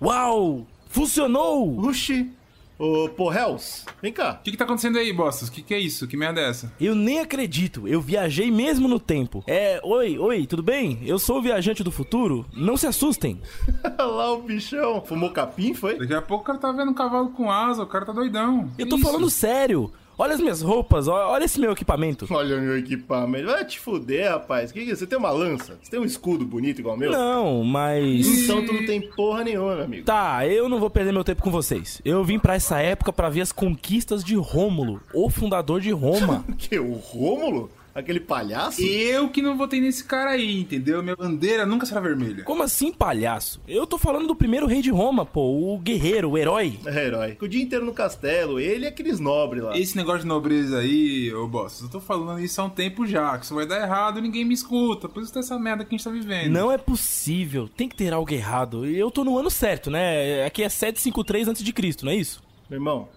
Uau! Funcionou! Oxi! Ô, Porrels, vem cá. O que, que tá acontecendo aí, Bostas? O que, que é isso? Que merda é essa? Eu nem acredito, eu viajei mesmo no tempo. É, oi, oi, tudo bem? Eu sou o viajante do futuro. Não se assustem. Lá o bichão. Fumou capim, foi? Daqui a pouco o cara tá vendo um cavalo com asa, o cara tá doidão. Eu Que tô isso? falando sério. Olha as minhas roupas, olha esse meu equipamento. Olha o meu equipamento. Vai te fuder, rapaz. Que que é? Você tem uma lança? Você tem um escudo bonito igual o meu? Não, mas. Então tu não tem porra nenhuma, meu amigo. Tá, eu não vou perder meu tempo com vocês. Eu vim pra essa época pra ver as conquistas de Rômulo, o fundador de Roma. Que? O Rômulo? Aquele palhaço? Eu que não votei nesse cara aí, entendeu? Minha bandeira nunca será vermelha. Como assim, palhaço? Eu tô falando do primeiro rei de Roma, pô, o guerreiro, o herói. É herói. O dia inteiro no castelo. Ele e aqueles nobres lá. Esse negócio de nobreza aí, ô Bostas, eu tô falando isso há um tempo já, que isso vai dar errado e ninguém me escuta. Por isso tá essa merda que a gente tá vivendo. Não é possível, tem que ter algo errado. E eu tô no ano certo, né? Aqui é 753 a.C., não é isso? Meu irmão,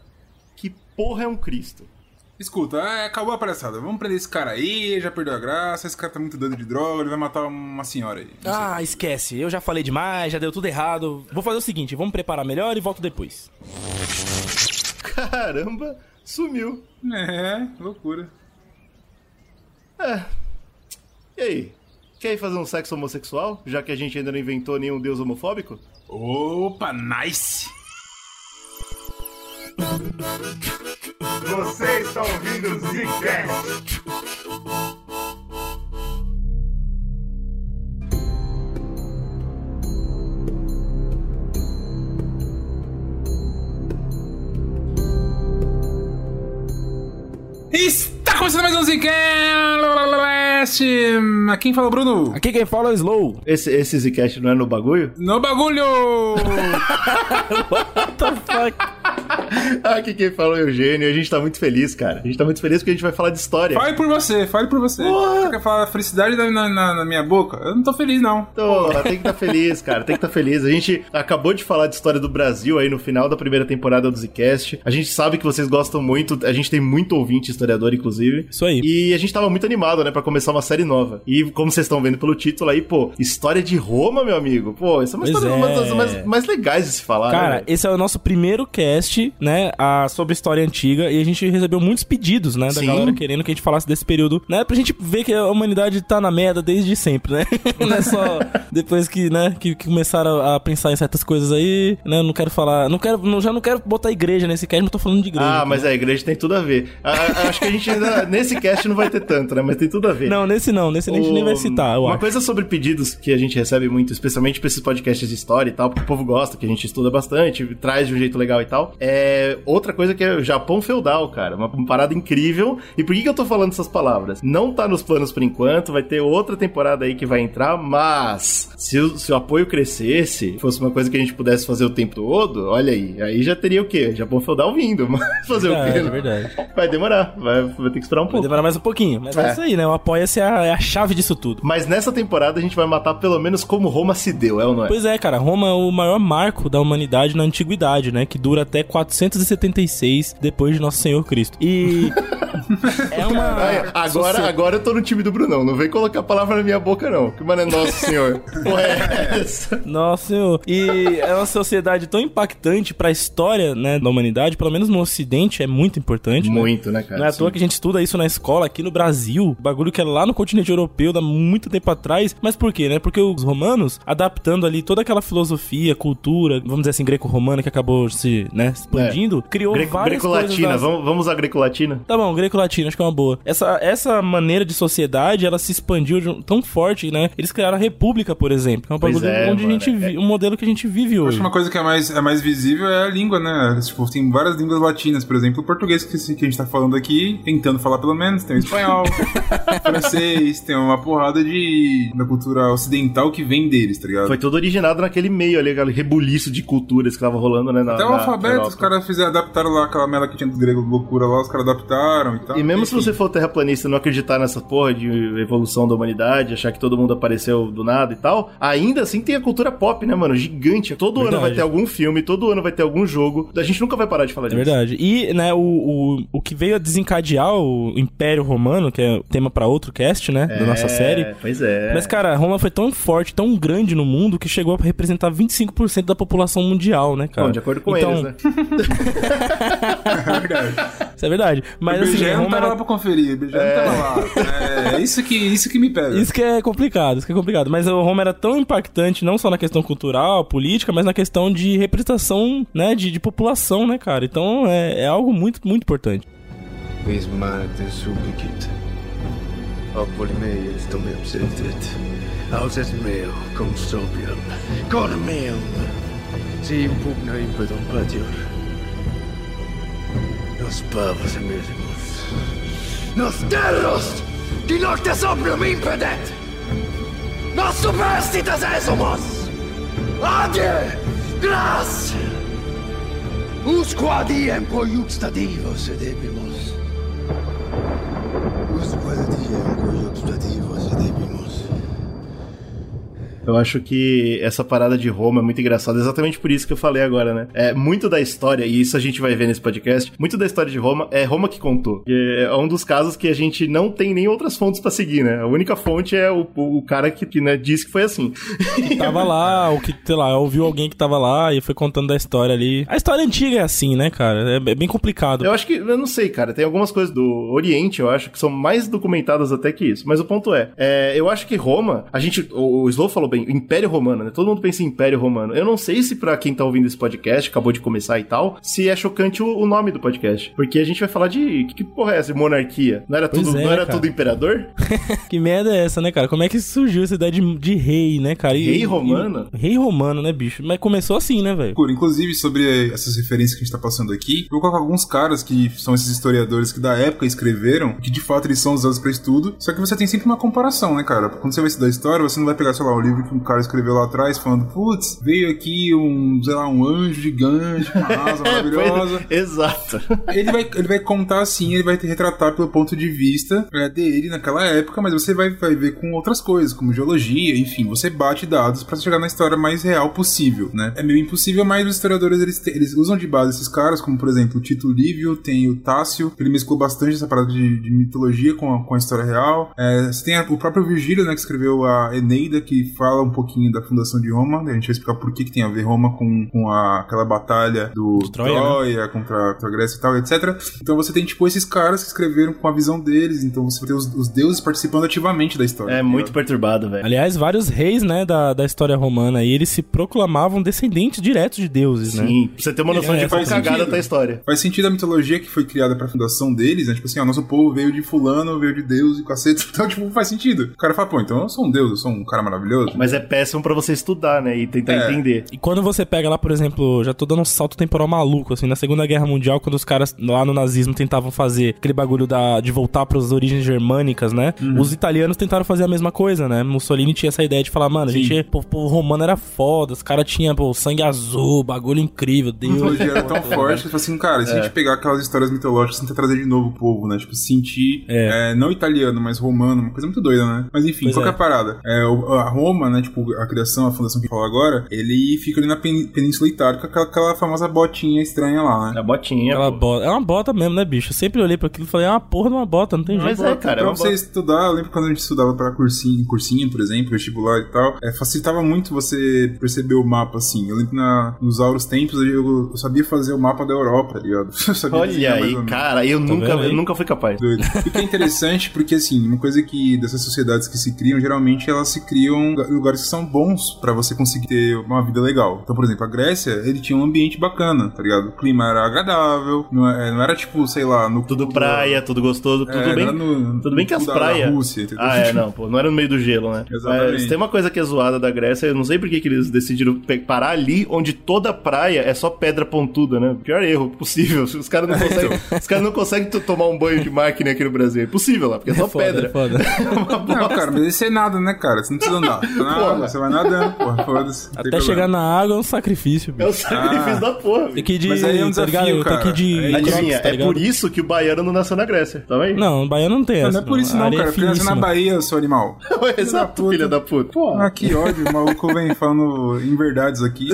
que porra é um Cristo? Escuta, é, acabou a palhaçada. Vamos prender esse cara aí, já perdeu a graça. Esse cara tá muito doido de droga, ele vai matar uma senhora aí. Não sei. Ah, esquece, eu já falei demais, já deu tudo errado. Vou fazer o seguinte, vamos preparar melhor e volto depois. Caramba, sumiu. É, loucura. É. E aí? Quer ir fazer um sexo homossexual? Já que a gente ainda não inventou nenhum deus homofóbico? Opa, nice! Você está ouvindo o Zcast. Está começando mais um Zcast! Aqui quem fala, Bruno? Aqui quem fala é o Slow. Esse, esse Zcast não é no bagulho? No bagulho! What the fuck? Aqui quem fala é o Eugênio e a gente tá muito feliz, cara. A gente tá muito feliz porque a gente vai falar de história. fale por você, fale por você. Porra! Você quer falar felicidade na, na- na minha boca? Eu não tô feliz, não. Então, tem que estar feliz, cara. Tem que estar feliz. A gente acabou de falar de história do Brasil aí no final da primeira temporada do Zcast. A gente sabe que vocês gostam muito. A gente tem muito ouvinte historiador, inclusive. Isso aí. E a gente tava muito animado, né, pra começar uma série nova. E como vocês estão vendo pelo título aí, pô, história de Roma, meu amigo. Pô, isso é uma Pois história é. uma das mais, mais legais de se falar, Cara, né? esse é o nosso primeiro cast, né, a- sobre história antiga, e a gente recebeu muitos pedidos, né, da Sim. galera querendo que a gente falasse desse período, né, pra gente ver que a humanidade tá na merda desde sempre, né? não é só depois que, né, que, que começaram a pensar em certas coisas aí, né, não quero falar, não quero, não- já não quero botar igreja nesse cast, mas tô falando de igreja. Ah, aqui. mas a igreja tem tudo a ver. Ah, ah, acho que a gente ainda. nesse cast não vai ter tanto, né? Mas tem tudo a ver. Não, nesse não, nesse a gente nem vai citar, eu Uma acho. coisa sobre pedidos que a gente recebe muito, especialmente pra esses podcasts de história e tal, porque o povo gosta, que a gente estuda bastante, traz de um jeito legal e tal. É outra coisa que é o Japão feudal, cara. Uma, uma parada incrível. E por que, que eu tô falando essas palavras? Não tá nos planos por enquanto, vai ter outra temporada aí que vai entrar, mas se o, se o apoio crescesse, fosse uma coisa que a gente pudesse fazer o tempo todo, olha aí, aí já teria o quê? Japão feudal vindo, mas fazer o Verdade, quê? é verdade. Vai demorar, vai, vai ter que esperar um Vai pouco. demorar mais um pouquinho, mas é, É. isso aí, né, o apoia-se é a, é a chave disso tudo. Mas nessa temporada a gente vai matar pelo menos como Roma se deu, é ou não é? Pois é, cara, Roma é o maior marco da humanidade na antiguidade, né? Que dura até 476 depois de Nosso Senhor Cristo. E é uma agora, agora eu tô no time do Brunão. Não vem colocar a palavra na minha boca, não. Que mano é nosso senhor. Porra, é essa? Nossa Senhor. E é uma sociedade tão impactante pra história, né, da humanidade, pelo menos no ocidente é muito importante. né? Muito, né, cara? Não é à toa que a gente estuda isso na escola aqui no Brasil. Bagulho que era lá no continente europeu, há muito tempo atrás. Mas por quê, né? Porque os romanos, adaptando ali toda aquela filosofia, cultura, vamos dizer assim, greco-romana, que acabou se, né, expandindo, criou Greco- várias coisas. Greco-latina, das- vamos, vamos usar greco-latina? Tá bom, greco-latino, acho que é uma boa. Essa, essa maneira de sociedade, ela se expandiu de um- tão forte, né? Eles criaram a república, por exemplo. que É um Pois bagulho é, onde mano, a gente é- um modelo que a gente vive Eu acho hoje. que uma coisa que é mais, é mais visível é a língua, né? Tipo, tem várias línguas latinas, por exemplo, o português que, que a gente tá falando aqui, tentando falar pelo menos, tem o espanhol, francês, tem uma porrada de da cultura ocidental que vem deles, tá ligado? Foi tudo originado naquele meio ali, aquele rebuliço de culturas que tava rolando, né? Na, Até o na alfabeto, os caras fizeram, adaptaram lá aquela merda que tinha do grego loucura lá, os caras adaptaram e tal. E mesmo se você for terraplanista e não acreditar nessa porra de evolução da humanidade, achar que todo mundo apareceu do nada e tal, ainda assim tem a cultura pop, né, mano? Gigante. Todo ano Verdade. vai ter algum filme, todo ano vai ter algum jogo. A gente nunca vai parar de falar É disso. verdade. E, né, o, o, o que veio a desencadear o Império Romano, que é tema pra outro cast, né, da nossa É, série. Pois é. Mas, cara, Roma foi tão forte, tão grande no mundo, que chegou a representar 25% da população mundial, né, cara? Bom, de acordo com Então, eles, né? É verdade. Isso é verdade. Mas, assim, Não Roma tava era... lá pra conferir, BGE não tava lá. É isso que, isso que me pega. Isso que é complicado, isso que é complicado. Mas o Roma era tão impactante, não só na questão cultural, política, mas na questão de representação, né, de, de população, né, cara? Então é, é algo muito, muito importante. Vis manet supplicit. Opoli meius domem observet. Auses meo consopium. Cor meum. Si impugna impedum patior. Nos pavos emisimus. Nos terros! Di nocte sobrium impedet! Nos superstitas esumos! Adie! Gras! Usqua diem conjuxta divos edebimus. Usqua diem conjuxta divos edebimus. Eu acho que essa parada de Roma é muito engraçada, exatamente por isso que eu falei agora, né? É muito da história, e isso a gente vai ver nesse podcast, muito da história de Roma é Roma que contou. E é um dos casos que a gente não tem nem outras fontes pra seguir, né? A única fonte é o, o cara que, que né, disse que foi assim. Tava lá, ou que, sei lá, ouviu alguém que tava lá e foi contando da história ali. A história antiga é assim, né, cara? É, é bem complicado. Eu acho que, eu não sei, cara, tem algumas coisas do Oriente, eu acho, que são mais documentadas até que isso. Mas o ponto é, é, eu acho que Roma, a gente, o, o Slow falou bem, Império Romano, né? Todo mundo pensa em Império Romano. Eu não sei se pra quem tá ouvindo esse podcast, acabou de começar e tal, se é chocante o, o nome do podcast. Porque a gente vai falar de, que, que porra é essa? Monarquia? Não era Pois tudo, é, não era cara. tudo imperador? Que merda é essa, né, cara? Como é que surgiu essa ideia de, de rei, né, cara? E- Rei e- romano? rei romano, né, bicho? Mas começou assim, né, velho? Inclusive, sobre essas referências que a gente tá passando aqui, eu vou colocar alguns caras que são esses historiadores que da época escreveram, que de fato eles são usados pra estudo, só que você tem sempre uma comparação, né, cara? Quando você vai estudar história, você não vai pegar, sei lá, o livro que um cara escreveu lá atrás falando, putz, veio aqui um, sei lá, um anjo gigante, uma asa maravilhosa. Foi- Exato. Ele vai, ele vai contar assim, ele vai te retratar pelo ponto de vista é, dele naquela época, mas você vai, vai ver com outras coisas, como geologia, enfim, você bate dados pra chegar na história mais real possível, né? É meio impossível, mas os historiadores eles, te- eles usam de base esses caras, como por exemplo o Tito Livio, tem o Tássio, que ele mesclou bastante essa parada de, de mitologia com a, com a história real. É, você tem a- o próprio Virgílio, né, que escreveu a Eneida, que fala um pouquinho da fundação de Roma, né? a gente vai explicar por que, que tem a ver Roma com, com a, aquela batalha do De Troia, né? Troia, contra, contra a Grécia e tal, etc. Então você tem, tipo, esses caras que escreveram com a visão deles, então você vai ter os, os deuses participando ativamente da história. É tá muito perturbado, velho. Aliás, vários reis, né, da, da história romana aí, eles se proclamavam descendentes diretos de deuses, né? Sim, pra você ter uma noção É, de faz cagada sentido. tá a história. Faz sentido a mitologia que foi criada pra fundação deles, né? Tipo assim, ó, nosso povo veio de fulano, veio de Deus e cacete. Então, tipo, faz sentido. O cara fala, pô, então eu sou um deus, eu sou um cara maravilhoso. Mas é péssimo pra você estudar, né? E tentar É. entender. E quando você pega lá, por exemplo, já tô dando um salto temporal maluco, assim, na Segunda Guerra Mundial, quando os caras lá no nazismo tentavam fazer aquele bagulho da, de voltar pras origens germânicas, né? Uhum. Os italianos tentaram fazer a mesma coisa, né? Mussolini tinha essa ideia de falar, mano, a gente, pô, pô, o romano era foda, os caras tinham, pô, sangue azul, bagulho incrível, A Deus. mitologia era tão forte falei assim, cara, se a É. gente pegar aquelas histórias mitológicas e tentar trazer de novo o povo, né? Tipo, sentir, é, não italiano, mas romano, uma coisa muito doida, né? Mas enfim, Pois qual que é é. a parada? É, a Roma, né? Tipo, a criação, a fundação que fala agora, ele fica ali na pen- Península Itálica, aquela, aquela famosa botinha estranha lá, né? A botinha. Aquela bota. É uma bota mesmo, né, bicho? Eu sempre olhei pra aquilo e falei, é uma porra de uma bota, não tem Mas jeito. é, cara. é pra uma você bota. estudar, eu lembro quando a gente estudava pra cursinho, cursinho, por exemplo, vestibular e tal, é, facilitava muito você perceber o mapa, assim. Eu lembro na, nos auros tempos eu, eu sabia fazer o mapa da Europa, tá ligado? Eu sabia Olha aí, cara, eu nunca, vendo aí? eu nunca fui capaz. Doido. E que é interessante porque, assim, uma coisa que dessas sociedades que se criam, geralmente elas se criam lugares que são bons pra você conseguir ter uma vida legal. Então, por exemplo, a Grécia, ele tinha um ambiente bacana, tá ligado? O clima era agradável, não, é- não era tipo, sei lá, no Tudo praia, tudo gostoso, tudo é, bem. era no- tudo bem que no as praias. Da Rússia, entendeu? Ah, é, não, pô, não era no meio do gelo, né? Exatamente. Mas tem uma coisa que é zoada da Grécia, eu não sei por que que eles decidiram parar ali onde toda praia é só pedra pontuda, né? Pior erro possível. Os caras não conseguem, os caras não conseguem tomar um banho de máquina aqui no Brasil. É impossível lá, porque é só foda, pedra. é foda. Uma Não, cara, mas isso é nada, né, cara? Você não precisa andar. Tá na na porra. água, você vai nadando, porra, foda-se. Até problema. chegar na água é um sacrifício, É o bicho. sacrifício Ah. da porra. Tem que ir de. Mas aí é um tá ligado? desafio, Tem que ir de. cara. Crocs, Adivinha, tá é por isso que o baiano não nasceu na Grécia, tá vendo? Não, o baiano não tem Não, essa. não é por isso não, areia cara. é Porque nasceu na. Bahia, seu animal. Exato, puta. filha da puta. Ah, que ódio. O maluco vem falando em verdades aqui.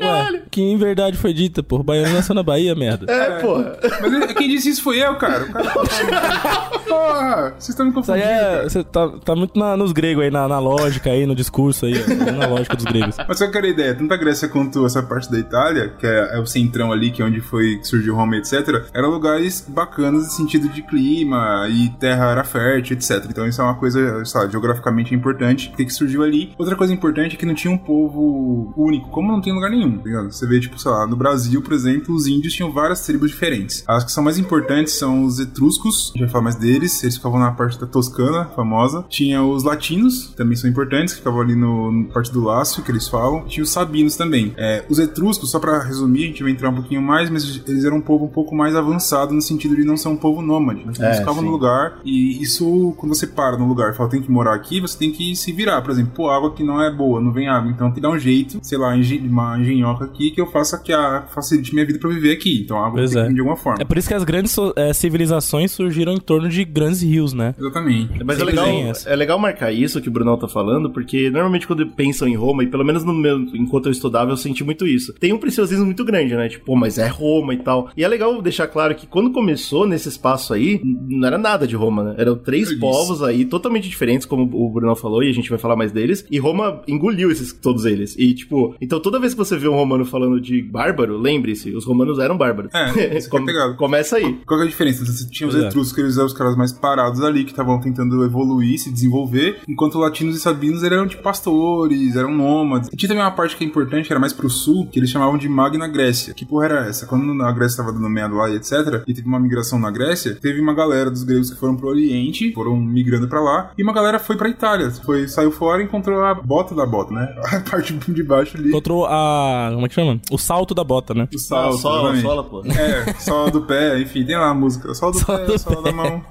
Ué, que em verdade foi dita, pô. O baiano nasceu na Bahia, merda. É, porra. Mas quem disse isso foi eu, cara. O cara Porra, vocês estão me Isso aí confundindo. é. cara. Você tá, tá muito na- nos gregos aí, na, na lógica aí, no discurso aí, na lógica dos gregos. Mas só quero ideia, tanto a Grécia quanto essa parte da Itália, que é, é o centrão ali, que é onde foi que surgiu Roma, etc., eram lugares bacanas no sentido de clima e terra era fértil, etc. Então isso é uma coisa, lá, geograficamente importante, porque que surgiu ali. Outra coisa importante é que não tinha um povo único, como não tem em lugar nenhum, tá ligado? Você vê, tipo, sei lá, no Brasil, por exemplo, os índios tinham várias tribos diferentes. As que são mais importantes são os etruscos, a gente vai falar mais deles, eles ficavam na parte da Toscana, famosa. Tinha os latinos, também são importantes, que ficavam ali no, no parte do Lácio, que eles falam. Tinha os sabinos também. É, os etruscos, só pra resumir, a gente vai entrar um pouquinho mais, mas eles eram um povo um pouco mais avançado no sentido de não ser um povo nômade. Né? Eles É, ficavam sim. no lugar e isso, quando você para no lugar e fala, tem que morar aqui, você tem que se virar. Por exemplo, pô, água aqui não é boa, não vem água, então tem que dar um jeito, sei lá, uma engenhoca aqui que eu faça que a facilite minha vida pra viver aqui. Então a água Pois tem que é. vir de alguma forma. É por isso que as grandes eh, civilizações surgiram em torno de grandes rios, né? Exatamente. Mas é legal, é legal marcar isso que o Brunão tá falando, porque normalmente quando pensam em Roma, e pelo menos no meu, enquanto eu estudava, eu senti muito isso. Tem um preciosismo muito grande, né? Tipo, pô, mas é Roma e tal. E é legal deixar claro que quando começou nesse espaço aí, não era nada de Roma, né? Eram três Isso. povos aí totalmente diferentes, como o Brunão falou, e a gente vai falar mais deles. E Roma engoliu esses todos eles. E tipo, então toda vez que você vê um romano falando de bárbaro, lembre-se, os romanos eram bárbaros. É, é pegado. Começa aí. Qual que é a diferença? Você tinha os é. etruscos, que eles eram os caras mais parados ali, que estavam tentando evoluir, se desenvolver, enquanto latinos e sabinos eram tipo pastores, eram nômades. E tinha também uma parte que é importante, que era mais pro sul, que eles chamavam de Magna Grécia. Que porra era essa? Quando a Grécia estava dando meado lá e etc., e teve uma migração na Grécia, teve uma galera dos gregos que foram pro Oriente, foram migrando pra lá, e uma galera foi pra Itália. Foi, saiu fora e encontrou a bota da bota, né? A parte de baixo ali. Encontrou a. Como é que chama? O salto da bota, né? O salto, Ah, sola, sola, pô. É, sola do pé, enfim, tem lá a música. Sola do Sola pé, do sola da mão.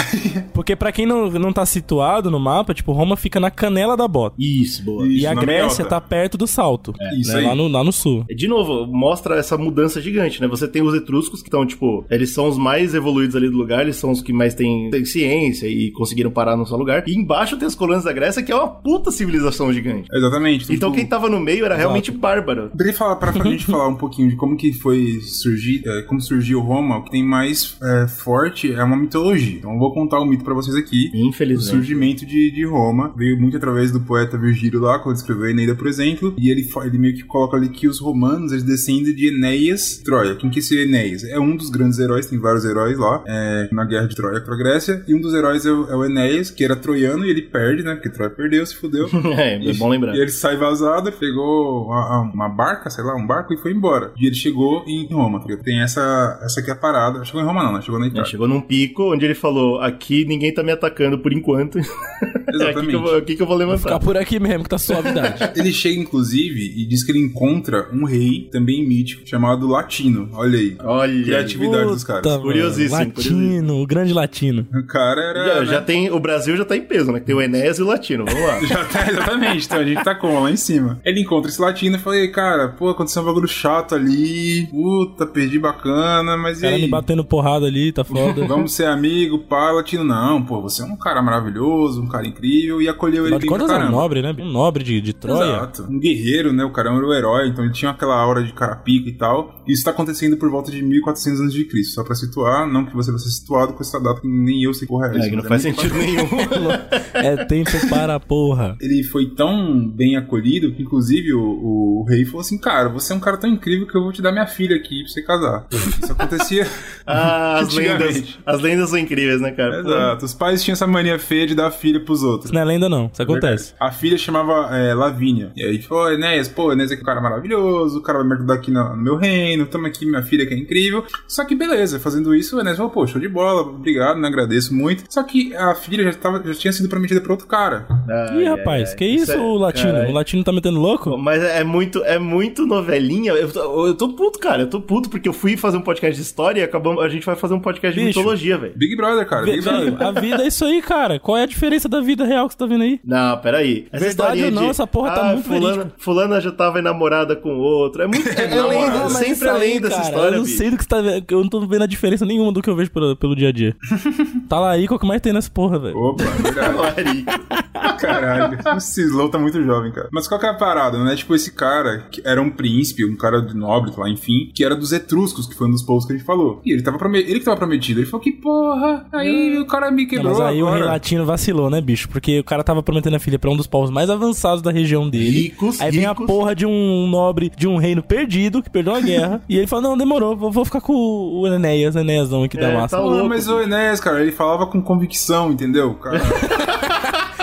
Porque pra quem não, não tá situado no mapa, tipo, Roma fica na canela da bota. Isso, boa. Isso, e a Grécia meiota. tá perto do salto. Isso né? aí. Lá, no, lá no sul. De novo, mostra essa mudança gigante, né? Você tem os etruscos que estão, tipo, eles são os mais evoluídos ali do lugar, eles são os que mais têm, têm ciência e conseguiram parar no seu lugar. E embaixo tem as colônias da Grécia, que é uma puta civilização gigante. Exatamente. Então quem tava no meio era realmente bárbaro. Pra, falar, pra gente falar um pouquinho de como que foi surgir, é, como surgiu Roma, o que tem mais é, forte é uma mitologia. Então eu vou contar o mito pra vocês aqui. O Infelizmente. surgimento de, de Roma veio muito através do poeta Virgílio lá, quando escreveu a Eneida, por exemplo, e ele, ele meio que coloca ali que os romanos eles descendem de Enéas Troia. Quem que é esse Enéas? É um dos grandes heróis, tem vários heróis lá, é, na guerra de Troia pra Grécia, e um dos heróis é o, é o Enéas, que era troiano, e ele perde, né? Porque Troia perdeu, se fudeu. é, é bom lembrar. E ele sai vazado, pegou uma, uma barca, sei lá, um barco e foi embora. E ele chegou em Roma, tá? Tem essa, essa aqui é a parada. Chegou em Roma não, né? Chegou na É, Itália. chegou num pico onde ele falou: aqui ninguém tá me atacando por enquanto. é aqui que, eu vou, aqui que eu vou Ficar levantar. por aqui mesmo, que tá suavidade. Ele chega, inclusive, e diz que ele encontra um rei, também mítico, chamado Latino. Olha aí. Olha. Criatividade dos caras. mano. Curiosíssimo, Latino, curiosíssimo. o grande latino. O cara era. Já, né? já tem, o Brasil já tá em peso, né? Que tem o Enéas e o Latino. Vamos lá. Já tá, exatamente. Então a gente tá como? Lá em cima. Ele encontra esse latino e falei, cara, pô, aconteceu um bagulho chato ali. Puta, perdi bacana, mas O e cara aí? me batendo porrada ali, tá foda. Vamos ser amigo, pá, latino. Não, pô, você é um cara maravilhoso, um cara incrível. E acolheu ele de contas, é um nobre, né? Um nobre de, de Troia. Exato. Um guerreiro, né? O cara era o herói, então ele tinha aquela aura de carapica e tal. Isso tá acontecendo por volta de 1400 anos de Cristo. Só pra situar, não que você vai ser situado com essa data que nem eu sei qual é. É, que não faz sentido nenhum. É tempo para a porra. Ele foi tão bem acolhido que, inclusive, o, o rei falou assim: Cara, você é um cara tão incrível que eu vou te dar minha filha aqui pra você casar. Isso acontecia. Ah, as lendas, as lendas são incríveis, né, cara? Exato. Os pais tinham essa mania feia de dar filha pros outros. Isso não é lenda, não. Isso acontece. A filha chamava é, Lavínia. E aí falou, Enéas, pô, Enéas é um cara maravilhoso, o cara vai me ajudar aqui no, no meu reino, toma aqui minha filha que é incrível. Só que beleza, fazendo isso, o Enéas falou, pô, show de bola, obrigado, né, agradeço muito. Só que a filha já, tava, já tinha sido prometida pra outro cara. Ai, Ih, ai, rapaz, ai. que isso, é- o latino? O latino tá metendo louco? Mas é muito, é muito novelinha. Eu tô, eu tô puto, cara. Eu tô puto porque eu fui fazer um podcast de história e acabamos, a gente vai fazer um podcast de Bicho. mitologia, velho. Big Brother, cara, Big Brother. a vida é isso aí, cara. Qual é a diferença da vida real que você tá vendo aí? Não, peraí. Essa Verdade ou não, de, essa porra tá ah, muito fulana, verídica. fulana já tava enamorada com outro. É muito. É, Não, lenda, sempre isso é aí, lenda essa cara, história, Eu não bicho. sei do que você tá vendo. Eu não tô vendo a diferença nenhuma do que eu vejo pelo, pelo dia a dia. tá lá aí, qual que mais tem nessa porra, velho? Opa, verdade. Caralho, esse Slow tá muito jovem, cara. Mas qual que é a parada, né? Tipo, esse cara, que era um príncipe, um cara de nobre, lá, enfim, que era dos etruscos, que foi um dos povos que a gente falou. E ele tava prome... ele que tava prometido. Ele falou que porra, aí o cara me Não, quebrou mas aí o agora. rei latino vacilou, né, bicho? Porque o cara tava prometendo a filha pra um dos povos mais avançados da região dele. Ricos, Aí vem a ricos. porra de um nobre de um reino perdido, que perdeu a guerra. e ele fala: Não, demorou, vou, vou ficar com o Enéas, Enéasão aqui da É, massa. tá louco, mas o Enéas, cara, ele falava com convicção, entendeu? Cara,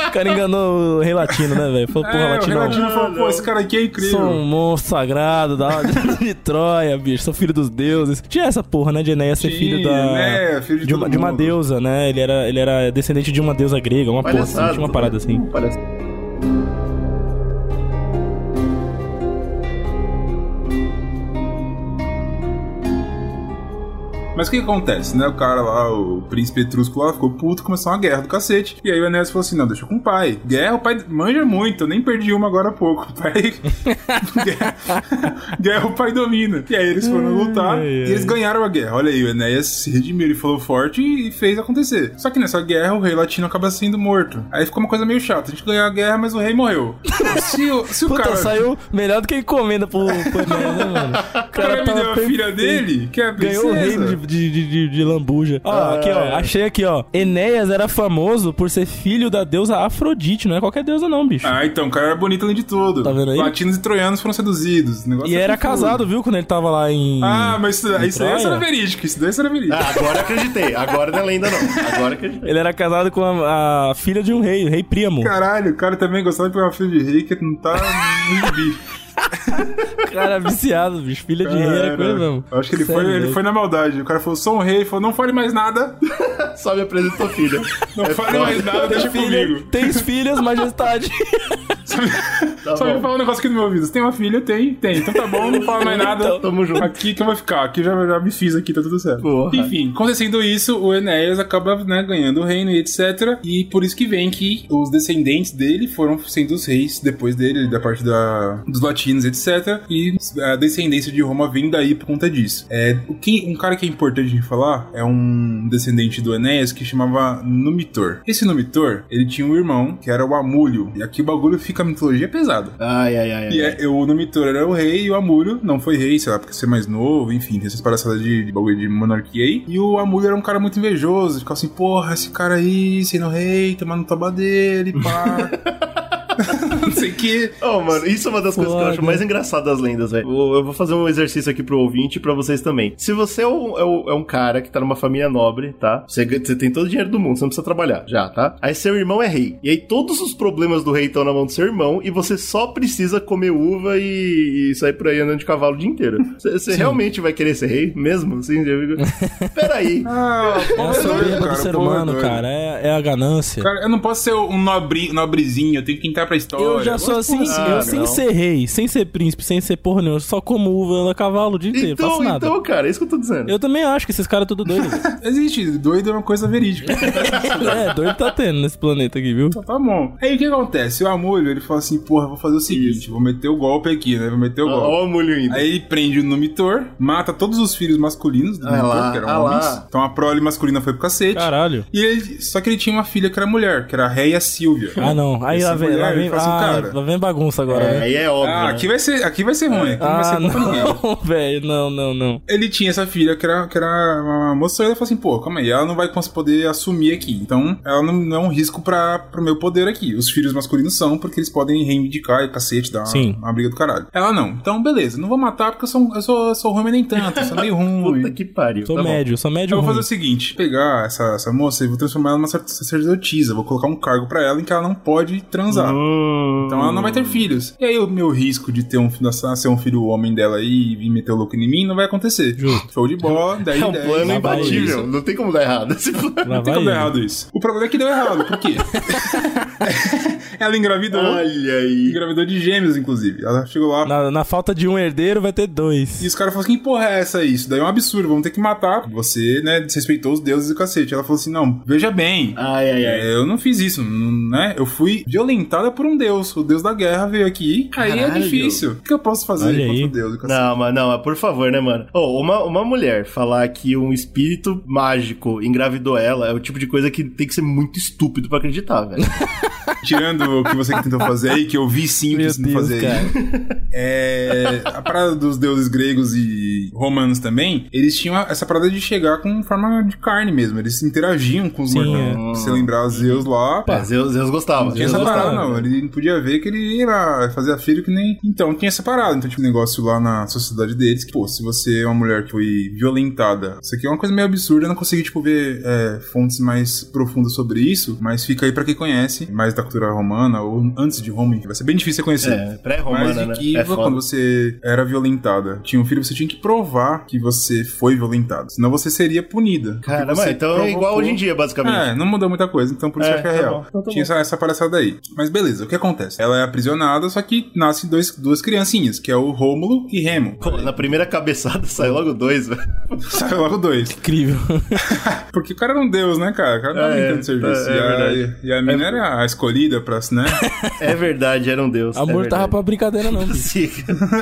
O cara enganou o rei latino, né, velho? Falou, porra, é, o latino. Relatino falou, pô, esse cara aqui é incrível. Sou um monstro sagrado da de Troia, bicho. Sou filho dos deuses. Tinha essa porra, né, de Enéas ser Tinha, filho da. né, filho de de, uma, de uma deusa, né? Ele era, ele era descendente de uma deusa grega, uma porra assim. Tinha uma parada assim. Parece. Mas o que, acontece, né? O cara lá, o príncipe etrusco lá, ficou puto, começou uma guerra do cacete. E aí o Enéas falou assim: não, deixa com o pai. Guerra, o pai manja muito, eu nem perdi uma agora há pouco. O pai. guerra, guerra, o pai domina. E aí eles foram lutar ai, ai. e eles ganharam a guerra. Olha aí, o Enéas se redimiu, ele falou forte e fez acontecer. Só que nessa guerra o rei latino acaba sendo morto. Aí ficou uma coisa meio chata. A gente ganhou a guerra, mas o rei morreu. Se o, se o Puta, cara. saiu melhor do que encomenda pro, pro Enéas, né, mano? O O cara me deu a filha dele, que é a Ganhou o princesa. reino de, de, de, de, de lambuja. Ó, aqui, ó. Achei aqui, ó. Enéas era famoso por ser filho da deusa Afrodite. Não é qualquer deusa, não, bicho. Ah, então, o cara era bonito além de tudo. Tá vendo aí? Latinos e troianos foram seduzidos. O negócio e é era casado, viu, quando ele tava lá em. Ah, mas isso, isso daí é história verídica. Isso daí é história verídica. Ah, agora acreditei. Agora não é lenda, não. Agora acreditei. Ele era casado com a, a filha de um rei, o rei Príamo. Caralho, o cara também gostava de pegar uma filha de rei que não tá no gibi. Cara viciado, bicho. Filha de rei era coisa mesmo. eu Acho que ele Sério, foi, ele velho. foi na maldade. O cara falou, sou um rei. Ele falou, não fale mais nada. Só me apresentou filha. Não É fale mais nada, deixa Filha, comigo. tens filhas, majestade. Tá Só me fala um negócio aqui no meu ouvido. Você tem uma filha? Tem, tem. Então tá bom, não fala mais nada. Então, tamo junto. Aqui que eu vou ficar. Aqui já, já me fiz aqui, tá tudo certo. Porra. Enfim, acontecendo isso, o Enéas acaba né, ganhando o reino e etc. E por isso que vem que os descendentes dele foram sendo os reis depois dele, da parte da, dos latinos, etc. E a descendência de Roma vem daí por conta disso. É, o que, um cara que é importante de falar é um descendente do Enéas que chamava Numitor. Esse Numitor, ele tinha um irmão que era o Amúlio. E aqui o bagulho fica mitologia pesada. Ai, ai, ai. ai. E é, o Numitor era o rei e o Amúlio não foi rei, sei lá, porque ser mais novo, enfim, tem essas palhaçadas de, de bagulho de monarquia aí. E o Amúlio era um cara muito invejoso, ficava assim, porra, esse cara aí sendo rei, tomando toba dele, pá. não sei o que. Oh, mano, isso é uma das coisas que eu acho Foda. mais engraçadas das lendas, velho. Eu vou fazer um exercício aqui pro ouvinte e pra vocês também. Se você é um, é um- é um cara que tá numa família nobre, tá? Você, você tem todo o dinheiro do mundo, você não precisa trabalhar, já, tá? Aí seu irmão é rei. E aí todos os problemas do rei estão na mão do seu irmão e você só precisa comer uva e, e sair por aí andando de cavalo o dia inteiro. Você você realmente vai querer ser rei mesmo? Assim, eu fico... Peraí. Ah, É a soberba do ser humano, cara. É, é a ganância. Cara, eu não posso ser um nobre, nobrezinho, eu tenho que entrar pra história. Eu já sou assim, Ah, eu sem não. ser rei, sem ser príncipe, sem ser porra nenhuma, só como uva, a cavalo o dia inteiro, Então, faço nada. então, cara, é isso que eu tô dizendo. Eu também acho que esses caras tudo doido. velho. Existe, doido é uma coisa verídica. é, doido tá tendo nesse planeta aqui, viu? Então tá bom. Aí o que acontece? O Amúlio, ele fala assim, porra, vou fazer o seguinte, vou meter o golpe aqui, né? Vou meter o golpe. Ó, o molho indo. Aí ele prende o Numitor, mata todos os filhos masculinos do Ah Numitor, lá, que eram ah homens. lá. Então a prole masculina foi pro cacete. Caralho. E ele, só que ele tinha uma filha que era mulher, que era a Réia Silvia. Ah, não. Aí Essa lá vem, mulher, lá vem, ah, cara, lá vem bagunça agora, né? Aí é óbvio. Ah, né? aqui vai ser, aqui vai ser ruim, aqui não vai Ah, ser bom pra ninguém. não, velho, não, não, não. Ele tinha essa filha que era, que era uma moça e ele falou assim, pô, calma aí, ela não vai poder assumir aqui. Então, ela não, não é um risco pra, pro meu poder aqui. Os filhos masculinos são, porque eles podem reivindicar e cacete, dar uma, Sim. uma briga do caralho. Ela não. Então, beleza, não vou matar porque eu sou, eu sou, eu sou ruim, mas nem tanto. Eu sou meio ruim. Puta que pariu. Sou tá bom. médio, sou médio Eu vou fazer o seguinte: pegar essa, essa moça e vou transformar ela numa sacer- sacerdotisa. Vou colocar um cargo pra ela em que ela não pode transar. Hum, Então ela não vai ter filhos. E aí o meu risco de ter um filho, nascer um filho homem dela aí e vir meter o louco em mim não vai acontecer. Justo. Show de bola, daí É um 10. plano Lá vai imbatível. isso. Não tem como dar errado esse plano. Não tem como dar errado isso. O problema é que deu errado, por quê? ela engravidou. Olha aí. Engravidou de gêmeos, inclusive. Ela chegou lá. Na, na falta de um herdeiro, vai ter dois. E os caras falaram assim: que porra é essa aí? Isso daí é um absurdo, vamos ter que matar. Você, né, desrespeitou os deuses e o cacete. Ela falou assim: não, veja bem. Ai, ai, ai. é, Eu não fiz isso, né? Eu fui violentada por um deus. O deus da guerra veio aqui. Aí é Caralho. difícil. O que eu posso fazer Olha contra aí. o deus? cacete? Não, mas não, mas por favor, né, mano? Ô, uma, uma mulher falar que um espírito mágico engravidou ela é o tipo de coisa que tem que ser muito estúpido pra acreditar, velho. Tirando o que você tentou fazer aí, que eu vi sim o que você tentou Deus, fazer aí. É, a parada dos deuses gregos e romanos também, eles tinham essa parada de chegar com forma de carne mesmo. Eles interagiam com os Sim, mortais. Se você lembrar os Zeus lá, É, Zeus, Zeus gostava. Não tinha Zeus essa gostava. parada, não. Ele não podia ver que ele ia fazer filho que nem. Então, tinha essa parada. Então, tipo, um negócio lá na sociedade deles que, pô, se você é uma mulher que foi violentada, isso aqui é uma coisa meio absurda. Eu não consegui, tipo, ver é, fontes mais profundas sobre isso, mas fica aí pra quem conhece, mais da cultura romana ou antes de Roma, que vai ser bem difícil você conhecer. É, Mas pré-romana, de né? que É quando você era violentada, tinha um filho, você tinha que provar que você foi violentado. Senão você seria punida. Caramba, então é igual provocou- hoje em dia, basicamente. é, não mudou muita coisa, então por isso É, que é tá real. então tá Tinha essa, essa palhaçada aí. Mas beleza, o que acontece? Ela é aprisionada, só que nascem dois, duas criancinhas, que é o Rômulo e Remo. Pô, na primeira cabeçada saiu logo dois, velho. Sai logo dois. Incrível. Porque o cara era um deus, né, cara? O cara tava É, brincando de serviço. é, é e, a, e a mina era a escolhida pra, né? É verdade, era um deus. é Amor verdade. tava pra brincadeira, não.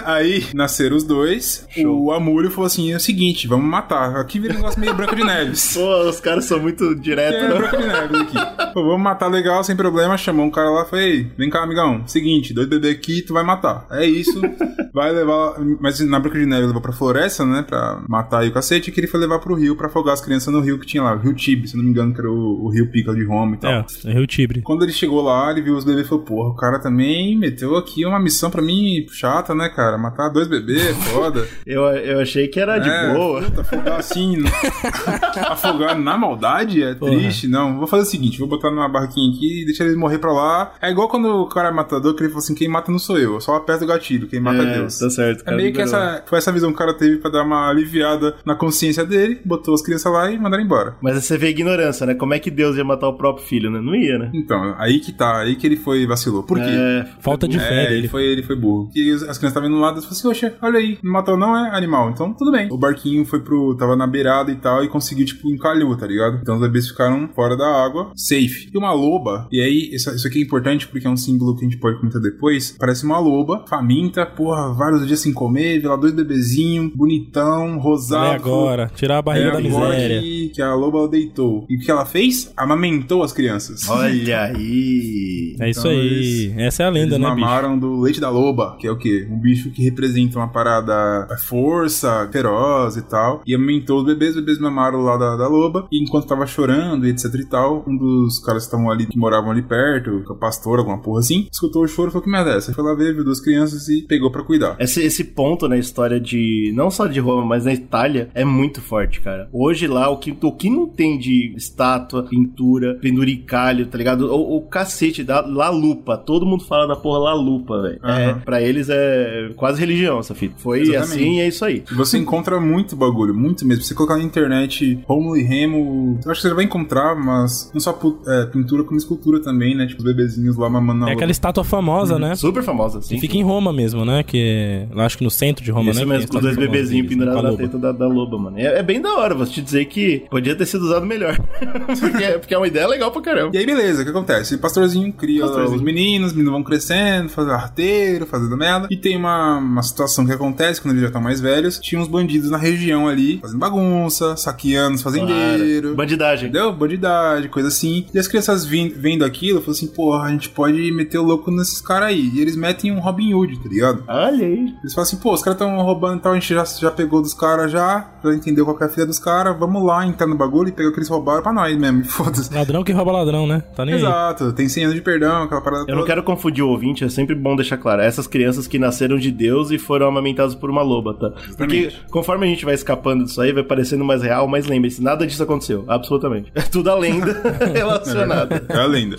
Aí nasceram os dois. O Amúlio falou assim: é o seguinte, vamos matar. Aqui vira um negócio meio branco de neves. Pô, os caras são muito diretos, É, né? Branca de Neve aqui. Pô, vamos matar legal, sem problema. Chamou um cara lá e falou: Ei, vem cá, amigão. Seguinte, dois bebês aqui, tu vai matar. É isso. Vai levar. Mas na Branca de Neve levou pra floresta, né? Pra matar aí o cacete. E que ele foi levar pro rio pra afogar as crianças no rio que tinha lá. O rio Tibre, se eu não me engano, que era o, o rio Pica de Roma e tal. É, é Rio Tibre. Quando ele chegou lá, ele viu os bebês e falou: Porra, o cara também meteu aqui uma missão pra mim chata, né, cara? Matar dois bebês, foda. Eu, eu achei que era de É, boa. puta, afogar assim. afogar na maldade é Porra. triste. Não, vou fazer o seguinte: vou botar numa barraquinha aqui e deixar eles morrer pra lá. É igual quando o cara é matador, que ele falou assim: quem mata não sou eu, eu só aperto o gatilho, quem mata é, Deus. Tá certo. É cara, meio que essa, foi essa visão que o cara teve pra dar uma aliviada na consciência dele, botou as crianças lá e mandaram embora. Mas aí você vê a ignorância, né? Como é que Deus ia matar o próprio filho, né? Não ia, né? Então, aí que tá, aí que ele foi vacilou. Por quê? É, Falta de fé É, ele foi, ele foi burro. E as crianças estavam indo lá e falou assim: Oxa, olha aí, não matou não, é animal. Então tudo bem. O barquinho foi pro. tava na beirada e tal, e conseguiu, tipo, encalhou, tá ligado? Então os bebês ficaram fora da água, safe. E uma loba, e aí, isso, isso aqui é importante porque é um símbolo que a gente pode comentar depois. Parece uma loba, faminta, porra, vários dias sem comer, vê lá dois bebezinhos, bonitão, rosado. É agora. Tirar a barriga É da agora miséria. que, que a loba deitou. E o que ela fez? Amamentou as crianças. Olha aí. É isso Então, aí. eles- Essa é a lenda, Eles né, bicho? mamaram do leite da loba, que é o quê? Um bicho que representa uma parada é, força, feroz e tal. E amamentou os bebês, os bebês mamaram lá da, da loba. E enquanto tava chorando e etc e tal, um dos caras que estavam ali, que moravam ali perto, com a pastora, alguma porra assim, escutou o choro e falou: Que merda é essa? Foi lá ver, viu duas crianças e pegou pra cuidar. Esse, esse ponto na história de. Não só de Roma, mas na Itália, é muito forte, cara. Hoje lá, o que, o que não tem de estátua, pintura, penduricalho, tá ligado? O, o cacete da La Lupa. Todo mundo fala da porra La Lupa, velho. É, Aham. pra eles é quase religião essa fita. Foi Exatamente. assim e é isso aí. Você encontra muito bagulho, muito mesmo. Se você colocar na internet Romulo e Remo, eu acho que você vai encontrar, mas não só é, pintura, como escultura também, né? Tipo os bebezinhos lá mamando na É. aquela estátua famosa, né? Super famosa, assim. Que fica em Roma mesmo, né? Que acho que no centro de Roma, Isso né? mesmo, que com dois bebezinhos pendurados na teta da, da loba, mano. É, é bem da hora, vou te dizer que podia ter sido usado melhor. porque, porque é uma ideia legal pra caramba. E aí, beleza, o que acontece? O pastorzinho cria Pastorzinho. os meninos, os meninos vão crescendo, fazendo arteiro, fazendo merda. E tem uma, uma situação que acontece quando eles já estão mais velhos. Tinha uns bandidos na região ali, fazendo bagunça, saqueando os fazendeiros. Claro. Bandidagem. Entendeu? Bandidagem, coisa assim. E as crianças vin- vendo aquilo, falam assim, porra, a gente pode meter o louco nesses caras aí. E eles metem um Robin Hood, tá ligado? Olha aí. Eles falam assim, pô, os caras estão roubando e tal, a gente já, já pegou dos caras já, já entendeu qual que é a filha dos caras, vamos lá entrar no bagulho e pegar o que eles roubaram pra nós mesmo, foda-se. Ladrão que rouba ladrão, né? Tá nem aí. Exato, tem 100 anos de perdão, aquela parada Eu não toda. quero confundir o ouvinte, é sempre bom deixar claro. Essas crianças que nasceram de Deus e foram amamentadas por uma loba, tá? Porque conforme a gente vai escapando disso aí, vai parecendo mais real, mas lembre-se, nada disso aconteceu. Absolutamente. É tudo a lenda relacionada. É a lenda.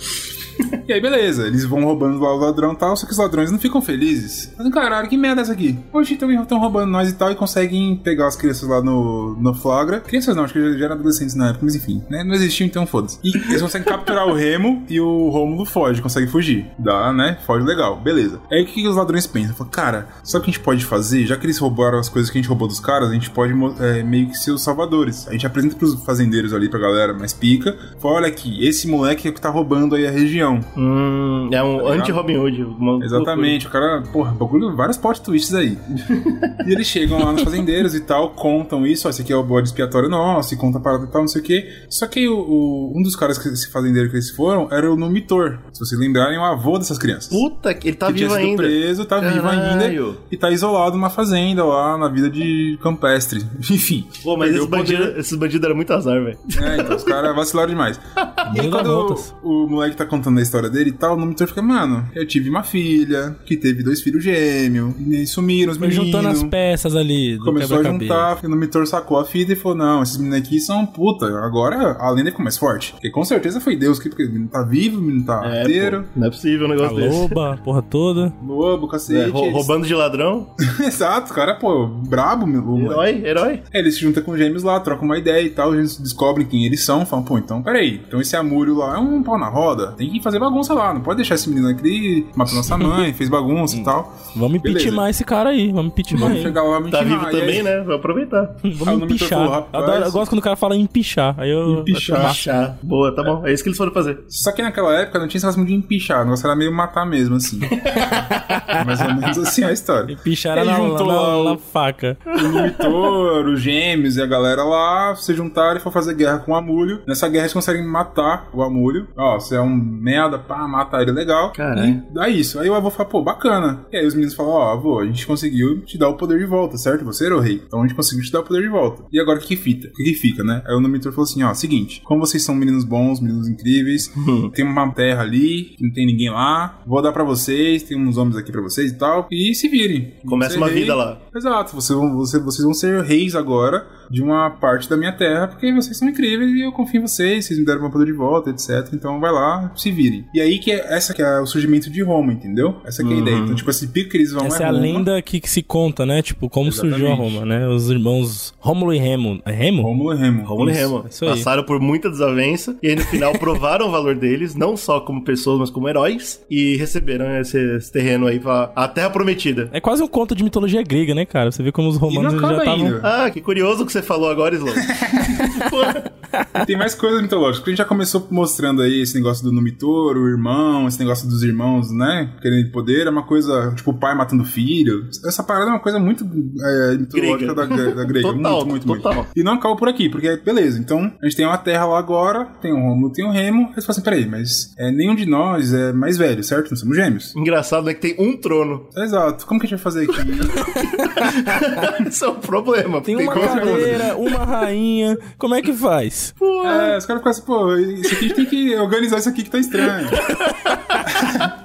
E aí, beleza, eles vão roubando lá o ladrão e tal, só que os ladrões não ficam felizes. Mas, caralho, que merda é essa aqui? Hoje estão roubando nós e tal, e conseguem pegar as crianças lá no, no flagra. Crianças não, acho que já, eram adolescentes na época, mas enfim, né? Não existiam, então foda-se. E eles conseguem capturar o Remo e o Rômulo foge, consegue fugir. Dá, né? Foge legal, beleza. Aí o que, que os ladrões pensam? Falam, cara, sabe o que a gente pode fazer? Já que eles roubaram as coisas que a gente roubou dos caras, a gente pode é, meio que ser os salvadores. A gente apresenta pros fazendeiros ali, pra galera mais pica. Fala, olha aqui, esse moleque é que tá roubando aí a região. Hum, é um Tá anti-Robin Hood. Exatamente, o cara, porra, bagulho, vários plot twists aí. e eles chegam lá nos fazendeiros e tal, contam isso, ó, esse aqui é o bode expiatório nosso, e conta a parada e tal, não sei o quê. Só que o, o- um dos caras que esse fazendeiro que eles foram era o Numitor. Se vocês lembrarem, o avô dessas crianças. Puta, que ele tá que tinha vivo sido ainda. preso, tá vivo ainda Caralho. e tá isolado numa fazenda lá na vida de campestre. Enfim. Pô, mas esses bandidos, esses bandidos eram muito azar, velho. É, então os caras vacilaram demais. E aí, quando voltas. o, o moleque tá contando a história dele e tal, o Numitor fica, mano, eu tive uma filha que teve dois filhos gêmeos, e sumiram os meninos. juntando as peças ali do Começou a juntar, o Numitor sacou a fita e falou: Não, esses meninos aqui são puta. Agora a lenda ficou mais forte. Porque com certeza foi Deus que porque o menino tá vivo, o menino tá É, inteiro. pô, não é possível um A negócio desse. loba, a porra toda. Lobo, cacete. É, rou- eles- roubando de ladrão. Exato, cara, pô, brabo, meu. Herói, herói. É, eles se juntam com os gêmeos lá, trocam uma ideia e tal, eles descobrem quem eles são, falam, pô, então peraí, então esse Amúrio lá é um pau na roda, tem que fazer bagunça lá, não pode deixar esse menino aqui, matou nossa mãe, fez bagunça e tal. Vamos impeachment esse cara aí. Vamos impeachment Vamos chegar lá, Tá vivo aí- também, né? Vou aproveitar. Aí Vamos empichar. Adoro- eu gosto quando o cara fala empichar. Aí eu. Empichar. Boa, tá bom. É isso que eles foram fazer. Só que naquela época não tinha esse negócio de empichar, o negócio era meio matar mesmo, assim. Mais ou menos assim a história. Empichar era na, juntou na- lá o- na faca. o Numitor, os gêmeos e a galera lá se juntaram e foram fazer guerra com o Amúlio. Nessa guerra eles conseguem matar o Amúlio. Ó, você é um merda, pá, mata ele legal. Caralho. E dá isso. Aí o avô fala, pô, bacana. E aí os meninos falam, ó, avô, a gente conseguiu te dar o poder de volta, certo? Você era o rei. Então a gente conseguiu te dar o poder de volta. E agora o que fita? O que fica, né? Aí o Numitor falou assim, ó, seguinte, como vocês são meninos bons, meninos incríveis, tem uma terra ali, que não tem ninguém lá, vou dar pra vocês, tem uns homens aqui pra vocês e tal, e se virem. Começa uma é rei. vida lá. Exato, vocês vão, você- vocês vão ser reis agora de uma parte da minha terra, porque vocês são incríveis e eu confio em vocês, vocês me deram meu poder de volta, etc. Então vai lá, se virem. E aí que é, essa que é o surgimento de Roma, entendeu? Essa que é a ideia. Então, tipo, esse pico que eles vão Essa é a Roma. lenda que, que se conta, né? Tipo, como surgiu a Exatamente. Roma, né? Os irmãos Rômulo e Remo. É Remo? Rômulo e Remo. Rômulo e. Remo. Passaram por muita desavença e aí no final provaram o valor deles, não só como pessoas, mas como heróis, e receberam esse, esse terreno aí pra a Terra Prometida. É quase um conto de mitologia grega, né, cara? Você vê como os E não romanos já estavam. Ah, que curioso que você falou agora, Slow. Tem mais coisas mitológicas. Porque a gente já começou mostrando aí esse negócio do Numitor, o irmão, esse negócio dos irmãos, né? Querendo poder. É uma coisa, tipo, o pai matando o filho. Essa parada é uma coisa muito é, mitológica Grega. da, da grega. Total, muito, muito, total. muito. E não acaba por aqui, porque, beleza, então a gente tem uma terra lá agora, tem o Romulo, tem o Remo. Aí você fala assim, peraí, mas é, nenhum de nós é mais velho, certo? Não somos gêmeos. engraçado, né? Que tem um trono. Exato. Como que a gente vai fazer aqui? Isso é um problema. Tem uma como- cadeira, uma rainha. Como é que faz? É, os caras ficam assim, pô, isso aqui a gente tem que organizar isso aqui que tá estranho.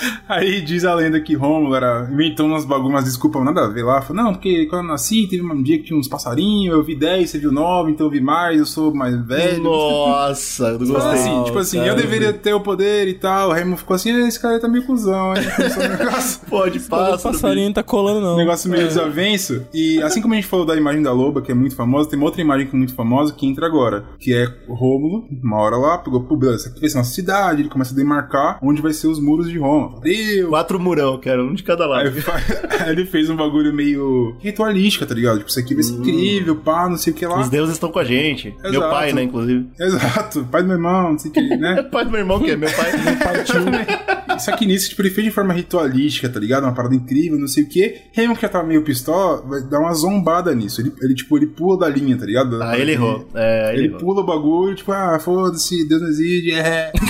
Aí diz a lenda que Rômulo era inventou umas bagulhas, umas desculpas nada a ver lá. Falou, não, porque quando eu nasci, teve um dia que tinha uns passarinhos, eu vi 10, você viu 9, então eu vi mais, eu sou mais velho. Nossa, eu Fala gostei. assim, tipo assim, eu deveria ter o poder e tal. O Remo ficou assim, "Ah, esse cara tá meio cuzão, negócio. Pode O passar. passarinho não tá colando, não. Um negócio meio desavenço. E assim como a gente falou da imagem da loba, que é muito famosa, tem uma outra imagem que é muito famosa que entra agora. Que é o Rômulo, uma hora lá, pegou, pô, beleza, essa aqui vai ser nossa cidade. Ele começa a demarcar onde vai ser os muros de Roma. Deu! Quatro murão, cara, um de cada lado. Aí ele fez um bagulho meio ritualístico, tá ligado? Tipo, isso aqui vai ser incrível, pá, não sei o que lá. Os deuses estão com a gente. Meu Exato. pai, né, inclusive. Exato, pai do meu irmão, não sei o que, né? pai do meu irmão, que é meu pai. Só que nisso, tipo, ele fez de forma ritualística, tá ligado? Uma parada incrível, não sei o que. Remo, que já tava meio pistola, vai dar uma zombada nisso. Ele, ele, tipo, ele pula da linha, tá ligado? Ah, ele errou. É, ele, Ele errou. pula o bagulho, tipo, ah, foda-se, Deus não existe, é.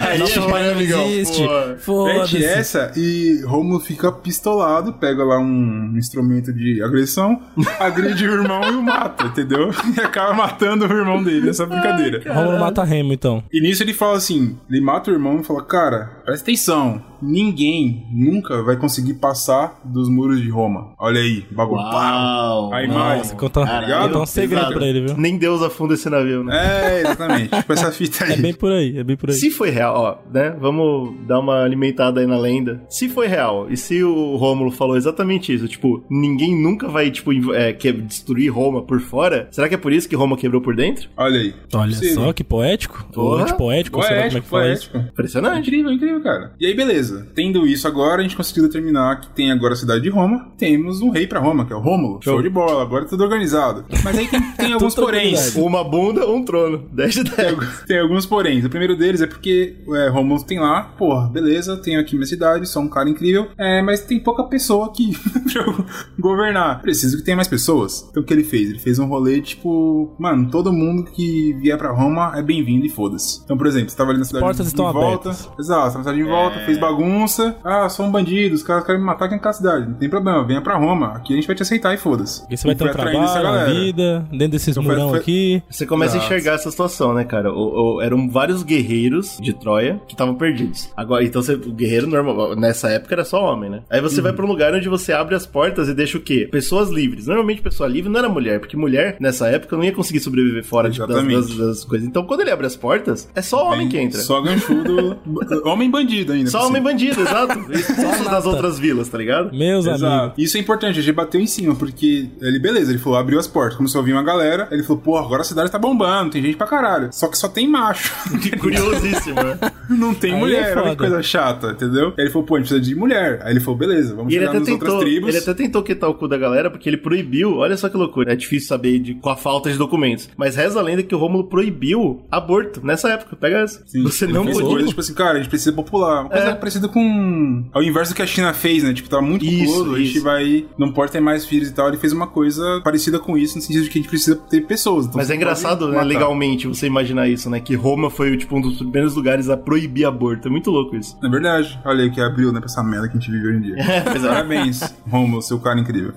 Aí Nosso pai não amigão? existe. Mete Foda-se. essa e Romulo fica pistolado, pega lá um instrumento de agressão, agride o irmão e o mata, entendeu? E acaba matando o irmão dele nessa brincadeira. Rômulo mata Remo, então. E nisso ele fala assim: ele mata o irmão e fala, cara, presta atenção. Ninguém nunca vai conseguir passar dos muros de Roma. Olha aí, bagulho. Uau! A Nossa, imagem. Conta, Caralho, conta um segredo pra ele, viu? Nem Deus afunda esse navio, né? É, exatamente. tipo essa fita aí. É bem por aí, é bem por aí. Se foi real, ó, né? Vamos dar uma alimentada aí na lenda. Se foi real, e se o Rômulo falou exatamente isso, tipo, ninguém nunca vai, tipo, é, que- destruir Roma por fora, será que é por isso que Roma quebrou por dentro? Olha aí. Olha Possível. só, que poético. Porra. Ou antipoético, sei lá como é que fala isso. poético. Impressionante. Incrível, incrível, cara. E aí, beleza. Tendo isso agora, a gente conseguiu determinar que tem agora a cidade de Roma. Temos um rei pra Roma, que é o Rômulo. Show de bola, agora é tudo organizado. Mas aí tem, tem alguns poréns. Uma bunda, um trono. 10 de 10. Tem alguns poréns. O primeiro deles é porque é, Rômulo tem lá, porra, beleza, tenho aqui minha cidade, sou um cara incrível, é, mas tem pouca pessoa aqui pra eu governar. Preciso que tenha mais pessoas. Então o que ele fez? Ele fez um rolê tipo, mano, todo mundo que vier pra Roma é bem-vindo e foda-se. Então, por exemplo, você tava ali na cidade portas de estão volta. abertas. Exato, tava na cidade de volta, fez bagunça. Ah, sou um bandido, os caras querem me matar aqui naquela cidade. Não tem problema, venha pra Roma. Aqui a gente vai te aceitar e foda-se. Porque você vai ter um trabalho, uma vida, dentro desses Então murão foi- aqui. Você começa Exato. a enxergar essa situação, né, cara? O- o- eram vários guerreiros de Troia que estavam perdidos. Agora, então você, o guerreiro normal, nessa época era só homem, né? Aí você vai pra um lugar onde você abre as portas e deixa o quê? Pessoas livres. Normalmente pessoa livre não era mulher, porque mulher nessa época não ia conseguir sobreviver fora de, das, das- das coisas. Então quando ele abre as portas, é só homem que entra. Só, Só ganchudo. homem bandido ainda. por homem. Bandido, exato. Expulsos das outras vilas, tá ligado? Meus amigos. Exato. Isso é importante, a gente bateu em cima, porque ele, beleza, ele falou, abriu as portas, começou a vir uma galera, ele falou, pô, agora a cidade tá bombando, tem gente pra caralho. Só que só tem macho. Curiosíssimo, né? Não tem Aí mulher, é olha que coisa chata, entendeu? Aí ele falou, pô, a gente precisa de mulher. Aí ele falou, beleza, vamos E chegar nas outras tentou, tribos. ele até tentou quitar o cu da galera porque ele proibiu. Olha só que loucura. É difícil saber de, com a falta de documentos. Mas reza a lenda que o Rômulo proibiu aborto nessa época. Pega essa. Sim, Você não podia. coisa, tipo assim, cara, a gente precisa popular. Uma coisa É. parecida com. Ao inverso do que a China fez, né? Tipo, tava muito Isso, populoso, a gente vai. Não pode ter mais filhos e tal. Ele fez uma coisa parecida com isso, no sentido de que a gente precisa ter pessoas. Então Mas é engraçado, né, legalmente, você imaginar isso, né? Que Roma foi, tipo, um dos primeiros lugares a proibir aborto. É muito louco isso. É verdade. Olha aí o que abriu, né, pra essa merda que a gente vive hoje em dia. É, é. Parabéns, Romulo, seu cara incrível.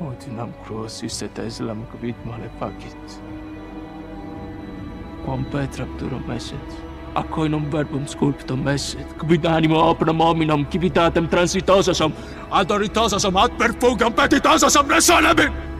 Odinam kruosissa täisellä mukavit malefakit. quam Petra pturum esset, acoinum verbum sculptum esset, quid animo opnum hominum civitatem transitosasum, adoritosasum ad per fugam petitosasum resolebit!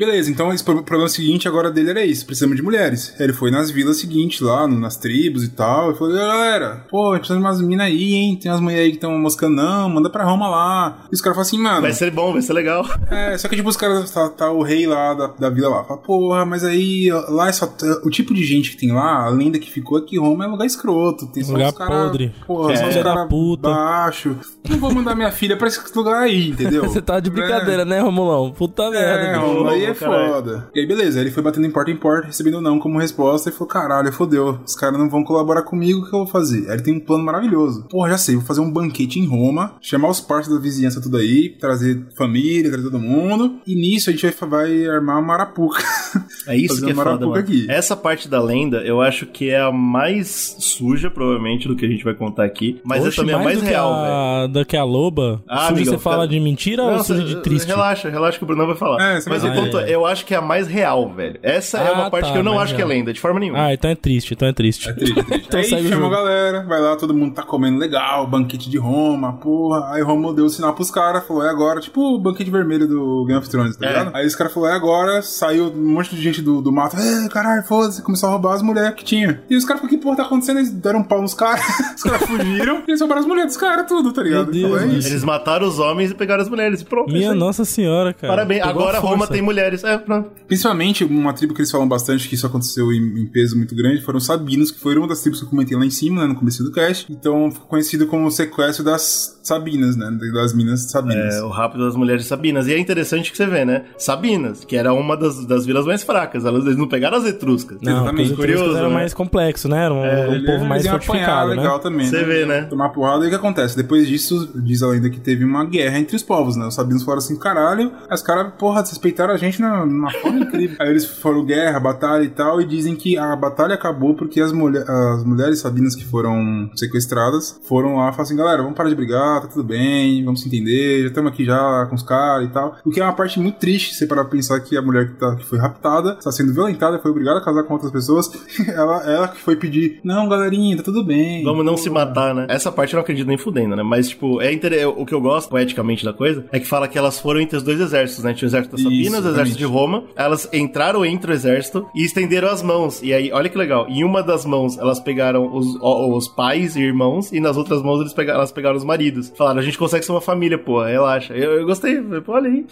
Beleza, então esse pro- problema seguinte agora dele era isso: precisamos de mulheres. Ele foi nas vilas seguintes, lá, nas tribos e tal, e falou: galera, pô, a gente precisa de umas minas aí, hein? Tem umas mulheres aí que estão moscando, não, manda pra Roma lá. E os caras falam assim, mano. Vai ser bom, vai ser legal. É, só que tipo, os caras, tá, tá o rei lá da, da vila lá, fala, porra, mas aí lá é só. O tipo de gente que tem lá, a lenda que ficou é que Roma é lugar escroto. Tem só Lugar os caras. podre. Porra, só É. os Filha da caras puta. baixo. Não vou mandar minha filha pra esse lugar aí, entendeu? Você tá de brincadeira, né, Romulão? Puta merda. É. Roma aí é foda. E aí, beleza, ele foi batendo em porta em porta, recebendo não como resposta, e falou: caralho, fodeu, os caras não vão colaborar comigo, o que eu vou fazer? Aí ele tem um plano maravilhoso. Porra, já sei, vou fazer um banquete em Roma, chamar os partos da vizinhança tudo aí, trazer família, trazer todo mundo, e nisso a gente vai, vai armar uma arapuca. É isso Fazer que é foda, marapuca mano. aqui. Essa parte da lenda, eu acho que é a mais suja, provavelmente, do que a gente vai contar aqui. Mas Oxe, é também a mais real, velho. Do que a loba. Ah, suja amigão, você fala fica- de mentira ou suja de triste? Relaxa, relaxa que o Bruno vai falar. É, você Mas vai o falar. ponto é, é. Eu acho que é a mais real, velho. Essa é Ah, uma parte tá, que eu não acho que é real. lenda, de forma nenhuma. Ah, então é triste, então é triste. É triste, triste. Então aí chama a galera, vai lá, todo mundo tá comendo legal, banquete de Roma, porra. Aí Roma deu o sinal pros caras, falou, é agora, tipo o banquete vermelho do Game of Thrones, tá É. ligado? Aí os caras falaram, é agora, saiu um monte de gente do, do mato, é, caralho, foda-se, começou a roubar as mulheres que tinha. E os caras falaram, que porra tá acontecendo? Eles deram um pau nos caras, os caras fugiram, e eles roubaram as mulheres dos caras, tudo, tá ligado? Deus, Falou, é. Eles mataram os homens e pegaram as mulheres. E pronto. é Minha nossa senhora, cara. Parabéns. Pegou Agora Roma tem mulheres. É, pronto. Principalmente, uma tribo que eles falam bastante que isso aconteceu em, em peso muito grande foram os Sabinos, que foram uma das tribos que eu comentei lá em cima, né, no começo do cast. Então, ficou conhecido como o sequestro das Sabinas, né, das minas Sabinas. É, o rápido das mulheres sabinas. E é interessante que você vê, né? Sabinas, que era uma das, das vilas mais fracas. Elas, eles não pegaram as etruscas. Não, porque os Exatamente. Curioso, era né? mais complexo, né? Era um, um Ele- povo mais apanhar fortificado, legal né? também, Você vê, né? Tomar porrada, e o que acontece? Depois disso, diz a lenda que teve uma guerra entre os povos, né? Os sabinos falaram assim, caralho, os caras, porra, respeitaram a gente na- numa forma incrível. Aí eles foram guerra, batalha e tal, e dizem que a batalha acabou porque as, mulher, as mulheres sabinas que foram sequestradas foram lá e falaram assim, galera, vamos parar de brigar, tá tudo bem, vamos se entender, já estamos aqui já com os caras e tal. O que é uma parte muito triste, você parar pra pensar que a mulher que, tá, que foi raptada, está sendo violentada, foi obrigada a casar com outras pessoas, ela, ela que foi pedir, não, galerinha, tá tudo bem. Vamos não se matar, né? Essa parte eu não acredito nem fudendo, né? Mas, tipo, é inter... o que eu gosto poeticamente da coisa é que fala que elas foram entre os dois exércitos, né? Tinha o exército das Sabinas, o exército exatamente. de Roma. Elas entraram entre o exército e estenderam as mãos. E aí, olha que legal. Em uma das mãos, elas pegaram os, os pais e irmãos, e nas outras mãos eles pegaram, elas pegaram os maridos. Falaram, a gente consegue ser uma família, pô, relaxa. Eu, eu gostei, falei, pô, olha aí.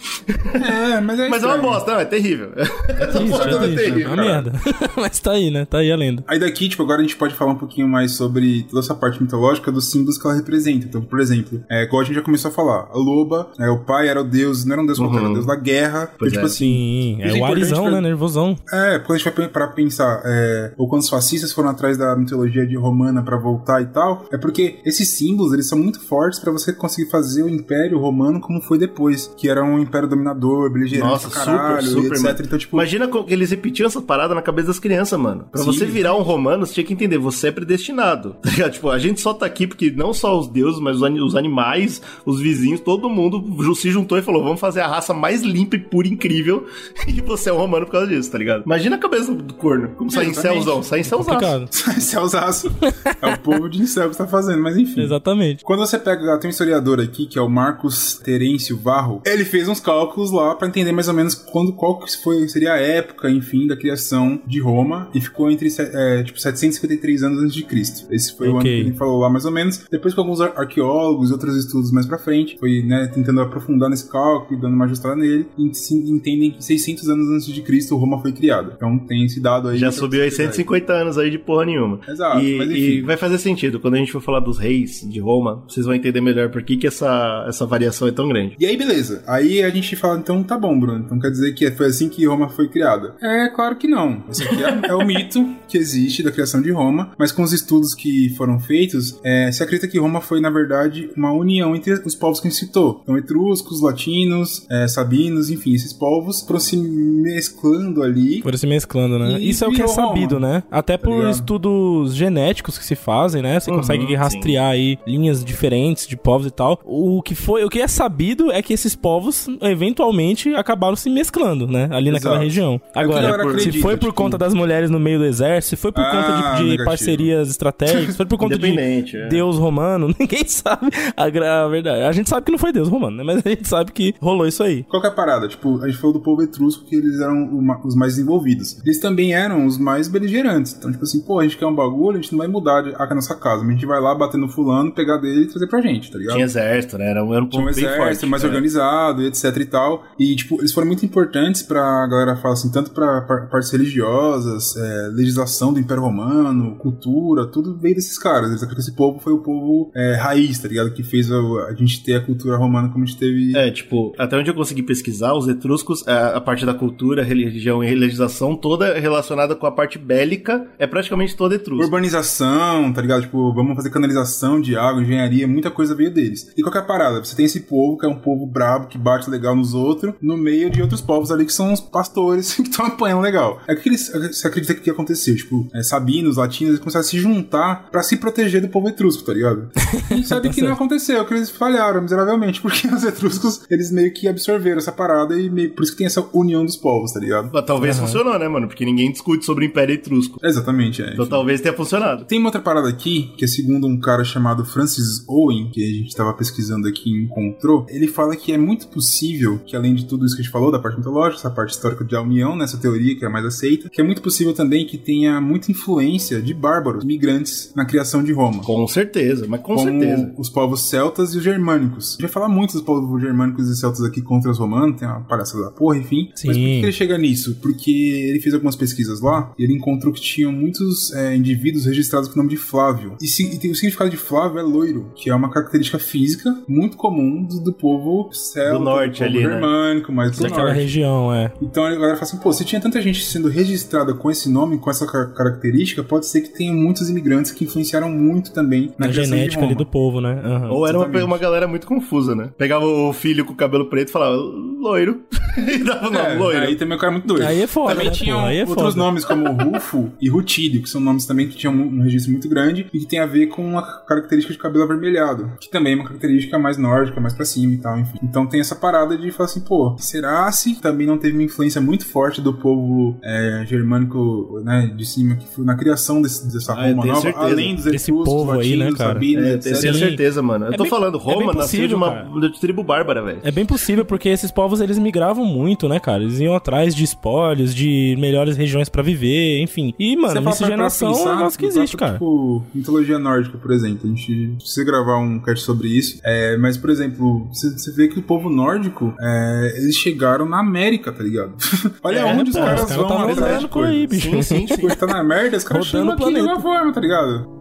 É, mas é Mas é uma bosta, não, é terrível. Triste, é triste, terrível, é uma merda. Mas tá aí, né? Tá aí a lenda. Aí daqui, tipo, agora a gente pode falar um pouquinho mais sobre toda essa parte mitológica dos símbolos que ela representa. Então, por exemplo, é, igual a gente já começou a falar, a loba, é, o pai era o deus, não era um deus qualquer, era o deus da guerra. Pois então, tipo é. Assim, Sim, é é o Arizão, pra- né? Nervosão. é, quando a gente vai para pensar, é, ou quando os fascistas foram atrás da mitologia de romana pra voltar e tal, é porque esses símbolos, eles são muito fortes pra você conseguir fazer o Império Romano como foi depois, que era um império dominador, beligerante Nossa, pra caralho, super, super, etc. mano. Então, tipo, Imagina como que eles repetiam essa parada na cabeça das crianças, mano. Pra Sim. você virar um romano, você tinha que entender, você é predestinado. Tá? Tipo, a gente só tá aqui porque não só os deuses, mas os, ani- os animais, os vizinhos, todo mundo se juntou e falou: vamos fazer a raça mais limpa e pura e incrível. E você é um romano por causa disso, tá ligado? Imagina a cabeça do corno. Como sai em céuzão, sai em céuzão. Complicado. Celsaço. é o povo de incel que você tá fazendo, mas enfim. Exatamente. Quando você pega, tem um historiador aqui, que é o Marcos Terêncio Varro, ele fez uns cálculos lá pra entender mais ou menos quando, qual que foi, seria a época, enfim, da criação de Roma, e ficou entre, é, tipo, 753 anos antes de Cristo. Esse foi o ano que ele falou lá, mais ou menos. Depois com alguns ar- arqueólogos e outros estudos mais pra frente, foi, né, tentando aprofundar nesse cálculo e dando uma ajustada nele, e se entendem que 600 anos antes de Cristo Roma foi criada. Então tem esse dado aí. Já subiu aí você pegar 150 anos aí de porra nenhuma. Exato, e, e vai fazer sentido. Quando a gente for falar dos reis de Roma, vocês vão entender melhor por que, que essa, essa variação é tão grande. E aí, beleza. Aí a gente fala, então tá bom, Bruno. Então quer dizer que foi assim que Roma foi criada? É, claro que não. Esse aqui é, é o mito que existe da criação de Roma, mas com os estudos que foram feitos, é, se acredita que Roma foi, na verdade, uma união entre os povos que a gente citou. Então, etruscos, latinos, é, sabinos, enfim, esses povos foram se mesclando ali. Foram se mesclando, né? Isso é o que é virou Roma. sabido, né? Até por ligado? estudos genéticos que se fazem, né? Você Uhum, consegue rastrear aí linhas diferentes de povos e tal. O que foi, o que é sabido é que esses povos eventualmente acabaram se mesclando, né? Ali naquela Exato. região. É Agora, galera se acredita, foi por tipo- conta das mulheres no meio do exército, se foi por Ah, conta de, de parcerias estratégicas, se foi por conta de é. Deus romano, ninguém sabe a, a verdade. A gente sabe que não foi Deus romano, né? Mas a gente sabe que rolou isso aí. Qual que é a parada? Tipo, a gente falou do povo etrusco que eles eram os mais desenvolvidos. Eles também eram os mais beligerantes. Então, tipo assim, pô, a gente quer um bagulho, a gente não vai mudar a nossa casa. A gente vai lá bater no fulano, pegar dele e trazer pra gente, tá ligado? Tinha exército, né? Era um, era um Tinha povo um bem exército forte. mais é. organizado, etc e tal. E, tipo, eles foram muito importantes pra galera falar assim, tanto pra par- partes religiosas, é, legislação do Império Romano, cultura, tudo veio desses caras. Eles acreditam que esse povo foi o povo é, raiz, tá ligado? Que fez a, a gente ter a cultura romana como a gente teve. É, tipo, até onde eu consegui pesquisar, os etruscos, a, a parte da cultura, religião e legislação, toda relacionada com a parte bélica, é praticamente toda etrusca. Urbanização, tá ligado? Tipo, vamos fazer canalização de água, engenharia, muita coisa veio deles. E qual que é a parada? Você tem esse povo que é um povo brabo, que bate legal nos outros, no meio de outros povos ali que são os pastores que estão apanhando legal. É o que eles você acredita que aconteceu? Tipo, é, sabinos, latinos, eles começaram a se juntar pra se proteger do povo etrusco, tá ligado? E sabe Tá que não certo. aconteceu, que eles falharam miseravelmente, porque os etruscos, eles meio que absorveram essa parada e meio, por isso que tem essa união dos povos, tá ligado? Mas Talvez funcionou, né, mano? Porque ninguém discute sobre o Império Etrusco. Exatamente, é. Então enfim. talvez tenha funcionado. Tem uma outra parada aqui, que é segundo um cara chamado Francis Owen, que a gente estava pesquisando aqui e encontrou, ele fala que é muito possível que, além de tudo isso que a gente falou, da parte mitológica, essa parte histórica da União, nessa teoria que é a mais aceita, que é muito possível também que tenha muita influência de bárbaros, migrantes, na criação de Roma. Com certeza, mas com como certeza. os povos celtas e os germânicos. A gente vai falar muito dos povos germânicos e celtas aqui contra os romanos, tem uma palhaçada da porra, enfim. Mas por Sim. que ele chega nisso? Porque ele fez algumas pesquisas lá e ele encontrou que tinham muitos é, indivíduos registrados com o nome de Flávio. E, e tem- o significado de Flávio é loiro, que é uma característica física muito comum do, do povo celta, Do norte povo ali, né? germânico, mais do Daquela norte. região, é. Então a galera fala assim, pô, se tinha tanta gente sendo registrada com esse nome, com essa ca- característica, pode ser que tenha muitos imigrantes que influenciaram muito também na, Na genética ali do povo, né? Aham. Ou era uma, uma galera muito confusa, né? Pegava o filho com o cabelo preto e falava, loiro. e dava o nome, É, loiro. aí também o cara é muito doido. Aí é foda, Também né, tinham é outros foda. nomes como Rufo e Rutílio, que são nomes também que tinham um um registro muito grande e que tem a ver com uma característica de cabelo avermelhado, que também é uma característica mais nórdica, mais pra cima e tal, enfim. Então tem essa parada de falar assim, pô, será se também não teve uma influência muito forte do povo é, germânico, né, de cima, que foi na criação desse- dessa Ah, Roma nova, certeza. além dos Desse etruscos, povo aí, né, latinos, cara? sabinos, É, eu tenho Sim. certeza, mano. Eu É tô bem- falando, é Roma nasceu de possível, uma de tribo bárbara, velho. É bem possível, porque esses povos eles migravam muito, né, cara? Eles iam atrás de espólios, de melhores regiões pra viver, enfim. E, mano, miscigenação pra é um negócio que existe, cara. Tipo, mitologia nórdica, por exemplo. A gente precisa gravar um cast sobre isso. É, mas, por exemplo, você, vê que o povo nórdico, é, eles chegaram na América, tá ligado? Olha É, onde os pô, caras os caras vão tavam atrás de por aí, coisa. bicho. Sim, sim, sim. Tipo, tá na merda, os caras chegam o aqui de planeta. alguma forma, tá ligado?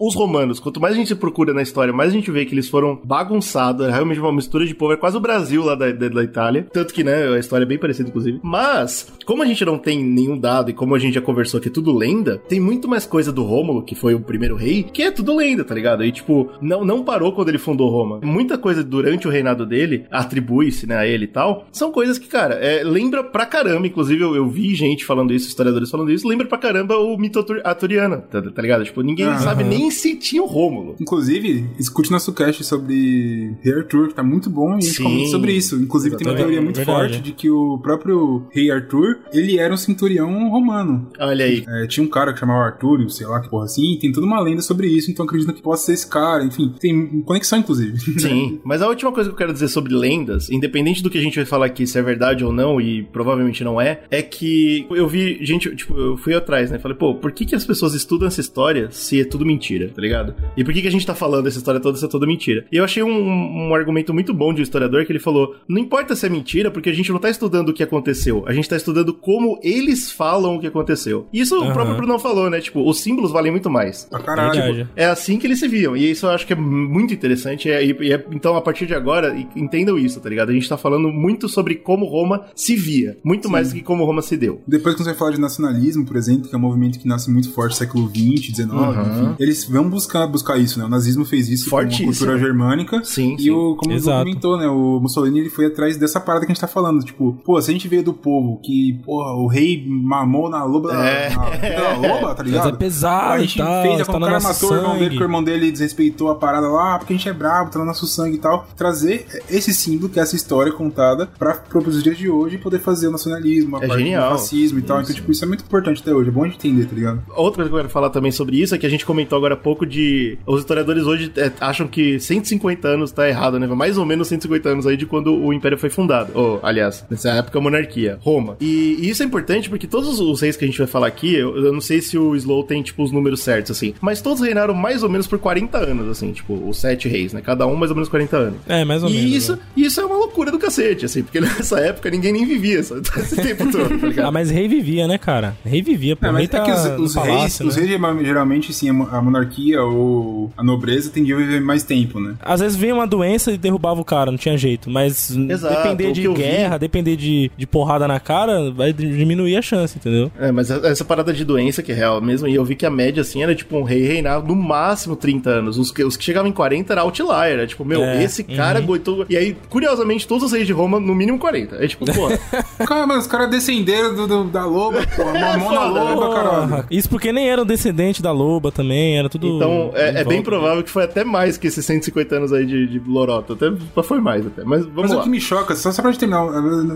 Os romanos, quanto mais a gente procura na história, mais a gente vê que eles foram bagunçados, é realmente uma mistura de povo, é quase o Brasil lá da, da, da Itália. Tanto que, né, a história é bem parecida, inclusive. Mas, como a gente não tem nenhum dado e como a gente já conversou que é tudo lenda, tem muito mais coisa do Rômulo, que foi o primeiro rei, que é tudo lenda, tá ligado? E, tipo, não, não parou quando ele fundou Roma. Muita coisa durante o reinado dele, atribui-se, né, a ele e tal, são coisas que, cara, é, lembra pra caramba, inclusive eu, eu vi gente falando isso, historiadores falando isso, lembra pra caramba o mito atur- arturiano, tá, tá ligado? Tipo, ninguém Aham. sabe nem se tinha o Rômulo. Inclusive, escute nosso cast sobre Rei Arthur, que tá muito bom, e a gente Sim. comenta sobre isso. Inclusive, tem uma teoria muito Verdade. forte de que o próprio Rei Arthur, ele era um centurião romano. Olha aí. É, tinha um cara que chamava Artúrio, sei lá que porra assim, e tem toda uma lenda sobre isso, então acredito que possa ser esse cara, enfim, tem conexão inclusive. Sim, mas a última coisa que eu quero dizer sobre lendas, independente do que a gente vai falar aqui, se é verdade ou não, e provavelmente não é, é que eu vi gente, tipo, eu fui atrás, né? Falei, pô, por que, que as pessoas estudam essa história se é tudo mentira, tá ligado? E por que, que a gente tá falando essa história toda se é toda mentira? E eu achei um, um argumento muito bom de um historiador que ele falou: não importa se é mentira, porque a gente não tá estudando o que aconteceu, a gente tá estudando como eles falam o que aconteceu. E isso o Aham. próprio Bruno falou, né? Tipo, os símbolos valem muito mais. Pra caralho. Verdade. É assim que eles se viam. E isso eu acho que é muito interessante. É- e- e é- então, a partir de agora, entendam isso, tá ligado? A gente tá falando muito sobre como Roma se via. Muito mais do que como Roma se deu. Depois que você vai falar de nacionalismo, por exemplo, que é um movimento que nasce muito forte no século XX, XIX, Uhum. enfim, eles vão buscar, buscar isso, né? O nazismo fez isso com Fortíssimo. a cultura germânica. Sim, E sim. o, como Exato. comentou, né? O Mussolini ele foi atrás dessa parada que a gente tá falando. Tipo, pô, se a gente veio do povo que, porra, o rei mamou na loba É. na, na loba, tá ligado? Mas é pesado a gente tal, fez, tá o cara matou o irmão dele, sangue. que o irmão dele desrespeitou a parada lá, "Ah, porque a gente é brabo, tá no nosso sangue e tal. Trazer esse símbolo, que é essa história contada, pra, pros dias de hoje poder fazer o nacionalismo, a É parte genial. do fascismo e tal. Então, tipo, isso é muito importante até hoje. É bom a gente entender, tá ligado? Outra coisa que eu quero falar também sobre isso é que a gente comentou agora pouco de. Os historiadores hoje é, acham que 150 anos tá errado, né? Mais ou menos 150 anos aí de quando o Império foi fundado. Ou, aliás, nessa época a monarquia, Roma. E, e isso é importante porque todos os reis que a gente vai falar aqui, eu, eu não sei se o Slow tem, tipo, os números certos, assim, mas todos reinaram mais ou menos por 40 anos, assim, tipo, os sete reis, né? Cada um mais ou menos 40 anos. É, mais ou e menos. isso, né? isso é uma loucura do cacete, assim, porque nessa época ninguém nem vivia esse, esse tempo todo, tá ligado? Ah, mas rei vivia, né, cara? Rei vivia, pô. É, o mas rei tá é que os, os reis, palácio, os né? reis geralmente, sim, a mo- a monarquia ou a nobreza tendiam a viver mais tempo, né? Às vezes vinha uma doença e derrubava o cara, não tinha jeito. Mas Exato, depender de eu vi- guerra, depender de, de porrada na cara, vai diminuir a chance, entendeu? É, mas essa parada de doença que é real mesmo, e eu vi que a média, assim, era tipo um rei reinar no máximo 30 anos. Os que, os que chegavam em 40 era outlier, era tipo, meu, É, esse cara aguentou. E aí, curiosamente, todos os reis de Roma, no mínimo 40. É tipo, pô, Cara, mas os caras descenderam do, do- da loba, pô. Mamou na foda, né? loba, caralho. Isso porque nem eram descendente da loba também, era tudo tudo. Então, é, é bem provável que foi até mais que esses 150 anos aí de, de lorota. Até foi mais até. Mas vamos Mas lá. o que me choca, só, só pra gente terminar,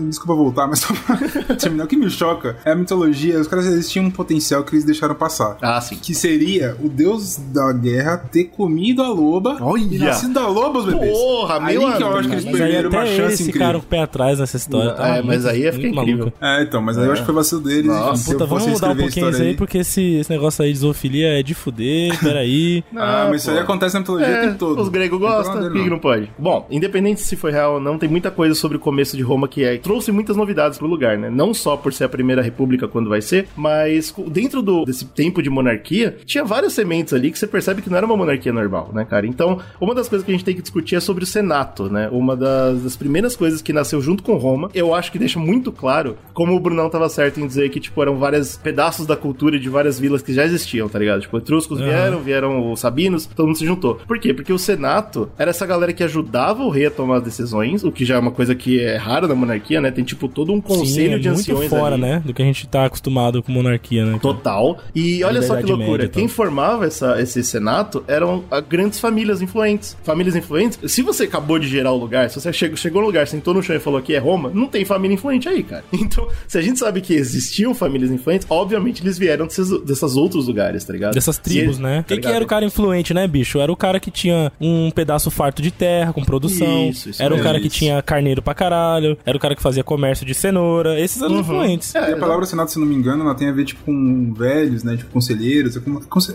desculpa voltar, mas só pra terminar, o que me choca é a mitologia, os caras eles tinham um potencial que eles deixaram passar. Ah, sim. Que seria o deus da guerra ter comido a loba Olha! e nascido da loba os bebês. Porra, aí meu que eu acho que eles Mas aí perderam uma chance esse incrível. cara com o pé atrás nessa história. Não, tá é, mas muito- aí ia ficar muito incrível. maluco. É, então, mas aí eu acho que foi vacilo deles. Nossa. Puta, vamos mudar um pouquinho isso aí, porque esse, esse negócio aí de zoofilia é de fuder, peraí. Ah, mas isso aí pô. acontece na mitologia o É, tempo todo. os gregos gostam, por que, que não. pode? Bom, independente se foi real ou não, tem muita coisa sobre o começo de Roma que é, trouxe muitas novidades pro lugar, né? Não só por ser a primeira república quando vai ser, mas dentro do, desse tempo de monarquia, tinha várias sementes ali que você percebe que não era uma monarquia normal, né, cara? Então, uma das coisas que a gente tem que discutir é sobre o Senato, né? Uma das, das primeiras coisas que nasceu junto com Roma, eu acho que deixa muito claro como o Brunão tava certo em dizer que, tipo, eram vários pedaços da cultura de várias vilas que já existiam, tá ligado? Tipo, etruscos vieram, vieram os sabinos, todo mundo se juntou. Por quê? Porque o Senato era essa galera que ajudava o rei a tomar as decisões, o que já é uma coisa que é rara na monarquia, né? Tem, tipo, todo um conselho Sim, é de muito anciões fora, ali. né? Do que a gente tá acostumado com monarquia, né? cara? Total. E olha só que loucura. Média, Quem formava essa, esse senato eram ah, grandes famílias influentes. Famílias influentes. Se você acabou de gerar o lugar, se você chegou, chegou no lugar, sentou no chão e falou que é Roma, não tem família influente aí, cara. Então, se a gente sabe que existiam famílias influentes, obviamente eles vieram desses, dessas outros lugares, tá ligado? Dessas tribos, né? Tá Quem que era o cara influente, né, bicho? Era o cara que tinha um pedaço farto de terra com produção. Isso, isso era o cara que isso. tinha carneiro pra caralho. Era o cara que fazia comércio de cenoura. Esses eram os influentes. É, E a palavra Senado, se não me engano, ela tem a ver, tipo, com velhos, né? Tipo, conselheiros. É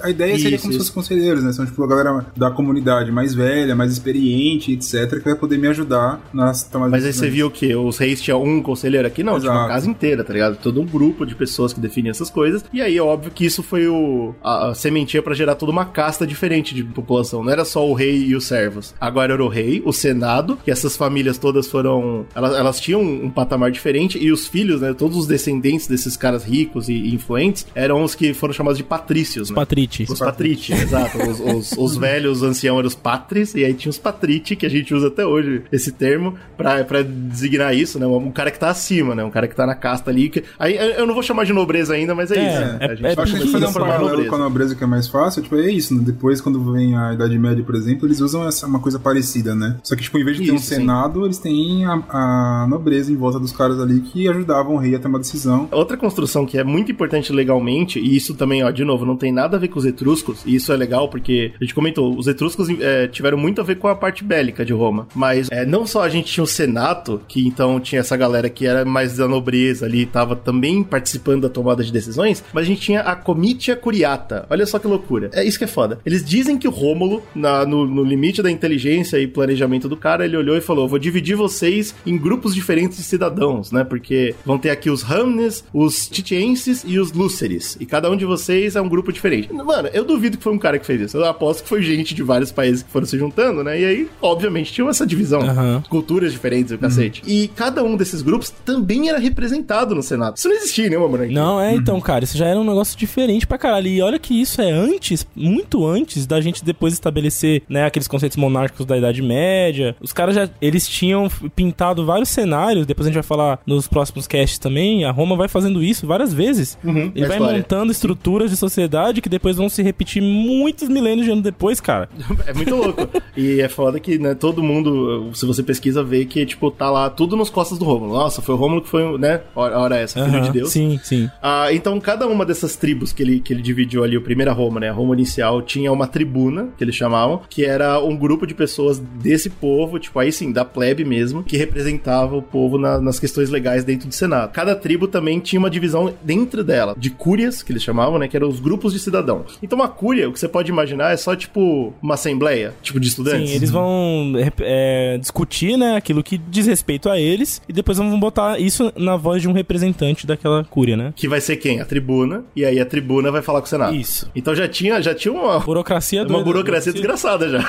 A ideia seria Isso, como se fossem conselheiros, né? São, tipo, a galera da comunidade mais velha, mais experiente, etc., que vai poder me ajudar nas tomadas Mas aí você viu que os reis tinham um conselheiro aqui? Não, tinha uma casa inteira, tá ligado? Todo um grupo de pessoas que definiam essas coisas. E aí é óbvio que isso foi o, a, a sementinha pra gerar toda uma casta diferente de população. Não era só o rei e os servos. Agora era o rei, o senado, que essas famílias todas foram. Elas, elas tinham um patamar diferente. E os filhos, né? Todos os descendentes desses caras ricos e, e influentes eram os que foram chamados de patrícios, né? Patrite. Os patriti, exato. Os, os, os velhos anciãos eram os patris, e aí tinha os patriti, que a gente usa até hoje esse termo, pra, pra designar isso, né? Um cara que tá acima, né? Um cara que tá na casta ali. Que... Aí eu não vou chamar de nobreza ainda, mas é, É, isso. né? é- a gente é fazer um paralelo nobreza. com a nobreza que é mais fácil, tipo, é isso, né? Depois, quando vem a Idade Média, por exemplo, eles usam essa, uma coisa parecida, né? Só que, tipo, em vez de ter um sim. senado, eles têm a, a nobreza em volta dos caras ali que ajudavam o rei a tomar decisão. Outra construção que é muito importante legalmente, e isso também, ó, de novo, não tem nada a ver com os etruscos, e isso é legal porque a gente comentou, os etruscos é, tiveram muito a ver com a parte bélica de Roma, mas é, não só a gente tinha o Senato, que então tinha essa galera que era mais da nobreza ali, tava também participando da tomada de decisões, mas a gente tinha a Comitia Curiata. Olha só que loucura. É isso que é foda. Eles dizem que o Rômulo, na- no, no limite da inteligência e planejamento do cara, ele olhou e falou: vou dividir vocês em grupos diferentes de cidadãos, né? Porque vão ter aqui os Ramnes, os Titienses e os Lúceres. E cada um de vocês é um grupo diferente. Mano, eu duvido que foi um cara que fez isso. Eu aposto que foi gente de vários países que foram se juntando, né? E aí, obviamente, tinha essa divisão. Aham. Culturas diferentes, o cacete. E cada um desses grupos também era representado no Senado. Isso não existia nenhuma monarquia. Não, é então, cara, isso já era um negócio diferente pra caralho. E olha que isso é antes, muito antes da gente depois estabelecer, né, aqueles conceitos monárquicos da Idade Média. Os caras já, eles tinham pintado vários cenários, depois a gente vai falar nos próximos casts também, a Roma vai fazendo isso várias vezes. Uhum, Ele na vai história. montando estruturas de sociedade que depois vão se repetir muitos milênios de anos depois, cara. É muito louco. e é foda que, né, todo mundo, se você pesquisa, vê que, tipo, tá lá tudo nas costas do Rômulo. Nossa, foi o Rômulo que foi, né, hora, hora essa, filho Aham, de Deus. Sim, sim. Ah, então, cada uma dessas tribos que ele, que ele dividiu ali, o primeiro Roma, né? A Roma inicial, tinha uma tribuna, que eles chamavam, que era um grupo de pessoas desse povo, tipo, aí sim, da plebe mesmo, que representava o povo na- nas questões legais dentro do Senado. Cada tribo também tinha uma divisão dentro dela, de cúrias, que eles chamavam, né? Que eram os grupos de cidadão. Então, uma cúria, o que você pode imaginar, é só, tipo, uma assembleia, tipo, de estudantes. Sim, eles vão é, discutir, né, aquilo que diz respeito a eles e depois vão botar isso na voz de um representante daquela cúria, né? Que vai ser quem? A tribuna. E aí a tribuna vai falar com o Senado. Isso. Então já tinha, já tinha uma, Burocracia uma burocracia desgraçada já.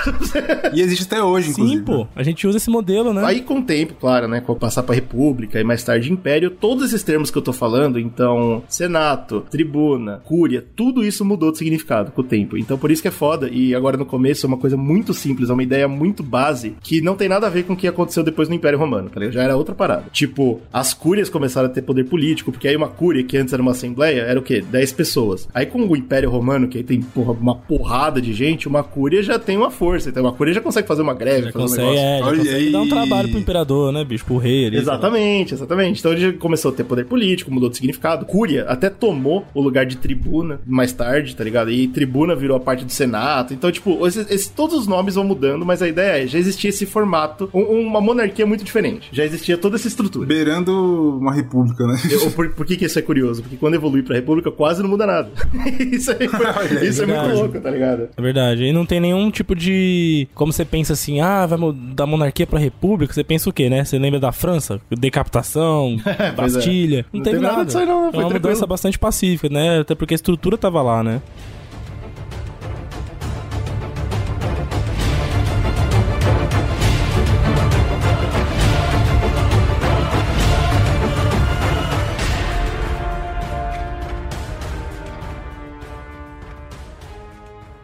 E existe até hoje, inclusive. Sim, pô. A gente usa esse modelo, né? Aí com o tempo, claro, né, com passar pra república e mais tarde império, todos esses termos que eu tô falando, então, senato, tribuna, cúria, tudo isso mudou de significado com o tempo. Então por isso que é foda e agora no começo é uma coisa muito simples, é uma ideia muito base que não tem nada a ver com o que aconteceu depois no Império Romano, tá ligado? Já era outra parada. Tipo, as cúrias começaram a ter poder político, porque aí uma cúria que antes era uma assembleia, era o quê? 10 pessoas. Aí com o Império Romano, que aí tem, porra, uma, uma porrada de gente, uma cúria já tem uma força. Então uma cúria já consegue fazer uma greve, Já fazer um consegue, negócio. é, já Olha consegue aí. dar um trabalho pro imperador, né, bicho? Pro rei ali. Exatamente, exatamente. Então ele começou a ter poder político, mudou de significado. Cúria até tomou o lugar de tribuna mais tarde, tá ligado? E tribuna virou a parte do senato. Então, tipo, esses, esses- todos os nomes vão mudando, mas a ideia é, já existia esse formato, um- uma monarquia muito diferente. Já existia toda essa estrutura. Beirando uma república, né? Eu- por, por que, que isso é curioso? Porque quando evolui pra república, quase não muda nada. isso aí foi- isso é muito louco, tá ligado? É verdade. E não tem nenhum tipo de. Como você pensa assim, ah, vai da monarquia pra república, você pensa o quê, né? Você lembra da França? Decapitação, Pois é. Bastilha. Não, Não teve teve nada disso aí não, É foi uma mudança bastante pacífica, né? Até porque a estrutura tava lá, né?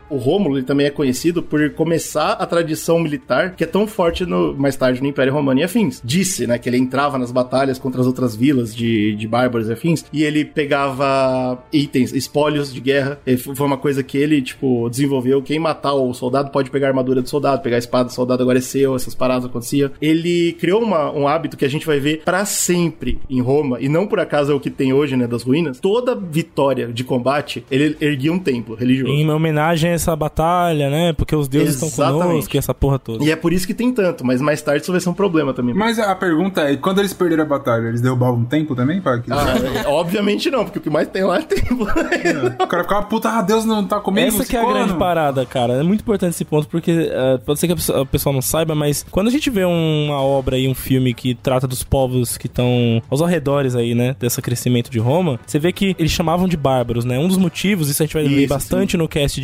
O Rômulo também é conhecido por começar a tradição militar que é tão forte no, mais tarde no Império Romano e afins. Disse, né, que ele entrava nas batalhas contra as outras vilas de, de bárbaros e afins e ele pegava itens, espólios de guerra. Foi uma coisa que ele, tipo, desenvolveu. Quem matar o soldado pode pegar a armadura do soldado, pegar a espada do soldado agora é seu, essas paradas aconteciam. Ele criou uma- um hábito que a gente vai ver pra sempre em Roma e não por acaso é o que tem hoje, né, das ruínas. Toda vitória de combate, ele erguia um templo religioso. Em homenagem essa batalha, né? Porque os deuses estão Exatamente. conosco e essa porra toda. E é por isso que tem tanto, mas mais tarde isso vai ser um problema também. Mas a pergunta é, quando eles perderam a batalha, eles derrubavam um templo também? Pra que... Ah, é, obviamente não, porque o que mais tem lá é templo. O cara ficava, puta, ah, Deus não tá comigo. Essa que é a ciclano." grande parada, cara. É muito importante esse ponto, porque eh, pode ser que o pessoal não saiba, mas quando a gente vê uma obra e um filme que trata dos povos que estão aos arredores aí, né, desse crescimento de Roma, você vê que eles chamavam de bárbaros, né? Um dos motivos, isso a gente vai ver Isso, bastante no cast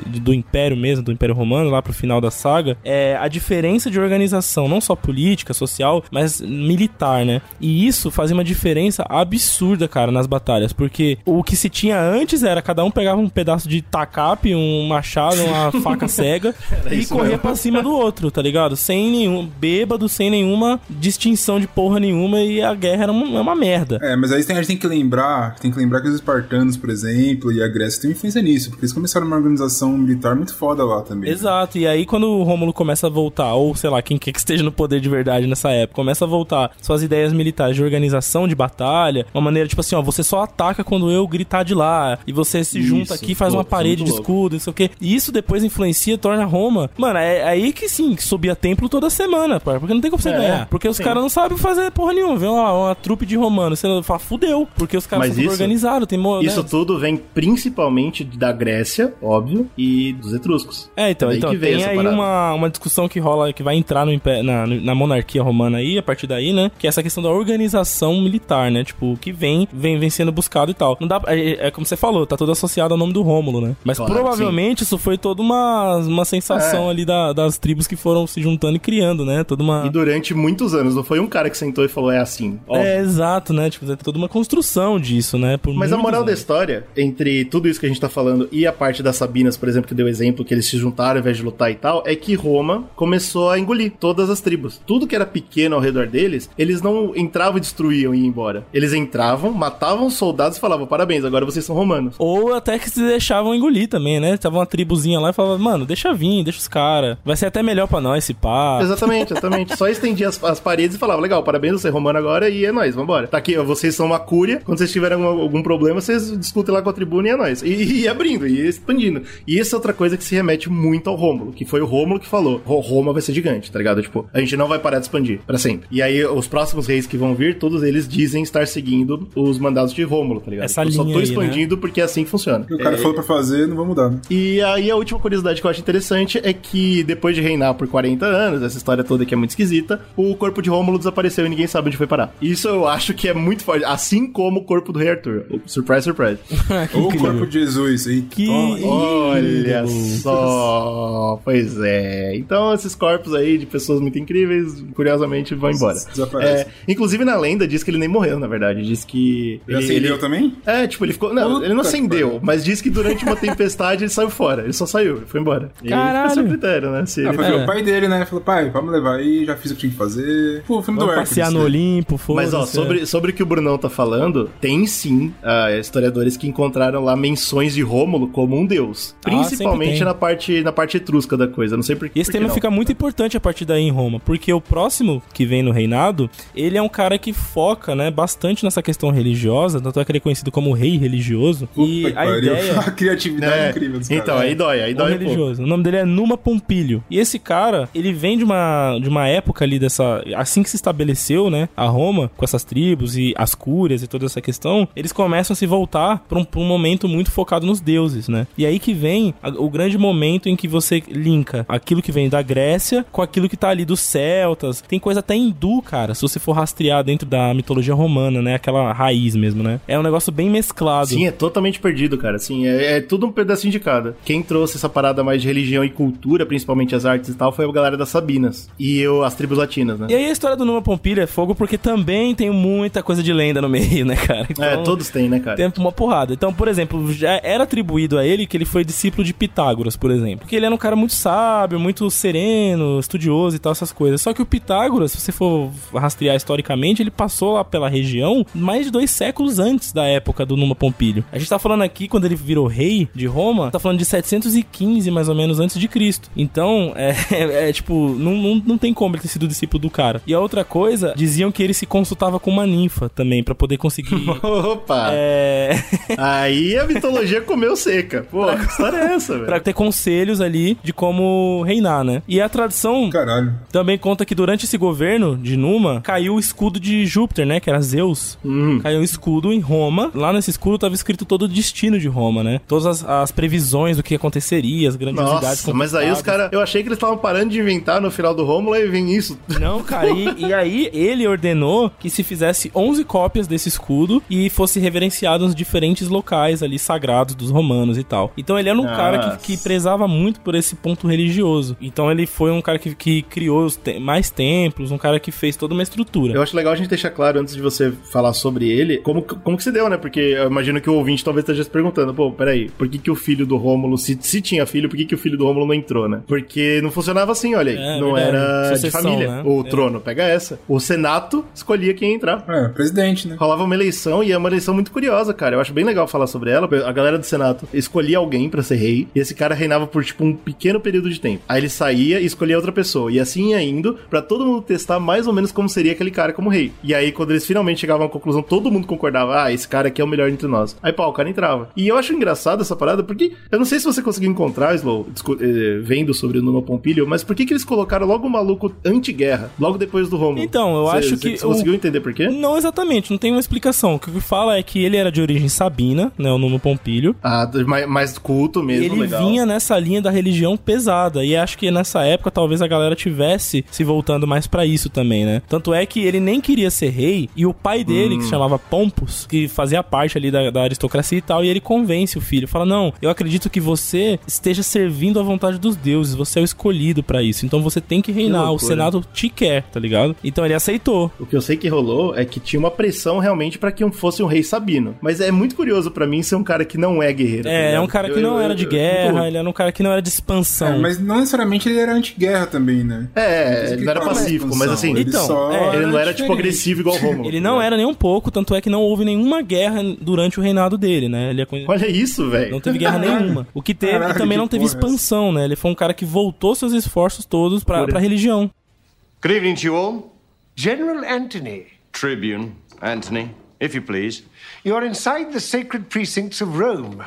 de, de- do Império mesmo, do Império Romano, lá pro final da saga, é a diferença de organização, não só política, social, mas militar, né? E isso fazia uma diferença absurda, cara, nas batalhas, porque o que se tinha antes era cada um pegava um pedaço de tacape, um machado, uma faca cega e corria mesmo. pra cima do outro, tá ligado? Sem nenhum bêbado, sem nenhuma distinção de porra nenhuma e a guerra era uma, uma merda. É, mas aí tem- a gente tem que lembrar, tem que lembrar que os espartanos, por exemplo, e a Grécia têm influência nisso, porque eles começaram uma organização militar muito foda lá também. Exato, e aí quando o Rômulo começa a voltar, ou sei lá, quem quer que esteja no poder de verdade nessa época, começa a voltar suas ideias militares de organização de batalha, uma maneira tipo assim, ó, você só ataca quando eu gritar de lá, e você se junta Isso, aqui e faz uma louco, parede muito de escudo, não sei o quê. E isso depois influencia, torna Roma. Mano, é aí que sim, que subia templo toda semana, pá, porque não tem como você É, ganhar. Porque os caras não sabem fazer porra nenhuma, vê uma, uma trupe de romanos, você fala, fudeu, porque os caras são organizados, tem Isso né? tudo vem principalmente da Grécia, óbvio, e dos etruscos. É, então, Daí então tem aí uma, uma discussão que rola, que vai entrar no na, na monarquia romana aí, a partir daí, né? Que é essa questão da organização militar, né? Tipo, o que vem, vem, vem sendo buscado e tal. Não dá, é, é como você falou, tá tudo associado ao nome do Rômulo, né? Mas Claro, provavelmente isso foi toda uma, uma sensação É. ali da- das tribos que foram se juntando e criando, né? Toda uma... E durante muitos anos, não foi um cara que sentou e falou, é assim. óbvio. É, exato, né? Tipo, é toda uma construção disso, né? Por Mas a moral da anos. história, entre tudo isso que a gente tá falando e a parte das Sabinas, por exemplo, que deu exemplo, que eles se juntaram ao invés de lutar e tal, é que Roma começou a engolir todas as tribos. Tudo que era pequeno ao redor deles, eles não entravam e destruíam e iam embora. Eles entravam, matavam os soldados e falavam, parabéns, agora vocês são romanos. Ou até que se deixavam engolir também, né? Tava uma tribuzinha lá e falava, mano, deixa vir, deixa os caras. Vai ser até melhor pra nós esse pá. Exatamente, exatamente. Só estendia as, as paredes e falava, legal, parabéns, você é romano agora e é nóis, vambora. Tá aqui, ó, vocês são uma cúria, quando vocês tiverem algum, algum problema, vocês discutem lá com a tribuna e é nóis. E, e abrindo, e expandindo. E essa é outra coisa que se remete muito ao Rômulo, que foi o Rômulo que falou, "Ro- Roma vai ser gigante, tá ligado? Tipo, a gente não vai parar de expandir, pra sempre. E aí, os próximos reis que vão vir, todos eles dizem estar seguindo os mandados de Rômulo, tá ligado? Essa Eu só linha tô aí, né? expandindo porque é assim que funciona. O cara falou pra fazer, não vai mudar, né? E aí a última curiosidade que eu acho interessante é que depois de reinar por 40 anos, essa história toda que é muito esquisita, o corpo de Rômulo desapareceu e ninguém sabe onde foi parar. Isso eu acho que é muito forte, assim como o corpo do rei Arthur. Surprise, surprise. Ou o corpo de Jesus. E... Que... Olha só, pois é. Então esses corpos aí de pessoas muito incríveis, curiosamente, vão embora. É, inclusive na lenda diz que ele nem morreu, na verdade. Diz que Já ele, acendeu ele- também? É, tipo, ele ficou. Não, Puta ele não acendeu, mas diz que durante uma tempestade ele saiu fora. Ele só saiu, ele foi embora. Caralho. fica a seu critério, né? Se Ah, ele- foi É. o pai dele, né? Falou, pai, vamos levar aí, já fiz o que tinha que fazer. Pô, o filme do Vamos Hércules. passear no né? Olimpo, foda-se. Mas ó, sobre, sobre o que o Brunão tá falando, tem sim ah, historiadores que encontraram lá menções de Rômulo como um deus. Ah, principalmente tem. na parte, na parte etrusca da coisa. Não sei por E esse por tema não. fica muito importante a partir daí em Roma, porque o próximo que vem no reinado, ele é um cara que foca, né, bastante nessa questão religiosa, tanto é que ele é conhecido como rei religioso. e Puta que a pariu. ideia A criatividade É, incrível dos Então, caras. aí dói, aí o dói um religioso. O nome dele é Numa Pompílio. E esse cara, ele vem de uma, de uma época ali dessa. Assim que se estabeleceu, né? A Roma, com essas tribos e as cúrias e toda essa questão, eles começam a se voltar para um, pra um momento muito focado nos deuses, né? E aí que vem o grande momento em que você linka aquilo que vem da Grécia com aquilo que tá ali dos celtas. Tem coisa até hindu, cara, se você for rastrear dentro da mitologia romana, né? Aquela raiz mesmo, né? É um negócio bem mesclado. Sim, é totalmente perdido, cara. Assim, é, é tudo um pedacinho de cada. Quem trouxe essa parada mais de religião e cultura, principalmente as artes e tal, foi a galera das Sabinas. E eu, as tribos latinas, né? E aí a história do Numa Pompília é fogo porque também tem muita coisa de lenda no meio, né, cara? É, todos têm, né, cara? Tem uma porrada. Então, por exemplo, já era atribuído a ele que ele foi discípulo de Pitágoras, por exemplo. Porque ele era um cara muito sábio, muito sereno, estudioso e tal, essas coisas. Só que o Pitágoras, se você for rastrear historicamente, ele passou lá pela região mais de dois séculos antes da época do Numa Pompílio. A gente tá falando aqui, quando ele virou rei de Roma, tá falando de 715, mais ou menos, antes de Cristo. Então, é, é, tipo, não, não, não tem como ele ter sido discípulo do cara. E a outra coisa, diziam que ele se consultava com uma ninfa também, pra poder conseguir... Opa! É. Aí a mitologia comeu seca. Pô, história é essa, velho? pra ter conselhos ali de como reinar, né? E a tradição Caralho. também conta que durante esse governo de Numa, caiu o escudo de Júpiter, né? Que era Zeus. Hum. Caiu o escudo em Roma. Lá nesse escudo tava escrito todo o destino de Roma, né? Todas as, as previsões do que aconteceria, as grandiosidades Nossa, mas aí os caras. Eu achei que eles estavam parando de inventar no final do Rômulo e vem isso. Não, cara, e, e aí ele ordenou que se fizesse 11 cópias desse escudo e fosse reverenciado nos diferentes locais ali sagrados dos romanos e tal. Então ele era um Nossa. cara que, que prezava muito por esse ponto religioso. Então ele foi um cara que, que criou os te- mais templos, um cara que fez toda uma estrutura. Eu acho legal a gente deixar claro, antes de você falar sobre ele, como, como que se deu, né? Porque eu imagino que o ouvinte talvez esteja se perguntando, pô, peraí, por que, que o filho do Rômulo, se, se tinha filho, por que, que o filho do Rômulo não entrou, né? Porque não funcionava assim, olha aí. É, não verdade. era de Sucessão, família. né? O É. trono, pega essa. O Senato escolhia quem ia entrar. É, presidente, né? Rolava uma eleição e é uma eleição muito curiosa, cara. Eu acho bem legal falar sobre ela. A galera do Senato escolhia alguém pra ser rei e esse cara reinava por tipo um pequeno período de tempo. Aí ele saía e escolhia outra pessoa e assim ia indo pra todo mundo testar mais ou menos como seria aquele cara como rei. E aí quando eles finalmente chegavam à conclusão, todo mundo concordava: "Ah, esse cara aqui é o melhor entre nós". Aí pá, o cara entrava. E eu acho engraçado essa parada porque eu não sei se você conseguiu encontrar, Slow, eh, vendo sobre o Numa Pompílio, mas por que que eles colocaram logo o maluco anti-guerra, logo depois do Rômulo? Então, eu Cê- acho cê- que Você o- conseguiu entender por quê? Não exatamente, não tem uma explicação. O que fala é que ele era de origem sabina, né? O nome Pompílio. Ah, mais, mais culto mesmo, ele legal. vinha nessa linha da religião pesada. E acho que nessa época talvez a galera tivesse se voltando mais pra isso também, né? Tanto é que ele nem queria ser rei. E o pai dele, Hum. que se chamava Pompus, que fazia parte ali da, da aristocracia e tal, e ele convence o filho. Fala: Não, eu acredito que você esteja servindo à vontade dos deuses. Você é o escolhido pra isso. Então você tem que reinar. o. Senado te quer, tá ligado? Então ele aceitou. O que eu sei que rolou é que tinha uma pressão realmente pra que fosse um rei sabino. Mas é muito curioso pra mim ser um cara que não é guerreiro. tá É, é um cara que Eu- não eu- era de eu- guerra, ele era um cara que não era de expansão. É, mas não necessariamente ele era anti-guerra também, né? É, ele não era a pacífico, mas assim, ele, Então, só é, ele não era tipo agressivo igual Romulo. Ele não era nem um pouco, tanto é que não houve nenhuma guerra durante o reinado dele, né? Ele é Olha isso, velho. Não teve guerra nenhuma. O que teve Caralho, e também não teve é essa? expansão, né? Ele foi um cara que voltou seus esforços todos pra, Por- pra religião. Good evening to you all. General Antony, Tribune, Anthony, if you please. you're inside the sacred precincts of Rome,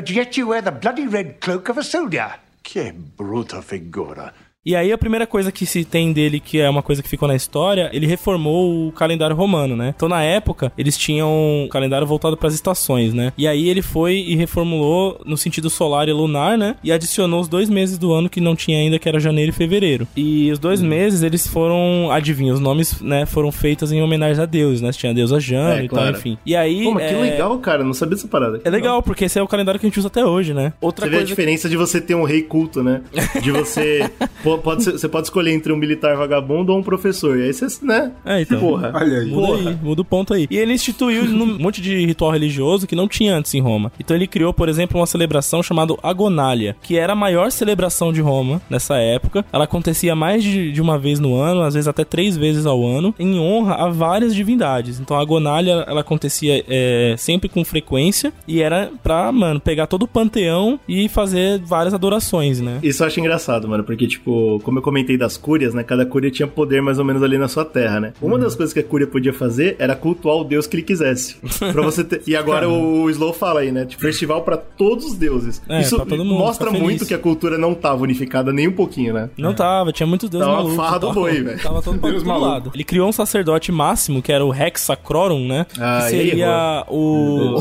but yet you wear the bloody red cloak of a soldier. Che brutta figura. E aí a primeira coisa que se tem dele, que é uma coisa que ficou na história, ele reformou o calendário romano, né? Então na época, eles tinham um calendário voltado pras estações, né? E aí ele foi e reformulou no sentido solar e lunar, né? E adicionou os dois meses do ano que não tinha ainda, que era janeiro e fevereiro. E os dois meses, eles foram, adivinha, os nomes, né, foram feitos em homenagem a deuses, né? Tinha a deusa Jana É, e tal, claro. enfim. E aí... Pô, mas que é... legal, cara. Não sabia dessa parada. É legal, porque esse é o calendário que a gente usa até hoje, né? Outra Você vê a coisa diferença de você ter um rei culto, né? De você Pode ser- você pode escolher entre um militar vagabundo ou um professor. E aí você, né? É, então. Porra. Olha aí. Muda Porra. aí, muda o ponto aí. E ele instituiu um monte de ritual religioso que não tinha antes em Roma. Então ele criou, por exemplo, uma celebração chamada Agonália, que era a maior celebração de Roma nessa época. Ela acontecia mais de, de uma vez no ano, às vezes até três vezes ao ano, em honra a várias divindades. Então a Agonália, ela acontecia é, sempre com frequência e era pra, mano, pegar todo o panteão e fazer várias adorações, né? Isso eu acho engraçado, mano, porque, tipo, como eu comentei das cúrias, né? Cada cúria tinha poder mais ou menos ali na sua terra, né? Uma das coisas que a cúria podia fazer era cultuar o deus que ele quisesse. Pra você ter... E agora o Slow fala aí, né? Tipo, festival pra todos os deuses. É, Isso pra todo mundo, mostra muito que a cultura não tava unificada nem um pouquinho, né? Não tava, tinha muitos deuses Tava malucos. farra do tava- boi, velho. Tava todo Deus maluco. lado. Ele criou um sacerdote máximo, que era o Rex Sacrorum, né? Ah, que seria o,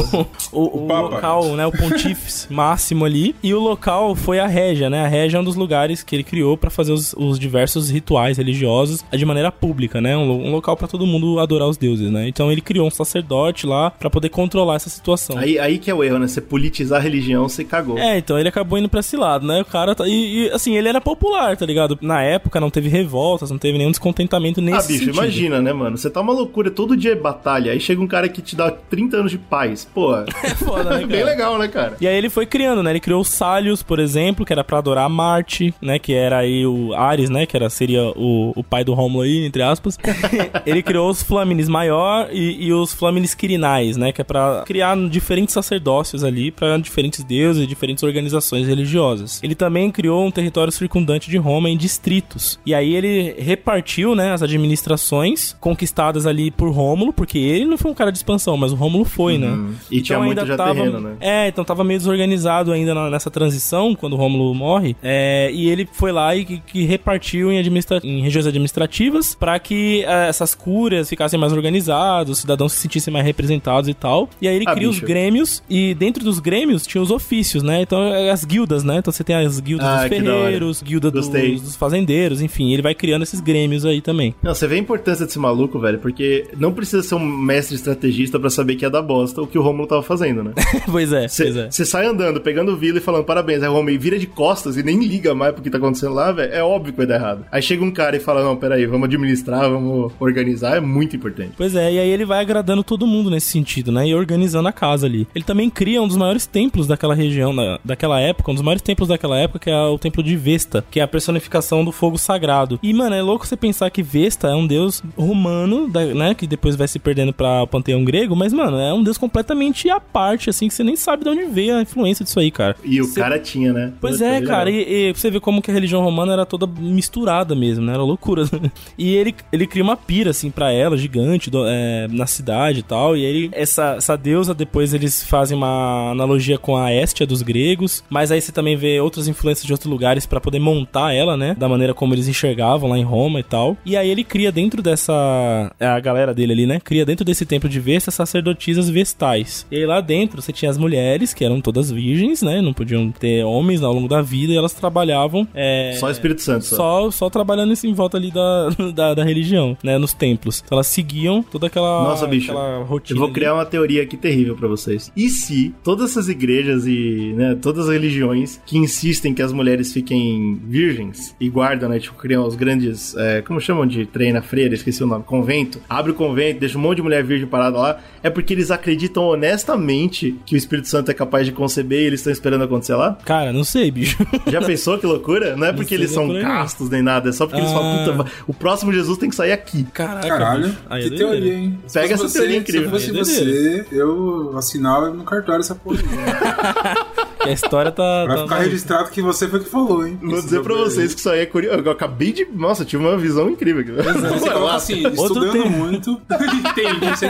o, o, Papa. local, né? O pontífice máximo ali. E o local foi a Régia, né? A Régia é um dos lugares que ele criou pra fazer os, os diversos rituais religiosos de maneira pública, né? Um, um local pra todo mundo adorar os deuses, né? Então ele criou um sacerdote lá pra poder controlar essa situação. Aí, aí que é o erro, né? Você politizar a religião, você cagou. É, então ele acabou indo pra esse lado, né? O cara tá. E, e, assim, ele era popular, tá ligado? Na época não teve revoltas, não teve nenhum descontentamento nesse Ah, bicho, sentido. imagina, né, mano? Você tá uma loucura, todo dia é batalha, aí chega um cara que te dá 30 anos de paz. Pô, É foda, né, bem legal, né, cara? E aí ele foi criando, né? Ele criou o Salius, por exemplo, que era pra adorar Marte, né? Que era aí o Ares, né? Que era, seria o, o pai do Rômulo aí, entre aspas. ele criou os Flaminis Maior e, e os Flaminis Quirinais, né? Que é pra criar diferentes sacerdócios ali pra diferentes deuses e diferentes organizações religiosas. Ele também criou um território circundante de Roma em distritos. E aí ele repartiu, né? As administrações conquistadas ali por Rômulo, porque ele não foi um cara de expansão, mas o Rômulo foi, né? E tinha muito já terreno, né? É, então tava meio desorganizado ainda na- nessa transição, quando o Rômulo morre. É, e ele foi lá e que, que repartiu em, administra- em regiões administrativas pra que é, essas cúrias ficassem mais organizadas, os cidadãos se sentissem mais representados e tal. E aí ele Ah, cria os bicho. grêmios, e dentro dos grêmios tinha os ofícios, né? Então é as guildas, né? Então você tem as guildas Ah, dos da ferreiros, guilda dos, dos fazendeiros, enfim, ele vai criando esses grêmios aí também. Não, você vê a importância desse maluco, velho, porque não precisa ser um mestre estrategista pra saber que ia dar bosta o que o Romulo tava fazendo, né? pois é, pois é. Você sai andando, pegando o Vila e falando parabéns, aí o Romulo vira de costas e nem liga mais pro que tá acontecendo lá, velho. É óbvio que vai dar errado. Aí chega um cara e fala: Não, peraí, vamos administrar, vamos organizar, é muito importante. Pois é, e aí ele vai agradando todo mundo nesse sentido, né? E organizando a casa ali. Ele também cria um dos maiores templos daquela região, da, daquela época, um dos maiores templos daquela época, que é o templo de Vesta, que é a personificação do fogo sagrado. E, mano, é louco você pensar que Vesta é um deus romano, né? Que depois vai se perdendo pra o panteão grego, mas, mano, é um deus completamente à parte, assim, que você nem sabe de onde veio a influência disso aí, cara. E o Você- cara tinha, né? Pois é, legal. cara, e, e você vê como que a religião romana era toda misturada mesmo, né? Era loucura. E ele, ele cria uma pira, assim, pra ela, gigante, do- é, na cidade e tal. E ele, essa, essa deusa, depois eles fazem uma analogia com a Estia dos gregos. Mas aí você também vê outras influências de outros lugares pra poder montar ela, né? Da maneira como eles enxergavam lá em Roma e tal. E aí ele cria dentro dessa. é A galera dele ali, né? Cria dentro desse templo de Vesta sacerdotisas vestais. E aí lá dentro você tinha as mulheres, que eram todas virgens, né? Não podiam ter homens ao longo da vida e elas trabalhavam. é, Só Espírito Santo, só. Só, só trabalhando em volta ali da, da, da religião, né? Nos templos. Então elas seguiam toda aquela, Nossa, bicho. aquela rotina. Eu vou ali. criar uma teoria aqui terrível pra vocês. E se todas essas igrejas e né, todas as religiões que insistem que as mulheres fiquem virgens e guardam, né? Tipo, criam os grandes. é, como chamam de treina freira? Esqueci o nome. Convento. Abre o convento, deixa um monte de mulher virgem parada lá. É porque eles acreditam honestamente que o Espírito Santo é capaz de conceber e eles estão esperando acontecer lá? Cara, não sei, bicho. Já pensou que loucura? Não é porque eles não são é castos nem nada, é só porque eles Ah. falam, puta, o próximo Jesus tem que sair aqui. Caraca, Caralho. Aí é que doideira. teoria, hein? Se Pega fosse essa teoria você, incrível. Se Aí é fosse você, eu assinava no cartório essa porra. a história tá. Pra tá ficar registrado que você foi que falou, hein? Vou dizer pra bagulho aí. vocês que isso aí é curioso. Eu acabei de. Nossa, tive uma visão incrível aqui. Você coloca assim, estudando tema. muito. Entendi. Você...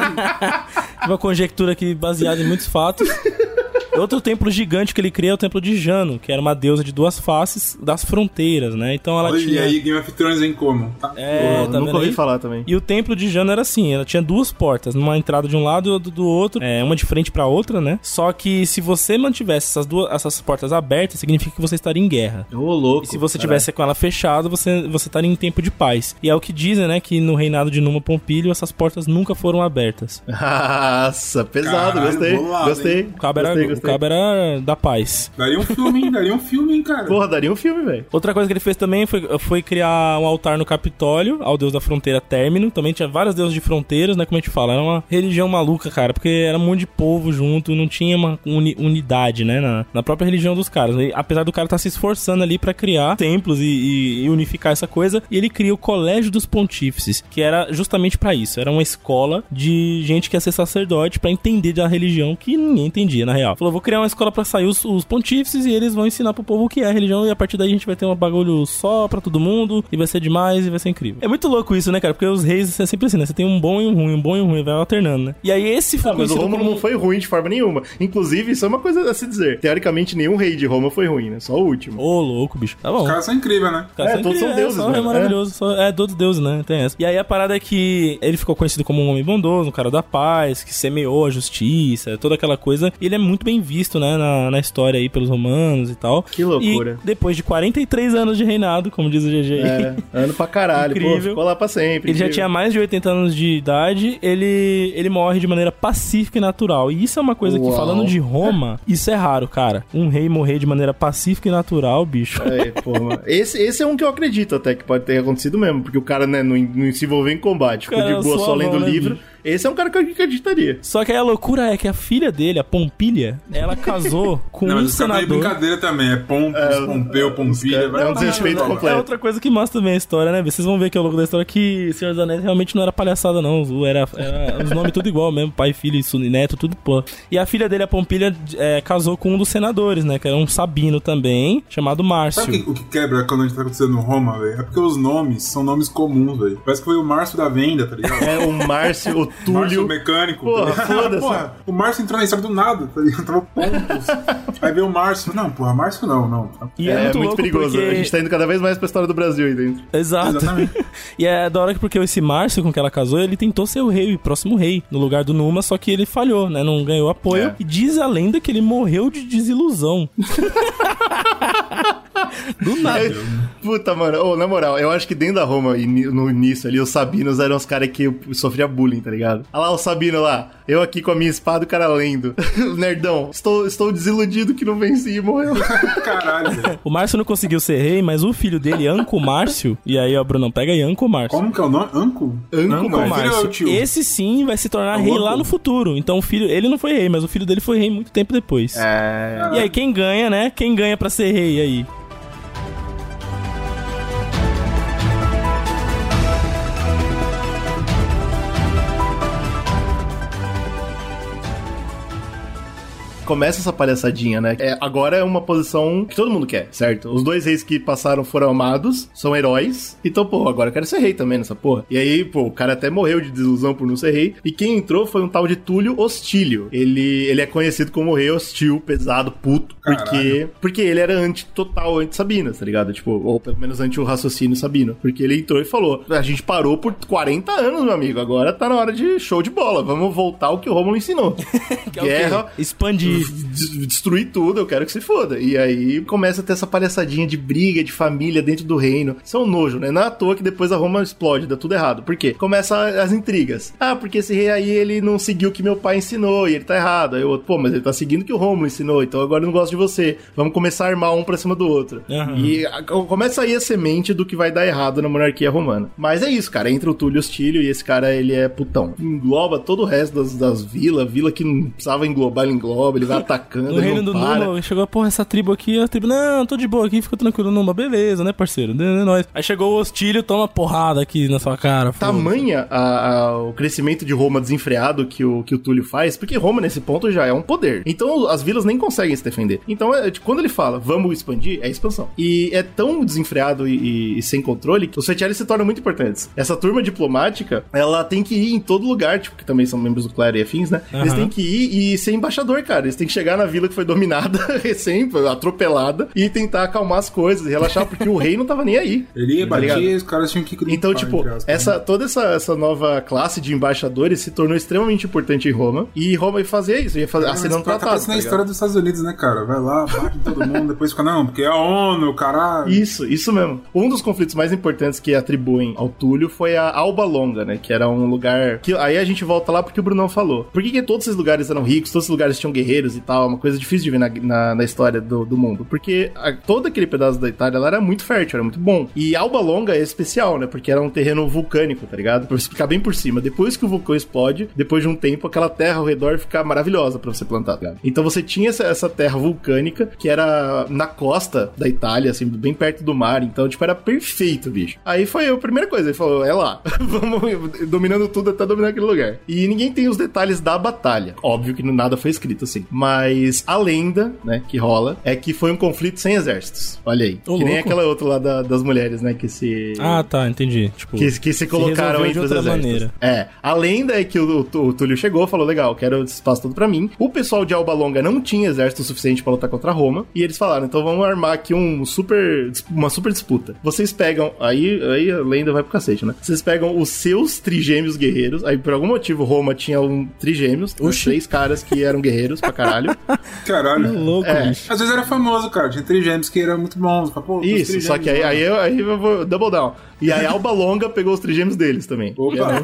Uma conjectura aqui baseada em muitos fatos. Outro templo gigante que ele cria é o templo de Jano, que era uma deusa de duas faces das fronteiras, né? Então ela Olha tinha. aí, Game of Thrones vem como? Tá? É, Pô, tá nunca ouvi aí? falar também. E o templo de Jano era assim, ela tinha duas portas, uma entrada de um lado e outra do outro, é, uma de frente pra outra, né? Só que se você mantivesse essas duas essas portas abertas, significa que você estaria em guerra. Ô, louco. E se você tivesse com ela fechada, você, você estaria em tempo de paz. E é o que dizem, né? Que no reinado de Numa Pompílio, essas portas nunca foram abertas. Nossa, pesado, Caralho, gostei. gostei. O cabo, era, gostei, o gostei. Cabo era da paz. Daria um filme, hein? Daria um filme, hein, cara? Porra, daria um filme, velho. Outra coisa que ele fez também foi, foi criar um altar no Capitólio, ao deus da fronteira Término. Também tinha vários deuses de fronteiras, né? Como a gente fala. Era uma religião maluca, cara, porque era um monte de povo junto, não tinha uma uni- unidade, né? Na, na própria religião dos caras. E, apesar do cara estar se esforçando ali pra criar templos e, e- e unificar essa coisa, e ele cria o Colégio dos Pontífices, que era justamente pra isso. Era uma escola de gente que ia ser sacerdote pra entender da religião que ninguém entendia, na real. Falou, vou criar uma escola pra sair os, os pontífices e eles vão ensinar pro povo o que é a religião e a partir daí a gente vai ter um bagulho só pra todo mundo e vai ser demais e vai ser incrível. É muito louco isso, né, cara? Porque os reis é sempre assim, né? Você tem um bom e um ruim, um bom e um ruim, vai alternando, né? E aí esse foi Ah, mas o Rômulo como- não foi ruim de forma nenhuma. Inclusive, isso é uma coisa a se dizer. Teoricamente, nenhum rei de Roma foi ruim, né? Só o último. Ô, louco, bicho. Tá bom. Os caras são incríveis, né? Cara, É, sempre todos são deuses, né? É maravilhoso. só- é, todos deuses, né? Tem essa. E aí a parada é que ele ficou conhecido como um homem bondoso, um cara da paz, que semeou a justiça, toda aquela coisa. E ele é muito bem visto, né, na, na história aí pelos romanos e tal. Que loucura. E depois de 43 anos de reinado, como diz o GG, É, ano pra caralho. Pô, Incrível. ficou lá pra sempre. ele já incrível. tinha mais de 80 anos de idade, ele, ele morre de maneira pacífica e natural. E isso é uma coisa que, Uau. falando de Roma, isso é raro, cara. Um rei morrer de maneira pacífica e natural, bicho. É, pô, mano. esse, esse é um que eu acredito até que pode ter acontecido mesmo, porque o cara, né, não, não se envolveu em combate, ficou Cara, de boa só lendo o né, livro. bicho? Esse é um cara que eu acreditaria. Só que aí a loucura é que a filha dele, a Pompilha, ela casou com Não, um mas de senador. brincadeira também. É Pompos, Pompeu, Pompilha. caras- vai é um desrespeito completo. É outra coisa que mostra também a história, né? Vocês vão ver que ao longo da história que Senhor dos Anéis realmente não era palhaçada, não. O- Era, era os nomes tudo igual mesmo, pai, filho, neto, tudo pô. E a filha dele, a Pompilha, é, casou com um dos senadores, né? Que era um sabino também, chamado Márcio. Sabe o que, o que quebra quando a gente tá acontecendo no Roma, velho? É porque os nomes são nomes comuns, velho. Parece que foi o Márcio da venda, tá ligado? É o Márcio, o Márcio Túlio. mecânico. Porra, tá foda-se. Porra, o Márcio entrou na história do nada, tá ligado? Tava pontos. Aí veio o Márcio. Não, porra, Márcio não, não. E É, muito, louco perigoso. porque- A gente tá indo cada vez mais pra história do Brasil aí dentro. Exato. Exatamente. e é da hora que porque esse Márcio com que ela casou, ele tentou ser o rei, o próximo rei, no lugar do Numa, só que ele falhou, né? Não ganhou apoio. É. E diz a lenda que ele morreu de desilusão. do nada. É, Puta, mano, ô, na moral, eu acho que dentro da Roma, e no início ali, os Sabinos eram os caras que sofriam bullying, tá ligado? Olha lá o Sabino lá, eu aqui com a minha espada e o cara lendo. Nerdão, estou, estou desiludido que não venci e morreu. Caralho. O Márcio não conseguiu ser rei, mas o filho dele, Anco Márcio, e aí, ó, Brunão, pega aí Anco Márcio. Como que é o nome? Anco? Anco, Anco é Márcio. tio. Esse sim vai se tornar É o rei lá no futuro. Então o filho, ele não foi rei, mas o filho dele foi rei muito tempo depois. É. E aí, quem ganha, né? Quem ganha pra ser rei aí? Começa essa palhaçadinha, né? É, agora é uma posição que todo mundo quer, certo? Os dois reis que passaram foram amados, são heróis. Então, pô, agora eu quero ser rei também nessa porra. E aí, pô, o cara até morreu de desilusão por não ser rei. E quem entrou foi um tal de Túlio Hostílio. Ele, ele é conhecido como rei hostil, pesado, puto. Porque, Caralho. porque ele era anti-total, anti-Sabinas, tá ligado? Tipo, ou pelo menos anti o raciocínio sabino. Porque ele entrou e falou: a gente parou por 40 anos, meu amigo. Agora tá na hora de show de bola. Vamos voltar ao que o Romulo ensinou. Que é o quê? Guerra, Expandir. Des- destruir tudo, eu quero que se foda. E aí começa a ter essa palhaçadinha de briga, de família dentro do reino. Isso é um nojo, né? Não é à toa que depois a Roma explode, dá tudo errado. Por quê? Começa as intrigas. Ah, porque esse rei aí, ele não seguiu o que meu pai ensinou e ele tá errado. Aí o outro, pô, mas ele tá seguindo o que o Romulo ensinou, então agora eu não gosto de você. Vamos começar a armar um pra cima do outro. Aham. E a- começa aí a semente do que vai dar errado na monarquia romana. Mas é isso, cara. Entra o Túlio Hostílio e esse cara, ele é putão. Engloba todo o resto das, das vilas, vila que não precisava englobar, ele engloba, ele vai atacando, No ele reino do para. Numa, chegou, porra, essa tribo aqui, a tribo, não, tô de boa aqui, fica tranquilo, Numa, beleza, né, parceiro? É nóis. Aí chegou o hostílio, toma porrada aqui na sua cara. Tamanha a- a- o crescimento de Roma desenfreado que o, que o Túlio faz, porque Roma nesse ponto já é um poder. Então as vilas nem conseguem se defender. Então é, tipo, quando ele fala vamos expandir, é expansão. E é tão desenfreado e, e- e sem controle que os Fetialis se tornam muito importantes. Essa turma diplomática, ela tem que ir em todo lugar, tipo, que também são membros do clero e afins, né? Eles Aham. têm que ir e ser embaixador, cara. Eles têm que chegar na vila que foi dominada, recém, atropelada, e tentar acalmar as coisas e relaxar, porque o rei não tava nem aí. Ele Tá batia e os caras tinham que gritar, Então, tipo, essa, né? toda essa, essa nova classe de embaixadores se tornou extremamente importante em Roma. E Roma ia fazer isso, ia fazer, É, assinando um tá tratado. parecendo tá a ligado? história dos Estados Unidos, né, cara? Vai lá, bate em todo mundo, depois fica, não, porque é a ONU, caralho. Isso, isso mesmo. Um dos conflitos mais importantes que atribuem ao Túlio foi a Alba Longa, né? Que era um lugar. que Aí a gente volta lá porque o Brunão falou. Por que, que todos esses lugares eram ricos, todos esses lugares tinham guerreiros, guerreiros e tal, é uma coisa difícil de ver na, na, na história do, do mundo. Porque a- todo aquele pedaço da Itália era muito fértil, era muito bom. E Alba Longa é especial, né? Porque era um terreno vulcânico, tá ligado? Pra explicar bem por cima. Depois que o vulcão explode, depois de um tempo, aquela terra ao redor fica maravilhosa pra você plantar, tá ligado? Então você tinha essa, essa terra vulcânica que era na costa da Itália, assim, bem perto do mar. Então, tipo, era perfeito, bicho. Aí foi a primeira coisa, ele falou: é lá, vamos dominando tudo até dominar aquele lugar. E ninguém tem os detalhes da batalha. Óbvio que nada foi escrito assim. Mas a lenda, né, que rola é que foi um conflito sem exércitos. Olha aí. Ô, que nem louco. aquela outra lá da- das mulheres, né, que se. Ah, tá, entendi. Tipo, Que, que se colocaram resolveu entre os exércitos. maneira. É. A lenda é que o, o- o Túlio chegou, falou: legal, quero esse espaço todo pra mim. O pessoal de Alba Longa não tinha exército suficiente pra lutar contra Roma. E eles falaram: então vamos armar aqui um super, uma super disputa. Vocês pegam. Aí, aí a lenda vai pro cacete, né? Vocês pegam os seus trigêmeos guerreiros. Aí por algum motivo Roma tinha um trigêmeos. né? Oxi. Três caras que eram guerreiros pra caralho. Caralho. Louco, É. bicho. Às vezes era famoso, cara. Tinha trigêmeos que eram muito bons. Fala, Pô, os Isso, só que aí, aí, eu, aí eu vou double down. E aí Alba Longa pegou os trigêmeos deles também. Opa.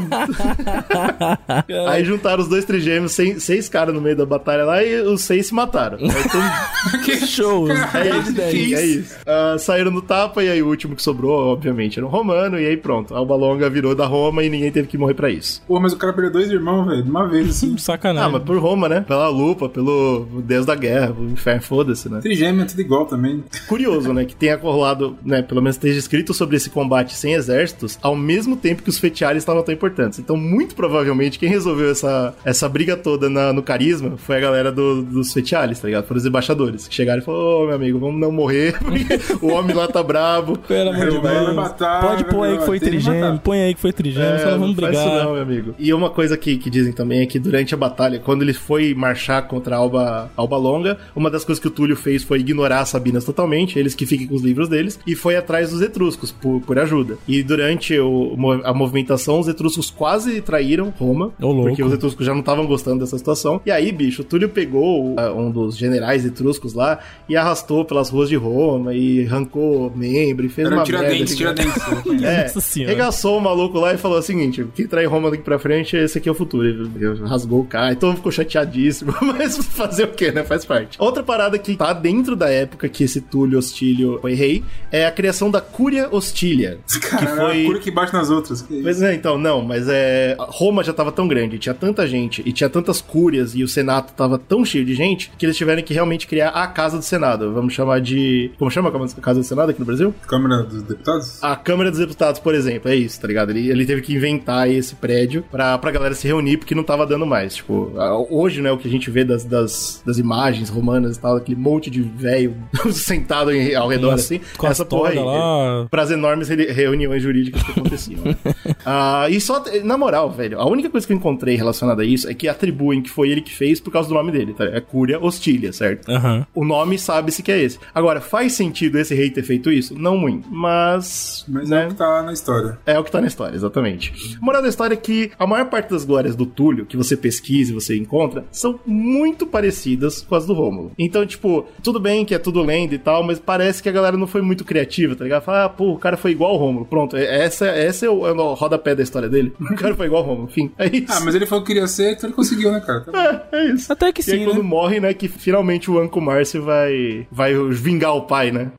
Aí juntaram os dois trigêmeos, seis, seis caras no meio da batalha lá e os seis se mataram. Todo- que Show. É isso, Que é isso. Ah, saíram no tapa e aí o último que sobrou, obviamente, era um romano. E aí pronto, Alba Longa virou da Roma e ninguém teve que morrer pra isso. Pô, mas o cara perdeu dois irmãos, velho, de uma vez, assim. Sacanagem. Ah, mas por Roma, né? Pela lupa, pelo deus da guerra, o inferno, foda-se, né? Trigêmeo é tudo igual também. Curioso, né? Que tenha rolado, né? Pelo menos esteja escrito sobre esse combate sem exércitos, ao mesmo tempo que os fetiares estavam tão importantes. Então, muito provavelmente, quem resolveu essa, essa briga toda na- no carisma foi a galera do- dos fetiares, tá ligado? Foram os embaixadores que chegaram e falaram: Ô, meu amigo, vamos não morrer, porque o homem lá tá brabo. Pelo amor de Eu vou Deus. matar, Pode pôr aí que foi trigêmeo. Põe aí que foi trigêmeo. É, só não vamos não faz brigar. isso não, meu amigo. E uma coisa que, que dizem também é que durante a batalha, quando ele foi marchar contra a Alba, Alba Longa, uma das coisas que o Túlio fez foi ignorar as Sabinas totalmente, eles que fiquem com os livros deles, e foi atrás dos etruscos por, por ajuda. E durante o- a movimentação, os etruscos quase traíram Roma, louco. porque os etruscos já não estavam gostando dessa situação. E aí, bicho, o Túlio pegou uh, um dos generais etruscos lá e arrastou pelas ruas de Roma e arrancou membro e fez Era uma o Tiradentes, merda. Tiradentes. É, Nossa senhora. regaçou o maluco lá e falou o seguinte: quem trai Roma daqui pra frente, esse aqui é o futuro. Ele ele rasgou o cara, então ficou chateadíssimo. Mas fazer o que, né? Faz parte. Outra parada que tá dentro da época que esse Túlio Hostílio foi rei é a criação da Cúria Hostília. Cara, que foi. cura que bate nas outras. Que Pois é, então, não, mas é. Roma já tava tão grande, tinha tanta gente e tinha tantas cúrias e o Senado tava tão cheio de gente que eles tiveram que realmente criar a Casa do Senado. Vamos chamar de. Como chama a Casa do Senado aqui no Brasil? Câmara dos Deputados? A Câmara dos Deputados, por exemplo, é isso, tá ligado? Ele, ele teve que inventar esse prédio pra, pra galera se reunir porque não tava dando mais. Tipo, hoje, né, o que a gente vê das, das, das imagens romanas e tal, aquele monte de velho sentado em- ao redor, assim, com essa porra aí. lá. Pras enormes re- reuniões jurídicas que aconteciam. né? Ah, e só, na moral, velho, a única coisa que eu encontrei relacionada a isso é que atribuem que foi ele que fez por causa do nome dele, tá? É Cúria Hostília, certo? Aham. O nome sabe-se que é esse. Agora, faz sentido esse rei ter feito isso? Não muito. Mas. Mas né? é o que tá na história. É o que tá na história, exatamente. A moral da história é que a maior parte das glórias do Túlio, que você pesquisa e você encontra, são muito parecidas com as do Rômulo. Então, tipo, tudo bem que é tudo lenda e tal, mas parece que a galera não foi muito criativa, tá ligado? Fala, ah, pô, o cara foi igual ao Rômulo. Pronto, é- essa, essa é o, é o rodapé da história dele. O cara foi igual ao Rômulo. Enfim, é isso. Ah, mas ele falou que queria ser, então ele conseguiu, né, cara? Tá. É, é isso. Até que E aí, sim, quando né? morre, né, que finalmente o Anco Marcy vai, vai vingar o pai, né?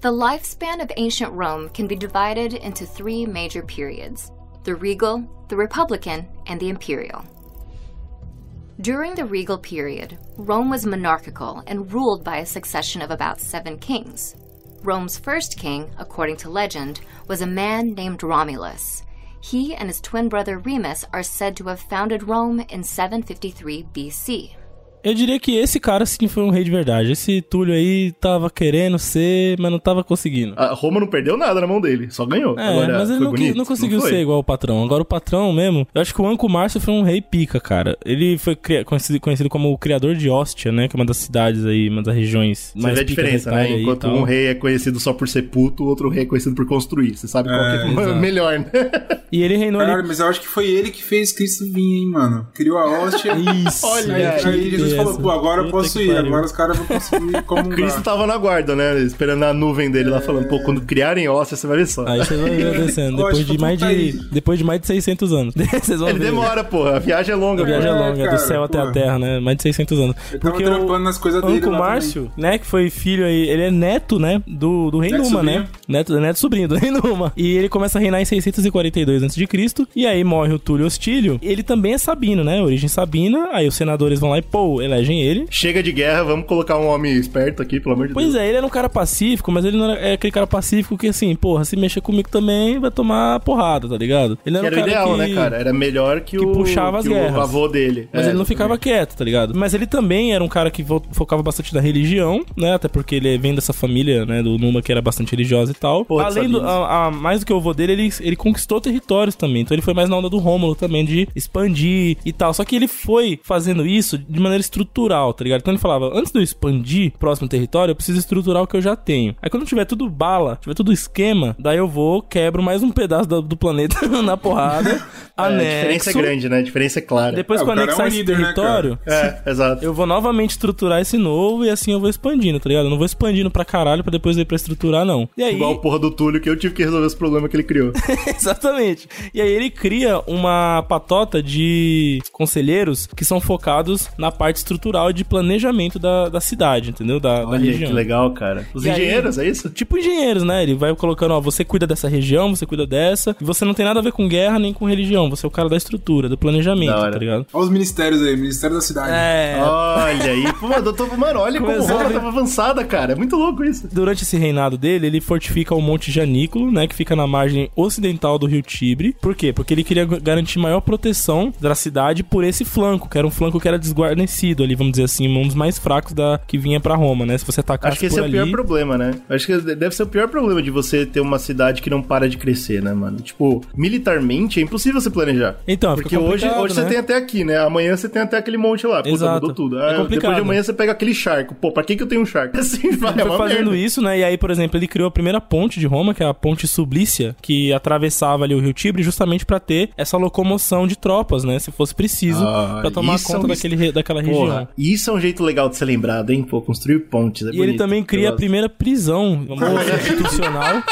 The lifespan of ancient Rome can be divided into three major periods the regal, the republican, and the imperial. During the regal period, Rome was monarchical and ruled by a succession of about seven kings. Rome's first king, according to legend, was a man named Romulus. He and his twin brother Remus are said to have founded Rome in 753 BC. Eu diria que esse cara sim foi um rei de verdade. Esse Túlio aí tava querendo ser, mas não tava conseguindo. A Roma não perdeu nada na mão dele, só ganhou. É, Agora, mas ele não, quis- não conseguiu foi. ser igual o patrão. Agora o patrão mesmo, eu acho que o Anco Márcio foi um rei pica, cara. Ele foi conhecido, conhecido como o criador de Ostia, né? Que é uma das cidades aí, uma das regiões Você mais vê a diferença, né? Enquanto um rei é conhecido só por ser puto, o outro rei é conhecido por construir. Você sabe qual É, que é melhor, né? E ele reinou Caralho, ali... mas eu acho que foi ele que fez Cristo vir, hein, mano. Criou a hóstia. Isso, Olha Aí, aí, falou, pô, agora eu posso ir, agora os caras vão conseguir comungar. Cristo tava na guarda, né? Esperando a nuvem dele lá, falando, pô, quando criarem óssea, você vai ver só. Aí vocês vão ver descendo, depois Lógico, de mais tá de, depois de mais de 600 anos. Ele ver. demora, porra. A viagem é longa. A viagem é É, longa, cara, do céu até pô. a terra, né? Mais de 600 anos. Ele tava trampando nas coisas dele Uncle lá Márcio, né, que foi filho aí, ele é neto, né, do, do rei Neto Numa, né? Neto, neto sobrinho do rei Numa. E ele começa a reinar em 642 a.C. e aí morre o Túlio Hostílio. Ele também é sabino, né? Origem sabina. Aí os senadores vão lá e, pô, elegem ele. Chega de guerra, vamos colocar um homem esperto aqui, pelo amor de Pois Deus. é, ele era um cara pacífico, mas ele não era é aquele cara pacífico que, assim, porra, se mexer comigo também, vai tomar porrada, tá ligado? Ele era era um o ideal, que... né, cara? Era melhor que, que o, puxava as que guerras. o avô dele. Mas É, ele não ficava quieto, tá ligado? Mas ele também era um cara que focava bastante na religião, né? Até porque ele vem dessa família, né? Do Numa, que era bastante religiosa e tal. Porra, Além do. A, a- mais do que o avô dele, ele, ele conquistou territórios também. Então ele foi mais na onda do Rômulo também, de expandir e tal. Só que ele foi fazendo isso de maneira estrutural, tá ligado? Então ele falava: antes de eu expandir o próximo território, eu preciso estruturar o que eu já tenho. Aí quando tiver tudo bala, tiver tudo esquema, daí eu vou, quebro mais um pedaço do, do planeta na porrada. É, a diferença é anexo. grande, né? A diferença é clara. Depois É, que o eu cara é um anexar esse líder, né, território, É, exato. eu vou novamente estruturar esse novo e assim eu vou expandindo, tá ligado? Eu não vou expandindo pra caralho pra depois ir pra estruturar, não. E aí. Igual o porra do Túlio, que eu tive que resolver os problemas que ele criou. Exatamente. E aí ele cria uma patota de conselheiros que são focados na parte estrutural e de planejamento da, da cidade, entendeu? Da, da Olha região. que legal, cara. Os E aí- engenheiros, é isso? Tipo engenheiros, né? Ele vai colocando, ó, você cuida dessa região, você cuida dessa, e você não tem nada a ver com guerra nem com religião, você é o cara da estrutura, do planejamento, Da tá ligado? Olha os ministérios aí, Ministério da Cidade. É, Olha aí. Pô, eu tô, mano, olha como Começou Roma a ver- tava avançada, cara. É muito louco isso. Durante esse reinado dele, ele fortifica o Monte Janículo, né, que fica na margem ocidental do Rio Tibre. Por quê? Porque ele queria garantir maior proteção da cidade por esse flanco, que era um flanco que era desguarnecido ali, vamos dizer assim, um dos mais fracos da que vinha pra Roma, né? Se você atacasse Acho que esse é o ali... pior problema, né? Acho que deve ser o pior problema de você ter uma cidade que não para de crescer, né, mano? Tipo, militarmente é impossível você planejar. Então, fica Porque hoje, hoje né? você tem até aqui, né? Amanhã você tem até aquele monte lá. Puta, Exato. mudou tudo. É Ah, complicado. depois de amanhã você pega aquele charco. Pô, pra que que eu tenho um charco? Assim vai, Ele é foi uma fazendo merda. isso, né? E aí, por exemplo, ele criou a primeira ponte de Roma, que é a Ponte Sublícia, que atravessava ali o Rio Tibre justamente pra ter essa locomoção de tropas, né? Se fosse preciso, Ah, pra tomar é conta um- daquele, daquela região. Porra, isso é um jeito legal de ser lembrado, hein? Pô, construir pontes. É E ele bonito. também cria a primeira prisão dizer, institucional,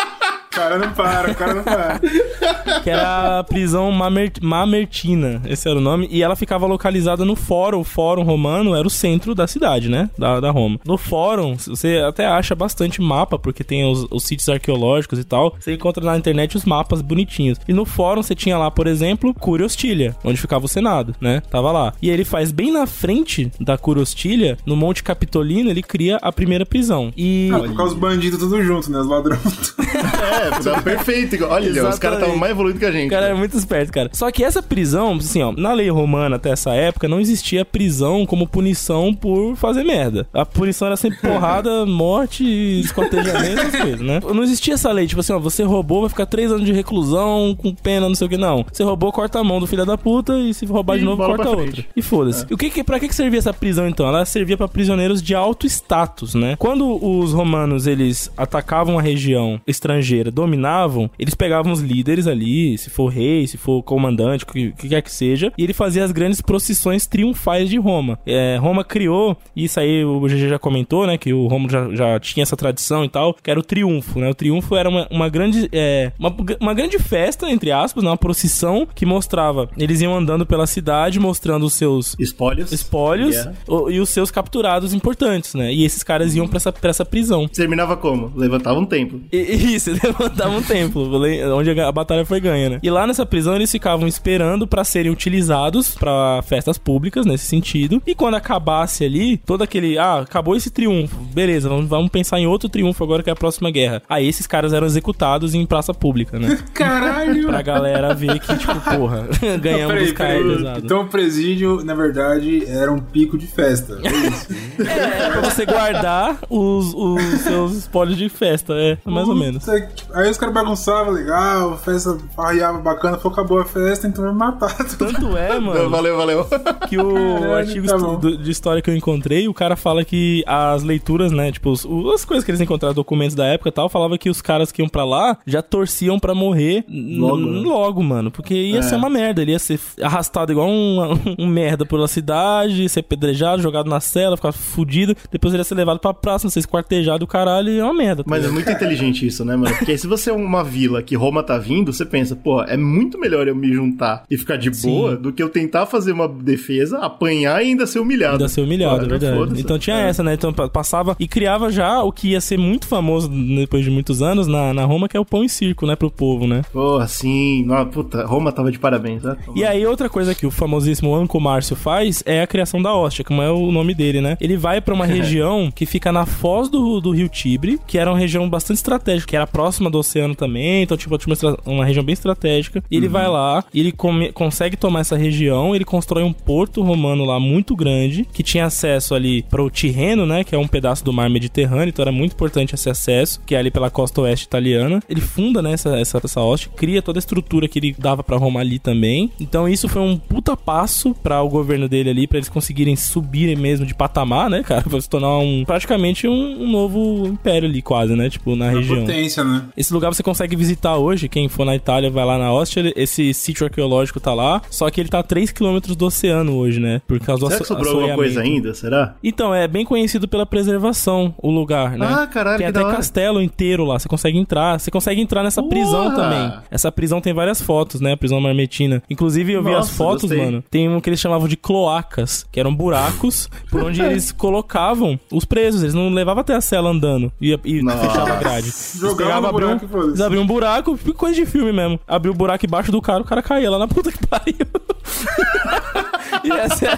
O cara não para, o cara não para. que era a prisão Mamer- Mamertina, esse era o nome, e ela ficava localizada no fórum, o fórum romano era o centro da cidade, né, da, da Roma. No fórum, você até acha bastante mapa, porque tem os, os sítios arqueológicos e tal, você encontra na internet os mapas bonitinhos. E no fórum você tinha lá, por exemplo, Curia Hostilha, onde ficava o Senado, né, tava lá. E ele faz bem na frente da Curia Hostilha, no Monte Capitolino, ele cria a primeira prisão. E... Ah, colocar os bandidos tudo junto, né? Os ladrões. É, tá perfeito. Olha, Léo, os caras Exatamente. estavam mais evoluídos que a gente. O cara é muito esperto, cara. Só que essa prisão, assim, ó, na lei romana até essa época, não existia prisão como punição por fazer merda. A punição era sempre porrada, morte, esquartejamento, essas coisas, né? Não existia essa lei, tipo assim, ó, você roubou, vai ficar três anos de reclusão, com pena, não sei o que, não. Você roubou, corta a mão do filho da puta e se roubar de E novo, bola corta outra. E foda-se. E o que, que pra que, que servia essa prisão, então? Ela servia pra prisioneiros de alto status, né? Quando os romanos, eles atacavam a região estrangeira, dominavam, eles pegavam os líderes ali, se for rei, se for comandante, o que, que quer que seja, e ele fazia as grandes procissões triunfais de Roma. É, Roma criou, e isso aí o GG já comentou, né, que o Rômulo já, já tinha essa tradição e tal, que era o triunfo, né? O triunfo era uma, uma grande, é, uma, uma grande festa, entre aspas, né, uma procissão que mostrava, eles iam andando pela cidade, mostrando os seus Espólios. espólios Yeah. o- e os seus capturados importantes, né? E esses caras iam pra essa, pra essa prisão. Terminava como? Levantava um templo. E, e isso, levantava um templo, onde a, batalha foi ganha, né? E lá nessa prisão eles ficavam esperando pra serem utilizados pra festas públicas, nesse sentido. E quando acabasse ali, todo aquele. Ah, acabou esse triunfo. Beleza, vamos, vamos pensar em outro triunfo agora que é a próxima guerra. Aí esses caras eram executados em praça pública, né? Caralho! Pra galera ver que, tipo, porra, ganhamos Peraí, peraí. Então o presídio, na verdade, era um pico de festa. É isso. É, pra você guardar os, os seus espólios de festa, é, mais ou menos. Que Aí os caras bagunçavam, legal, festa farreava bacana, falou, acabou a festa, então vai matar. Tanto é, mano. Valeu, valeu. Que o Caralho, artigo tá de história que eu encontrei, o cara fala que as leituras, né, tipo, os- as coisas que eles encontraram, documentos da época e tal, falava que os caras que iam pra lá já torciam pra morrer Logo, né? logo, mano. Porque ia É. ser uma merda, ele ia ser arrastado igual um, um merda pela cidade, ser pedrejado, jogado na cela, ficar fudido, depois ele ia ser levado pra praça, não sei, esquartejado, o caralho, e é uma merda. tá Mas é muito inteligente isso, né, mano? Porque se você é uma vila que Roma tá vindo, você pensa, pô, é muito melhor eu me juntar e ficar de Sim. boa do que eu tentar fazer uma defesa, apanhar e ainda ser humilhado. Ainda ser humilhado, é verdade. Então tinha É. essa, né? Então pa- passava e criava já o que ia ser muito famoso depois de muitos anos na, na Roma, que é o pão e circo, né? Pro povo, né? Pô, assim, nossa, puta, Roma tava de parabéns, né? E aí, outra coisa que o famosíssimo Anco Márcio faz é a criação da hóstia, como é o nome dele, né? Ele vai pra uma região que fica na foz do, do rio Tibre, que era uma região bastante estratégica, que era próxima do oceano também, então, tipo, uma, uma região bem estratégica. E ele vai lá, ele come- consegue tomar essa região, ele constrói um porto romano lá muito grande, que tinha acesso ali pro Tirreno, né? Que é um pedaço do mar Mediterrâneo, então era muito importante esse acesso, que é ali pela costa oeste italiana. Ele funda, né, essa, essa, essa hóstia, cria toda a estrutura que ele dava pra Roma ali também. Então isso foi um puta passo para o governo dele ali, pra eles conseguirem subir mesmo de patamar, né, cara? Pra se tornar um, praticamente um, um novo império ali, quase, né? Tipo, na Uma região. potência, né? Esse lugar você consegue visitar hoje. Quem for na Itália vai lá na Ostia. ele- Esse sítio arqueológico tá lá. Só que ele tá a 3 km do oceano hoje, né? Por causa do Será que sobrou alguma coisa ainda? Será? Então, é bem conhecido pela preservação, o lugar, né? Ah, caralho, Tem que até da hora. castelo inteiro lá, você consegue entrar. Você consegue entrar nessa prisão Porra! também. Essa prisão tem várias fotos, né? A prisão marmetina. Inclusive, eu vi as Nossa, fotos, gostei. mano. Tem um que eles chamavam de cloacas, que eram buracos por onde eles colocavam os presos. Eles não levavam até a cela andando e, e fechava a grade. Jogava abriam, buraco foda-se. eles abriam um buraco, coisa de filme mesmo. Abriu o buraco embaixo do cara, o cara caía lá na puta que pariu. e essa é,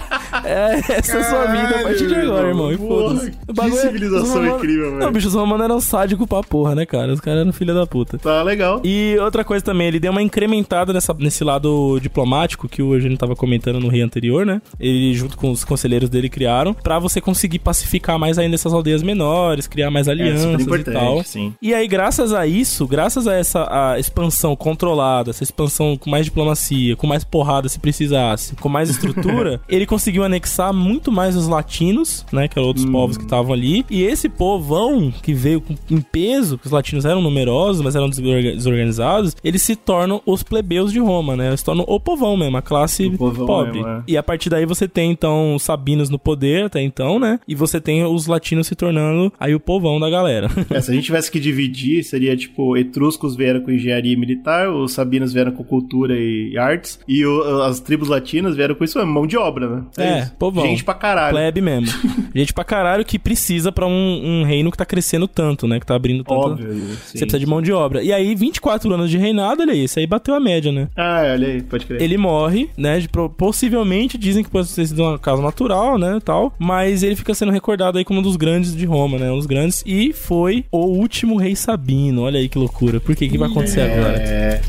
é- essa é a sua vida a partir de agora, irmão. E foda-se. que é- civilização romanos- incrível, velho. Não, bicho, os romanos eram sádicos pra porra, né, cara? Os caras eram filha da puta. Tá legal. E outra coisa também, ele deu uma incrementada nessa, nesse lado diplomático que o Eugênio tava comentando no rei anterior, né? Ele, junto com os conselheiros dele, criaram pra você conseguir pacificar mais ainda essas aldeias menores, criar mais É alianças super e tal. sim. E aí, graças a isso, graças a essa a expansão controlada, essa expansão com mais diplomacia, com mais porrada se precisasse, com mais estrutura, ele conseguiu anexar muito mais os latinos, né? Que eram outros povos que estavam ali. E esse povão que veio com- em peso, que os latinos eram numerosos, mas eram desorga- desorganizados, eles se tornam os plebeus de Roma, né? Eles se tornam o povão mesmo, a classe pobre. mesmo, é. E a partir daí você tem, então, os sabinos no poder até então, né? E você tem os latinos se tornando aí o povão da galera. É, se a gente tivesse que dividir, seria tipo, etruscos vieram com engenharia militar, os sabinos vieram com cultura e artes, e o- as tribos latinas vieram com isso mesmo, mão de obra, né? É, isso. povão. Gente pra caralho. Plebe mesmo. Gente pra caralho que precisa pra um, um reino que tá crescendo tanto, né? Que tá abrindo tanto. Óbvio. sim. Você precisa de mão de obra. E aí, 24 anos de reinado, olha aí, isso aí bateu a média, né? Ah, olha aí, pode crer. Ele morre, né? de possivelmente dizem que pode ter sido uma causa natural, né? Tal. Mas ele fica sendo recordado aí como um dos grandes de Roma, né? Um dos grandes. E foi o último rei Sabino. Olha aí que loucura. Por quê? O que vai acontecer agora? É.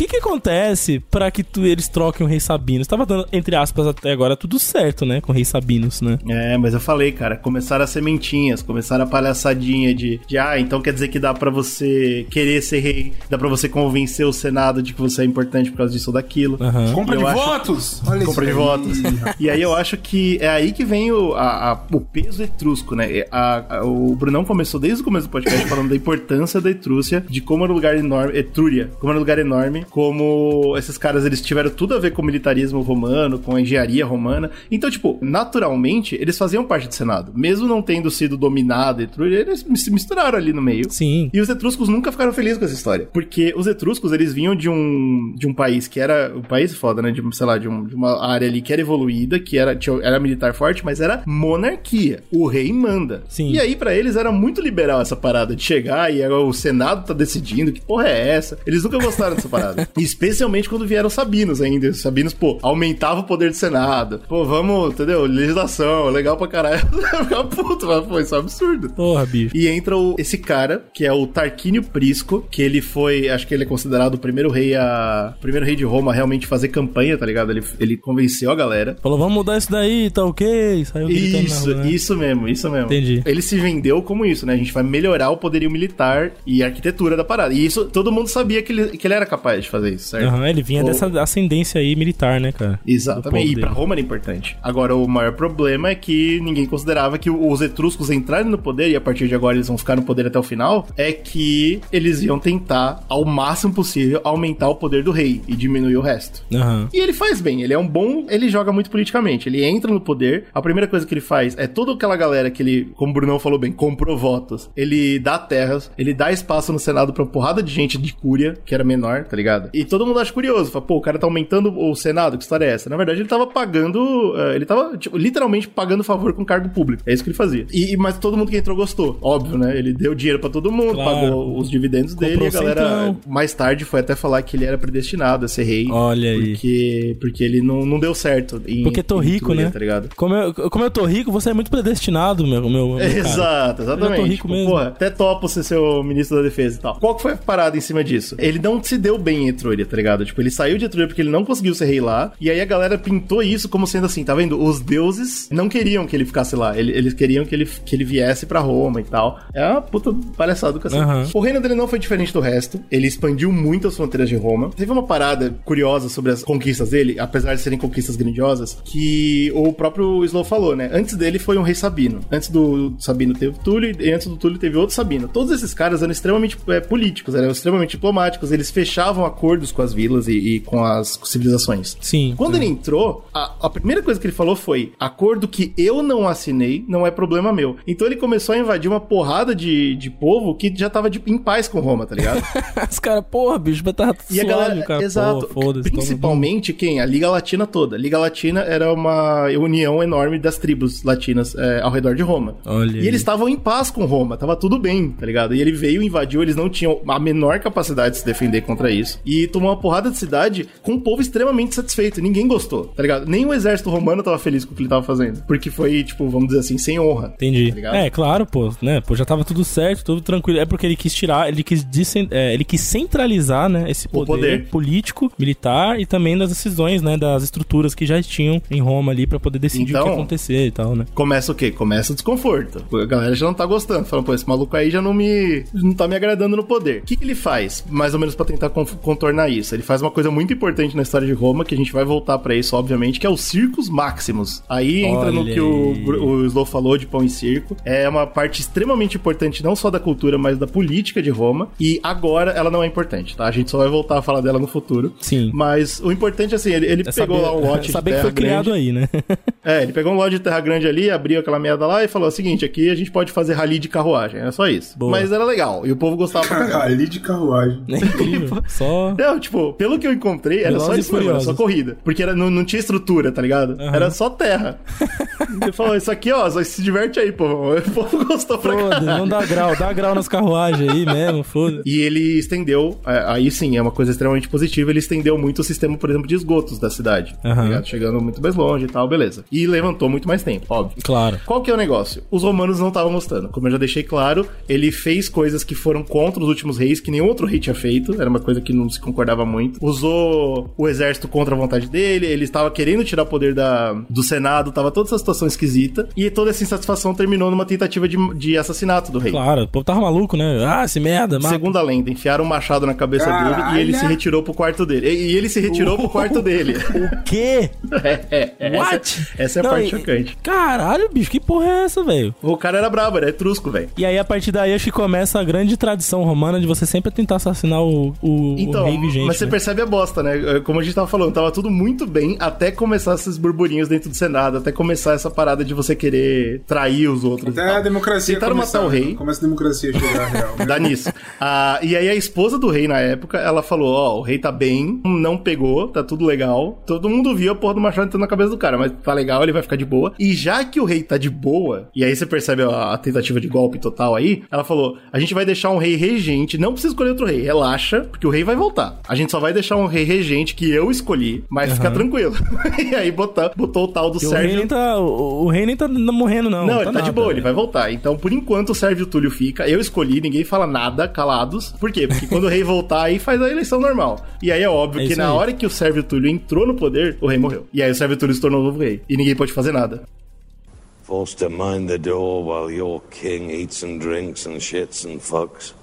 que que acontece pra que tu- eles troquem o rei Sabino? Estava dando, entre aspas, até agora tudo certo, né? Com o rei Sabinos, né? É, mas eu falei, cara, começaram as sementinhas, começaram a palhaçadinha de, de ah, então quer dizer que dá pra você querer ser rei, dá pra você convencer o Senado de que você é importante por causa disso ou daquilo. Aham. Compra Eu de acho- votos! Olha Compra de aí. votos. E aí eu acho que é aí que vem o, a- a- o peso etrusco, né? A- a- o Brunão começou desde o começo do podcast falando da importância da Etrúcia, de como era um lugar enorme, Etrúria, como era um lugar enorme, como esses caras eles tiveram tudo a ver com o militarismo romano, com a engenharia romana. Então, tipo, naturalmente, eles faziam parte do Senado. Mesmo não tendo sido dominado eles se misturaram ali no meio. Sim. E os etruscos nunca ficaram felizes com essa história. Porque os etruscos, eles vinham de um, de um país que era. Um país foda, né? De, sei lá, de, um- de uma área ali que era evoluída, que era, tinha- era militar forte, mas era monarquia. O rei manda. Sim. E aí, pra eles, era muito liberal essa parada de chegar e agora o Senado tá decidindo que porra é essa. Eles nunca gostaram dessa parada. Especialmente quando vieram os sabinos ainda. Os sabinos, pô, aumentava o poder do Senado. Pô, vamos, entendeu? Legislação, legal pra caralho. Eu ficava puto, mas, pô, isso é um absurdo. Porra, bicho. E entra o- esse cara, que é o Tarquínio Prisco, que ele foi, acho que ele é considerado o primeiro rei a. primeiro rei de Roma a realmente fazer campanha, tá ligado? Ele, ele convenceu a galera. Falou, vamos mudar isso daí, tá ok? Saiu Isso, rua, né? isso mesmo, isso mesmo. Entendi. Ele se vendeu como isso, né? A gente vai melhorar o poderio militar e a arquitetura da parada. E isso, todo mundo sabia que ele, que ele era capaz de fazer isso, certo? Aham, ele vinha O- dessa ascendência aí militar, né, cara? Exatamente, e pra dele. Roma era importante. Agora, o maior problema é que ninguém considerava que os etruscos entrarem no poder, e a partir de agora eles vão ficar no poder até o final, é que eles iam tentar, ao máximo possível, aumentar o poder do rei e diminuir o resto. Aham. E ele faz bem, ele é um bom. Ele joga muito politicamente. Ele entra no poder. A primeira coisa que ele faz é toda aquela galera que ele, como o Brunão falou bem, comprou votos. Ele dá terras, ele dá espaço no Senado pra uma porrada de gente de Cúria, que era menor, tá ligado? E todo mundo acha curioso. Fala, pô, o cara tá aumentando o Senado, que história é essa? Na verdade, ele tava pagando. eh, ele tava, tipo, literalmente pagando favor com cargo público. É isso que ele fazia. E, e- mas todo mundo que entrou gostou. Óbvio, né? Ele deu dinheiro pra todo mundo, Claro. pagou os dividendos dele Comprou e a galera. centrão. Mais tarde foi até falar que ele era predestinado a ser rei. Olha aí. Porque, porque ele não, não deu certo. Em, Porque tô rico, né? Tá ligado? Como eu, como eu tô rico, você é muito predestinado, meu, meu, meu. Exato, Eu exatamente. tô rico Tipo, mesmo. porra, até topo ser seu ministro da defesa e tal. Qual que foi a parada em cima disso? Ele não se deu bem em Etrúria, tá ligado? Tipo, ele saiu de Etrúria porque ele não conseguiu ser rei lá. E aí a galera pintou isso como sendo assim, tá vendo? Os deuses não queriam que ele ficasse lá. Ele- Eles queriam que ele, que ele viesse pra Roma e tal. É uma puta palhaçada do cacete. Aham. O reino dele não foi diferente do resto. Ele expandiu muito as fronteiras de Roma. Teve uma parada curiosa sobre as conquistas dele, apesar de serem conquistas grandiosas, que o próprio Slow falou, né? Antes dele foi um rei Sabino. Antes do Sabino teve Túlio e antes do Túlio teve outro Sabino. Todos esses caras eram extremamente é, políticos, eram extremamente diplomáticos. Eles fechavam acordos com as vilas e, e com as civilizações. Sim. Quando ele entrou, a, a primeira coisa que ele falou foi: acordo que eu não assinei não é problema meu. Então ele começou a invadir uma porrada de, de povo que já tava de- em paz com Roma, tá ligado? Os caras, porra, bicho, vai estar E a galera, cara. exato, foda-se. principalmente quem? A Liga Latina toda. A Liga Latina era uma união enorme das tribos latinas é, ao redor de Roma. Olha E aí. eles estavam em paz com Roma, tava tudo bem, tá ligado? E ele veio, invadiu, eles não tinham a menor capacidade de se defender contra isso. E tomou uma porrada de cidade com um povo extremamente satisfeito. Ninguém gostou, tá ligado? Nem o exército romano tava feliz com o que ele tava fazendo. Porque foi, tipo, vamos dizer assim, sem honra. Entendi. Tá é, claro, pô, né? Pô, já tava tudo certo, tudo tranquilo. É porque ele quis tirar, ele quis, é, ele quis centralizar, né, esse poder, poder. político, militar e também das decisões, né, das estruturas que já tinham em Roma ali pra poder decidir o que Então- ia acontecer e tal, né? Começa o quê? Começa o desconforto. A galera já não tá gostando. Falando, pô, esse maluco aí já não me. não tá me agradando no poder. O que, que ele faz, mais ou menos, pra tentar contornar isso? Ele faz uma coisa muito importante na história de Roma, que a gente vai voltar pra isso, obviamente, que é os circos máximos. Aí entra no Olha que o, o Slow falou de pão e circo. É uma parte extremamente importante, não só da cultura, mas da política de Roma. E agora ela não é importante, tá? A gente só vai voltar a falar dela no futuro. Sim. Mas o importante, assim, ele, ele É pegou saber, lá um lote de saber que terra foi criado grande. aí, né? É, ele pegou um lote de terra grande ali, abriu aquela merda lá e falou o seguinte, aqui a gente pode fazer rally de carruagem, era só isso. Boa. Mas era legal, e o povo gostava pra caralho. Ali de carruagem. É incrível. Só. Não, tipo, pelo que eu encontrei, era Velozes só isso mesmo, era só corrida. Porque era, não, não tinha estrutura, tá ligado? Era só terra. ele falou, isso aqui, ó, só se diverte aí, pô. O povo gostou pra Foda, caralho. não dá grau, dá grau nas carruagens aí mesmo, foda. E ele estendeu, é, aí sim, é uma coisa extremamente positiva, ele estendeu muito o sistema, por exemplo, de esgotos da cidade. tá Aham. ligado? Chegando muito mais longe e tal, beleza. E levantou muito mais tempo, óbvio. Claro. Qual que é o negócio? Os romanos não estavam gostando. Como eu já deixei claro, ele fez coisas que foram contra os últimos reis, que nenhum outro rei tinha feito. Era uma coisa que não se concordava muito. Usou o exército contra a vontade dele. Ele estava querendo tirar o poder da, do Senado. Tava toda essa situação esquisita. E toda essa insatisfação terminou numa tentativa de, de assassinato do rei. Claro, o povo tava maluco, né? Ah, esse merda, mata. Segundo a lenda, enfiaram um machado na cabeça dele e ele Caralho. se retirou pro quarto dele. E, e ele se retirou pro quarto dele. O quê? É, é, What? Essa, essa é a Não, parte e- chocante. Caralho, bicho, que porra é essa, velho? O cara era brabo, era etrusco, velho. E aí, a partir daí, acho que começa a grande tradição romana de você sempre tentar assassinar o, o, Então, o rei vigente. mas você né? percebe a bosta, né? Como a gente tava falando, tava tudo muito bem até começar esses burburinhos dentro do Senado, até começar essa parada de você querer trair os outros. e Até a democracia Tentaram começar, matar o rei. Começa a democracia chegar real. Dá nisso. Ah, e aí a esposa do rei na época, ela falou: Ó, o rei tá bem, não pegou, tá tudo legal. Todo mundo viu a porra do machado entrando na cabeça do cara, mas tá legal legal, ele vai ficar de boa. E já que o rei tá de boa, e aí você percebe a, a tentativa de golpe total aí, ela falou: a gente vai deixar um rei regente, não precisa escolher outro rei, relaxa, porque o rei vai voltar. A gente só vai deixar um rei regente que eu escolhi, mas fica tranquilo. e aí botou, botou o tal do E o rei nem tá. O, o rei nem tá morrendo, não. Não, tá ele tá de nada. boa, ele vai voltar. Então, por enquanto, o Sérvio Túlio fica. Eu escolhi, ninguém fala nada, calados. Por quê? Porque quando o rei voltar, aí faz a eleição normal. E aí é óbvio É que na aí. hora que o Sérvio Túlio entrou no poder, o rei morreu. E aí o Sérvio Túlio se tornou o novo rei. E ninguém pode fazer nada. Forced to mind the door while your king eats and drinks and shits and fucks.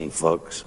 And fucks.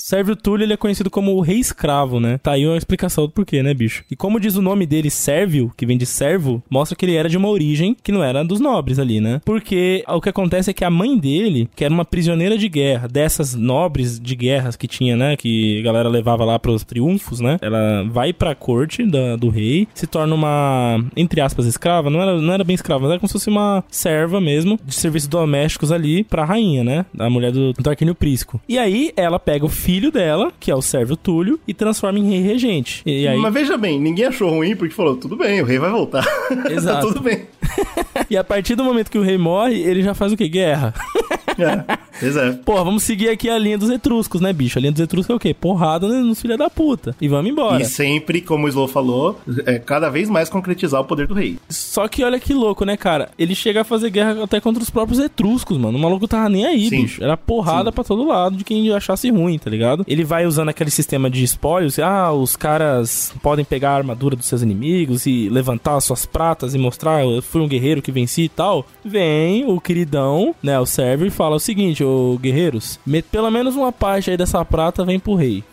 Sérvio Túlio ele é conhecido como o rei escravo, né? Tá aí a explicação do porquê, né, bicho? E como diz o nome dele, Sérvio, que vem de servo, mostra que ele era de uma origem que não era dos nobres ali, né? Porque o que acontece é que a mãe dele, que era uma prisioneira de guerra, dessas nobres de guerras que tinha, né? Que a galera levava lá pros triunfos, né? Ela vai pra corte da- do rei, se torna uma, entre aspas, escrava. Não era, não era bem escrava, mas era como se fosse uma serva mesmo, de serviços domésticos ali pra rainha, né? Da mulher do, do Prisco. E aí ela pega o filho dela, que é o Sérvio Túlio, e transforma em rei regente. E aí, Mas veja bem, ninguém achou ruim porque falou: tudo bem, o rei vai voltar. Exato. tá tudo bem. e a partir do momento que o rei morre, ele já faz o quê? Guerra. É, pois é. Pô, vamos seguir aqui a linha dos etruscos, né, bicho? A linha dos etruscos é o quê? Porrada né, nos filha da puta. E vamos embora. E sempre, como o Slow falou, é cada vez mais concretizar o poder do rei. Só que olha que louco, né, cara? Ele chega a fazer guerra até contra os próprios etruscos, mano. O maluco tava nem aí, Sim. bicho. Era porrada pra todo lado de quem achasse ruim, tá ligado? Ele vai usando aquele sistema de espólios. Ah, os caras podem pegar a armadura dos seus inimigos e levantar as suas pratas e mostrar, eu fui um guerreiro que venci e tal. Vem o queridão, né, o servo, e fala o seguinte, ô guerreiros, met- pelo menos uma parte aí dessa prata vem pro rei.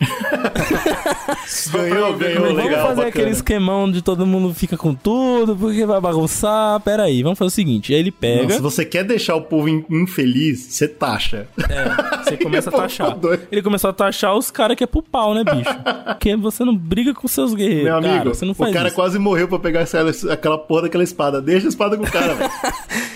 Ganhou, ganhou, Vamos legal, fazer bacana. aquele esquemão de todo mundo fica com tudo, porque vai bagunçar. Pera aí, vamos fazer o seguinte. Aí ele pega, Não, se você quer deixar o povo in- infeliz, você taxa. você começa a taxar. Ele começou a taxar os caras que é pro pau, né, bicho? Porque você não briga com seus guerreiros. Meu amigo, cara, você não faz o cara isso. quase morreu pra pegar essa- aquela porra daquela espada. Deixa a espada com o cara, velho.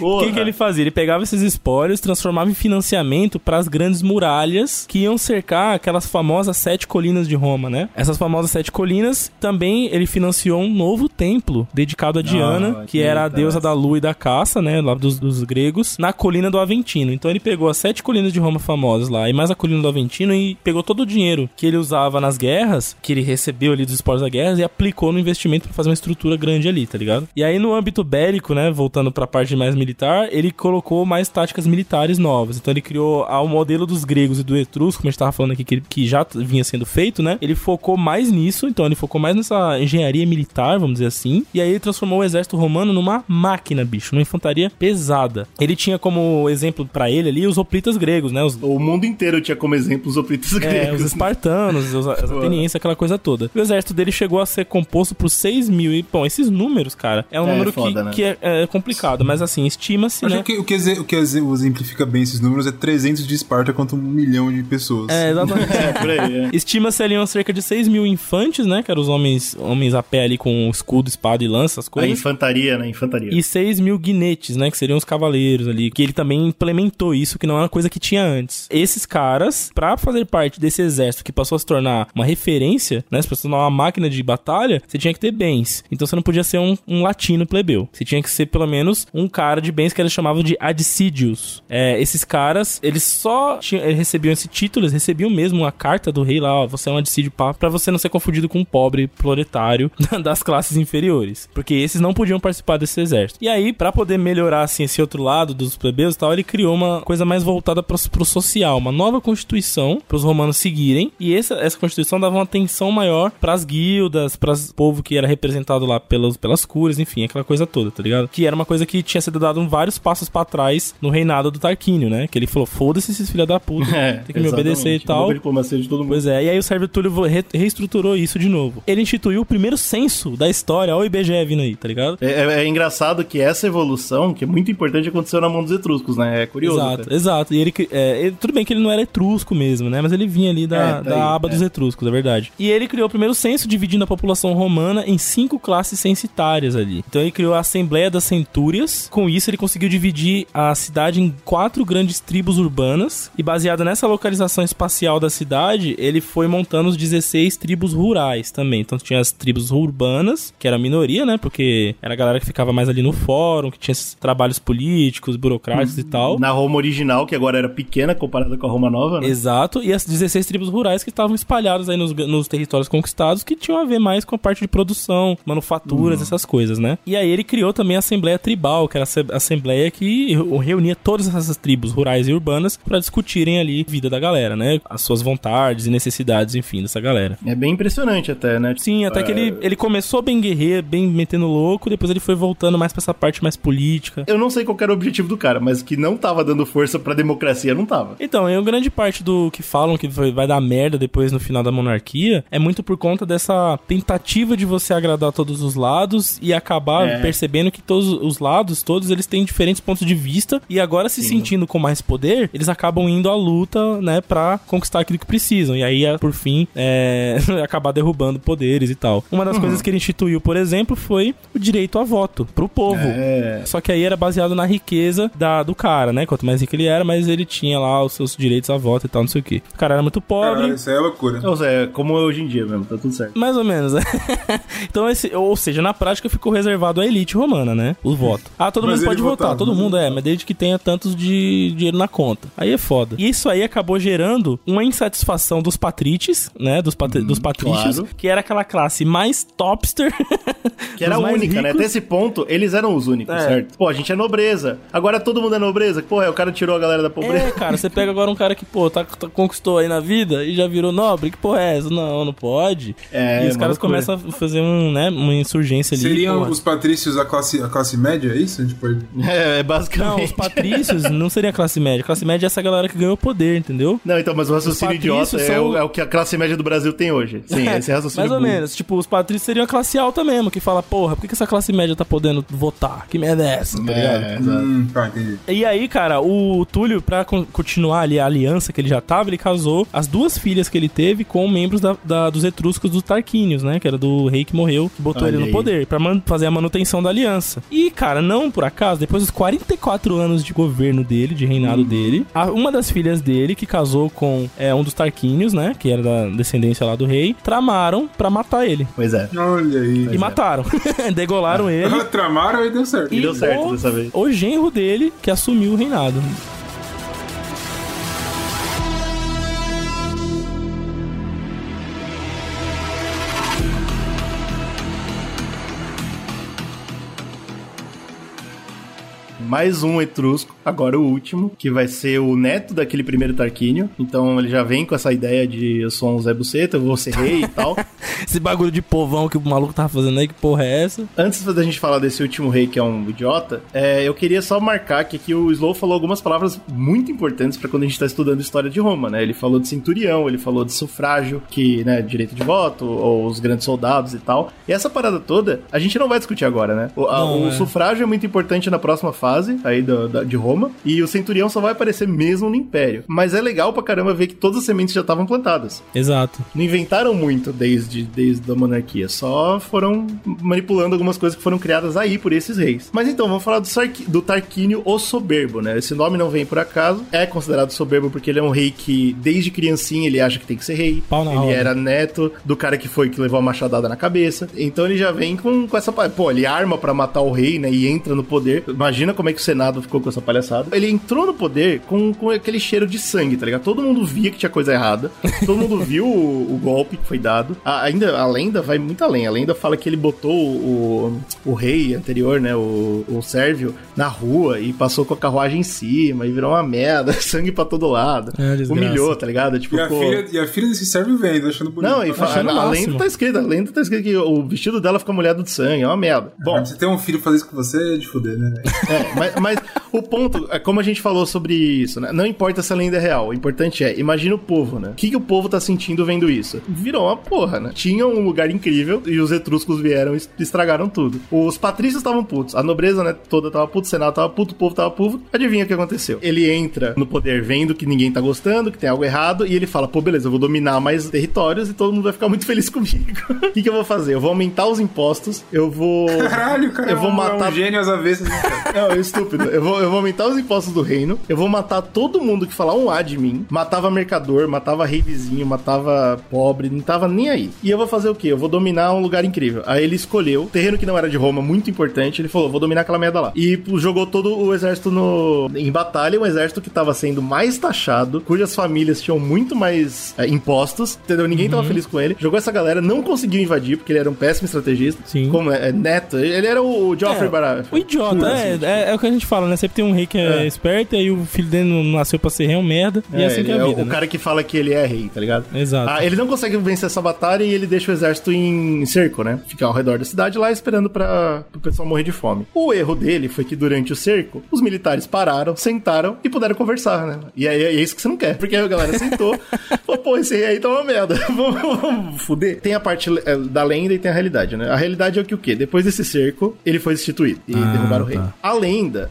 O que, que ele fazia? Ele pegava esses espólios, transformava em financiamento para as grandes muralhas que iam cercar aquelas famosas sete colinas de Roma, né? Essas famosas sete colinas também ele financiou um novo templo dedicado a Diana, Ah, que era a deusa da lua e da caça, né? Lá dos, dos gregos, na colina do Aventino. Então ele pegou as sete colinas de Roma famosas lá e mais a colina do Aventino e pegou todo o dinheiro que ele usava nas guerras, que ele recebeu ali dos espólios da guerra e aplicou no investimento para fazer uma estrutura grande ali, tá ligado? E aí no âmbito bélico, né, voltando pra parte mais militar, ele colocou mais táticas militares novas. Então ele criou ao modelo dos gregos e do etrusco, como a gente tava falando aqui, que, ele- que já vinha sendo feito, né? Ele focou mais nisso, então ele focou mais nessa engenharia militar, vamos dizer assim. E aí ele transformou o exército romano numa máquina, bicho, numa infantaria pesada. Ele tinha como exemplo pra ele ali os hoplitas gregos, né? Os, O mundo inteiro tinha como exemplo os oplitas é, gregos. os espartanos, os, as atenienses, aquela coisa toda. O exército dele chegou a ser composto por 6 mil. E, bom, esses números, cara, é um É, número foda, que, né? que é, é complicado, mas assim, estima-se, Acho né? que o que, o que exe- exemplifica bem esses números é 300 de Esparta contra um milhão de pessoas. É, exatamente. É, por aí, é. Estima-se ali cerca de 6 mil infantes, né? Que eram os homens, homens a pé ali com escudo, espada e lança, as A coisas. infantaria, né? Infantaria. E 6 mil guinetes, né? Que seriam os cavaleiros ali. Que ele também implementou isso, que não é uma coisa que tinha antes. Esses caras, pra fazer parte desse exército que passou a se tornar uma referência, né? Se fosse tornar uma máquina de batalha, você tinha que ter bens. Então você não podia ser um, um latino plebeu. Você tinha que ser pelo menos um cara de bens que eles chamavam de adicídios. É, esses caras, eles só tinham, eles recebiam esse título, eles recebiam mesmo uma carta do rei lá, ó, você é um adicídio pá, pra você não ser confundido com um pobre proletário das classes inferiores. Porque esses não podiam participar desse exército. E aí, pra poder melhorar assim esse outro lado dos plebeus e tal, ele criou uma coisa mais voltada pro, pro social, uma nova constituição pros romanos seguirem. E essa, essa constituição dava uma atenção maior pras guildas, pras povo que era representado lá pelos, pelas curas, enfim, aquela coisa toda, tá ligado? Que era uma coisa que tinha sido dado vários passos pra trás no reinado do Tarquínio, né? Que ele falou: foda-se esses filha da puta, É, tem que me obedecer e exatamente. tal. Diplomacia de todo mundo. Pois é, e aí o Sérvio Túlio re- reestruturou isso de novo. Ele instituiu o primeiro censo da história, olha o IBGE vindo aí, tá ligado? É, é- é engraçado que essa evolução, que é muito importante, aconteceu na mão dos etruscos, né? É curioso. exato, exato. E ele, é, ele- tudo bem que ele não era etrusco mesmo, né? Mas ele vinha ali da, É, tá da aí, aba é. dos etruscos, é verdade. E ele criou o primeiro censo dividindo a população romana em cinco classes censitárias ali. Então ele criou a Assembleia das Centúrias. Com isso, ele conseguiu dividir a cidade em quatro grandes tribos urbanas. E baseado nessa localização espacial da cidade, ele foi montando os 16 tribos rurais também. Então tinha as tribos urbanas, que era a minoria, né? Porque era a galera que ficava mais ali no fórum, que tinha esses trabalhos políticos, burocráticos e tal. Na Roma original, que agora era pequena comparada com a Roma nova, né? Exato, e as 16 tribos rurais que estavam espalhadas aí nos, nos territórios conquistados, que tinham a ver mais com a parte de produção, manufaturas, essas coisas, né? E aí ele criou também a Assembleia Tribal, que era a assembleia que reunia todas essas tribos rurais e urbanas para discutirem ali a vida da galera, né? As suas vontades e necessidades, enfim, dessa galera. É bem impressionante até, né? Sim, até que ele, ele começou bem guerreiro, bem metendo louco, depois ele foi voltando mais pra essa parte mais política. Eu não sei qual era o objetivo do cara, mas que não tava dando força pra democracia, não tava. Então, e grande parte do que falam que vai dar merda depois no final da monarquia é muito por conta dessa tentativa de você agradar todos os lados e acabar É. percebendo que todos os lados, todos eles têm diferentes pontos de vista e agora se sentindo com mais poder, eles acabam indo à luta, né, pra conquistar aquilo que precisam. E aí, por fim, é, acabar derrubando poderes e tal. Uma das coisas que ele instituiu, por exemplo, foi o direito a voto pro povo. É. Só que aí era baseado na riqueza da, do cara, né? Quanto mais rico ele era, mais ele tinha lá os seus direitos a voto e tal, não sei o quê. O cara era muito pobre. Caralho, isso aí é loucura. Ou seja, é como é hoje em dia mesmo, tá tudo certo. Mais ou menos, né? então, esse, ou seja, na prática ficou reservado à elite romana, né? O voto. Ah, todo Mas mundo pode votar, votava, todo mundo é, mas desde que tenha tantos de dinheiro na conta. Aí é foda. E isso aí acabou gerando uma insatisfação dos patrites, né? Dos, patri dos patrícios, claro. que era aquela classe mais topster. Que era mais única, né? ricos. Até esse ponto, eles eram os únicos, É. certo? Pô, a gente é nobreza. Agora todo mundo é nobreza. Porra, o cara tirou a galera da pobreza. É, cara, você pega agora um cara que, pô, tá, tá- conquistou aí na vida e já virou nobre, que porra é essa? Não, não pode. É, e os uma caras loucura. começam a fazer um, né, uma insurgência ali. Seriam porra. os patrícios a classe, a classe média, é isso? Tipo, É, é Não, basicamente. os patrícios não seria a classe média. A classe média é essa galera que ganhou poder, entendeu? Não, então, mas o raciocínio idiota é, são- o, é o que a classe média do Brasil tem hoje. Sim, esse é raciocínio Mais ou burro. menos. Tipo, os patrícios seriam a classe alta mesmo, que fala, porra, por que, que essa classe média tá podendo votar? Que merda é essa, tá? É, hum, tá, entendi. E aí, cara, o Túlio, pra con- continuar ali a aliança que ele já tava, ele casou as duas filhas que ele teve com membros da, da- dos etruscos dos Tarquínios, né? Que era do rei que morreu, que botou Olha ele no aí. poder, pra fazer a manutenção da aliança. E, cara, não por acaso, depois dos 44 anos de governo dele, de reinado dele, a- uma das filhas dele, que casou com é, um dos Tarquínios, né? Que era da descendência lá do rei, tramaram pra matar ele. Pois é. Olha aí. E mataram. Degolaram ele. Tramaram e deu certo. E deu certo o, dessa vez. o genro dele que assumiu o reinado. Mais um etrusco, agora o último, que vai ser o neto daquele primeiro Tarquínio. Então ele já vem com essa ideia de eu sou um Zé Buceta, eu vou ser rei e tal. Esse bagulho de povão que o maluco tava fazendo aí, que porra é essa? Antes da gente falar desse último rei que é um idiota, é, eu queria só marcar que aqui o Slow falou algumas palavras muito importantes pra quando a gente tá estudando história de Roma, né? Ele falou de centurião, ele falou de sufrágio, que, né, direito de voto, ou os grandes soldados e tal. E essa parada toda, a gente não vai discutir agora, né? O, a- Não, o é. sufrágio é muito importante na próxima fase aí do- da- de Roma, e o centurião só vai aparecer mesmo no Império. Mas é legal pra caramba ver que todas as sementes já estavam plantadas. Exato. Não inventaram muito desde, desde a monarquia, só foram manipulando algumas coisas que foram criadas aí por esses reis. Mas então, vamos falar do, Sarqui- do Tarquínio o Soberbo, né? Esse nome não vem por acaso, é considerado soberbo porque ele é um rei que, desde criancinha, ele acha que tem que ser rei. Pau na ele era neto do cara que foi que levou a machadada na cabeça. Então ele já vem com, com essa. Pô, ele arma pra matar o rei, né? E entra no poder. Imagina como é que o Senado ficou com essa palhaçada. Ele entrou no poder com, com aquele cheiro de sangue, tá ligado? Todo mundo via que tinha coisa errada. Todo mundo viu o, o golpe que foi dado. A- ainda a lenda vai muito além. A lenda fala que ele botou o, o rei anterior, né? O, o Sérvio, na rua e passou com a carruagem em cima e virou uma merda. Sangue pra todo lado. É. Humilhou, tá ligado? Tipo, E a, pô- filha, e a filha desse servo vendo, achando bonito. não, e fa- achando a, a lenda tá escrita, a lenda tá escrita que o vestido dela fica molhado de sangue, é uma merda. Bom, você ter um filho fazer isso com você é de fuder, né? é, mas, mas o ponto, é como a gente falou sobre isso, né? Não importa se a lenda é real, o importante é, imagina o povo, né? O que, que o povo tá sentindo vendo isso? Virou uma porra, né? tinham um lugar incrível e os etruscos vieram e estragaram tudo. Os patrícios estavam putos, a nobreza, né, toda tava puto, o senado tava puto, o povo tava puto. Adivinha o que aconteceu? Ele entra no poder vendo que ninguém tá gostando, que tem algo errado, e ele fala: pô, beleza, eu vou dominar mais territórios e todo mundo vai ficar muito feliz comigo. O que, que eu vou fazer? Eu vou aumentar os impostos, eu vou. Caralho, cara. Eu vou matar É um gênio às avessas, não, estúpido. Eu vou, eu vou aumentar os impostos do reino. Eu vou matar todo mundo que falar um A de mim. Matava mercador, matava rei vizinho, matava pobre, não tava nem aí. E eu vou fazer o quê? Eu vou dominar um lugar incrível. Aí ele escolheu, terreno que não era de Roma, muito importante. Ele falou: vou dominar aquela merda lá. E jogou todo o exército no, em batalha. Um exército que tava sendo mais taxado, cujas famílias tinham muito mais é, impostos, entendeu? Ninguém tava feliz com ele. Jogou essa galera, não conseguiu invadir, porque ele era um péssimo estrategista. Sim. Como é, é neto. Ele era o Joffrey É, O idiota, é, é, é o que a gente fala, né? Sempre tem um rei que é, É. esperto, e aí o filho dele não nasceu pra ser rei, é um merda. e é assim que é a o- vida. o né? cara que fala que ele é rei, tá ligado? Exato. Ah, ele não consegue vencer essa batalha e ele deixa o exército em cerco, né? Fica ao redor da cidade lá esperando para o pessoal morrer de fome. O erro dele foi que durante o cerco, os militares pararam, sentaram e puderam conversar, né? E aí é isso que você não quer, porque aí a galera sentou, falou, pô, esse rei aí tá uma merda, vamos, fuder. Tem a parte eh, da lenda e tem a realidade, né? A realidade é o que o quê? Depois desse cerco, ele foi destituído e Ah, derrubaram o rei. tá.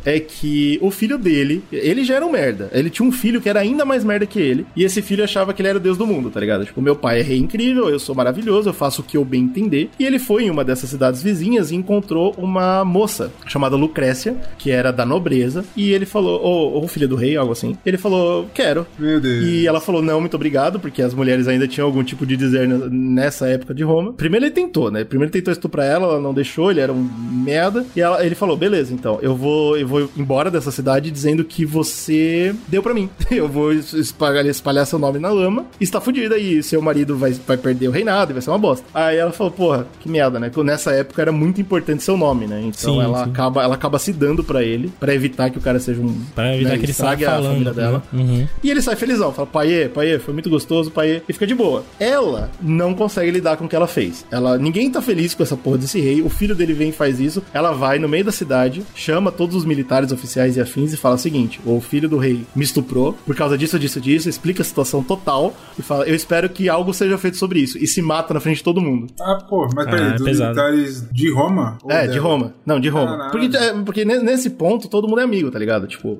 É que o filho dele, ele já era um merda. Ele tinha um filho que era ainda mais merda que ele. E esse filho achava que ele era o deus do mundo, tá ligado? Tipo, meu pai é rei incrível, eu sou maravilhoso, eu faço o que eu bem entender. E ele foi em uma dessas cidades vizinhas e encontrou uma moça chamada Lucrécia, que era da nobreza. E ele falou, ou, ou filha do rei, algo assim. Ele falou, quero. Meu Deus. E ela falou, não, muito obrigado, porque as mulheres ainda tinham algum tipo de dizer nessa época de Roma. Primeiro ele tentou, né? Primeiro ele tentou estuprar ela, ela não deixou, ele era um merda. E ela- ele falou, beleza, então, eu vou, eu vou embora dessa cidade dizendo que você deu pra mim. Eu vou es- espalhar, espalhar seu nome na lama, e está fudida, e seu marido vai, vai perder o reinado, e vai ser uma bosta. Aí ela falou, porra, que merda, né? Porque Nessa época era muito importante seu nome, né? Então Sim, ela, sim. Acaba, ela acaba se dando pra ele, pra evitar que o cara seja um... Pra evitar né, que ele saia estrague a falando. família dela. né? Uhum. E ele sai felizão, fala, paiê, paiê, foi muito gostoso, paiê, e fica de boa. Ela não consegue lidar com o que ela fez. Ela, ninguém tá feliz com essa porra desse rei, o filho dele vem e faz isso, ela vai no meio da cidade, chama todos os militares, oficiais e afins e fala o seguinte, o filho do rei me estuprou, por causa disso, disso, disso, explica a situação total e fala, eu espero que algo seja feito sobre isso, e se mata na frente de todo mundo. Ah, pô, mas peraí, Ah, é dos pesado. militares de Roma? Ou É, de dela? Roma. Não, de Roma. Caralho. Porque, é, porque ne- nesse ponto todo mundo é amigo, tá ligado? Tipo,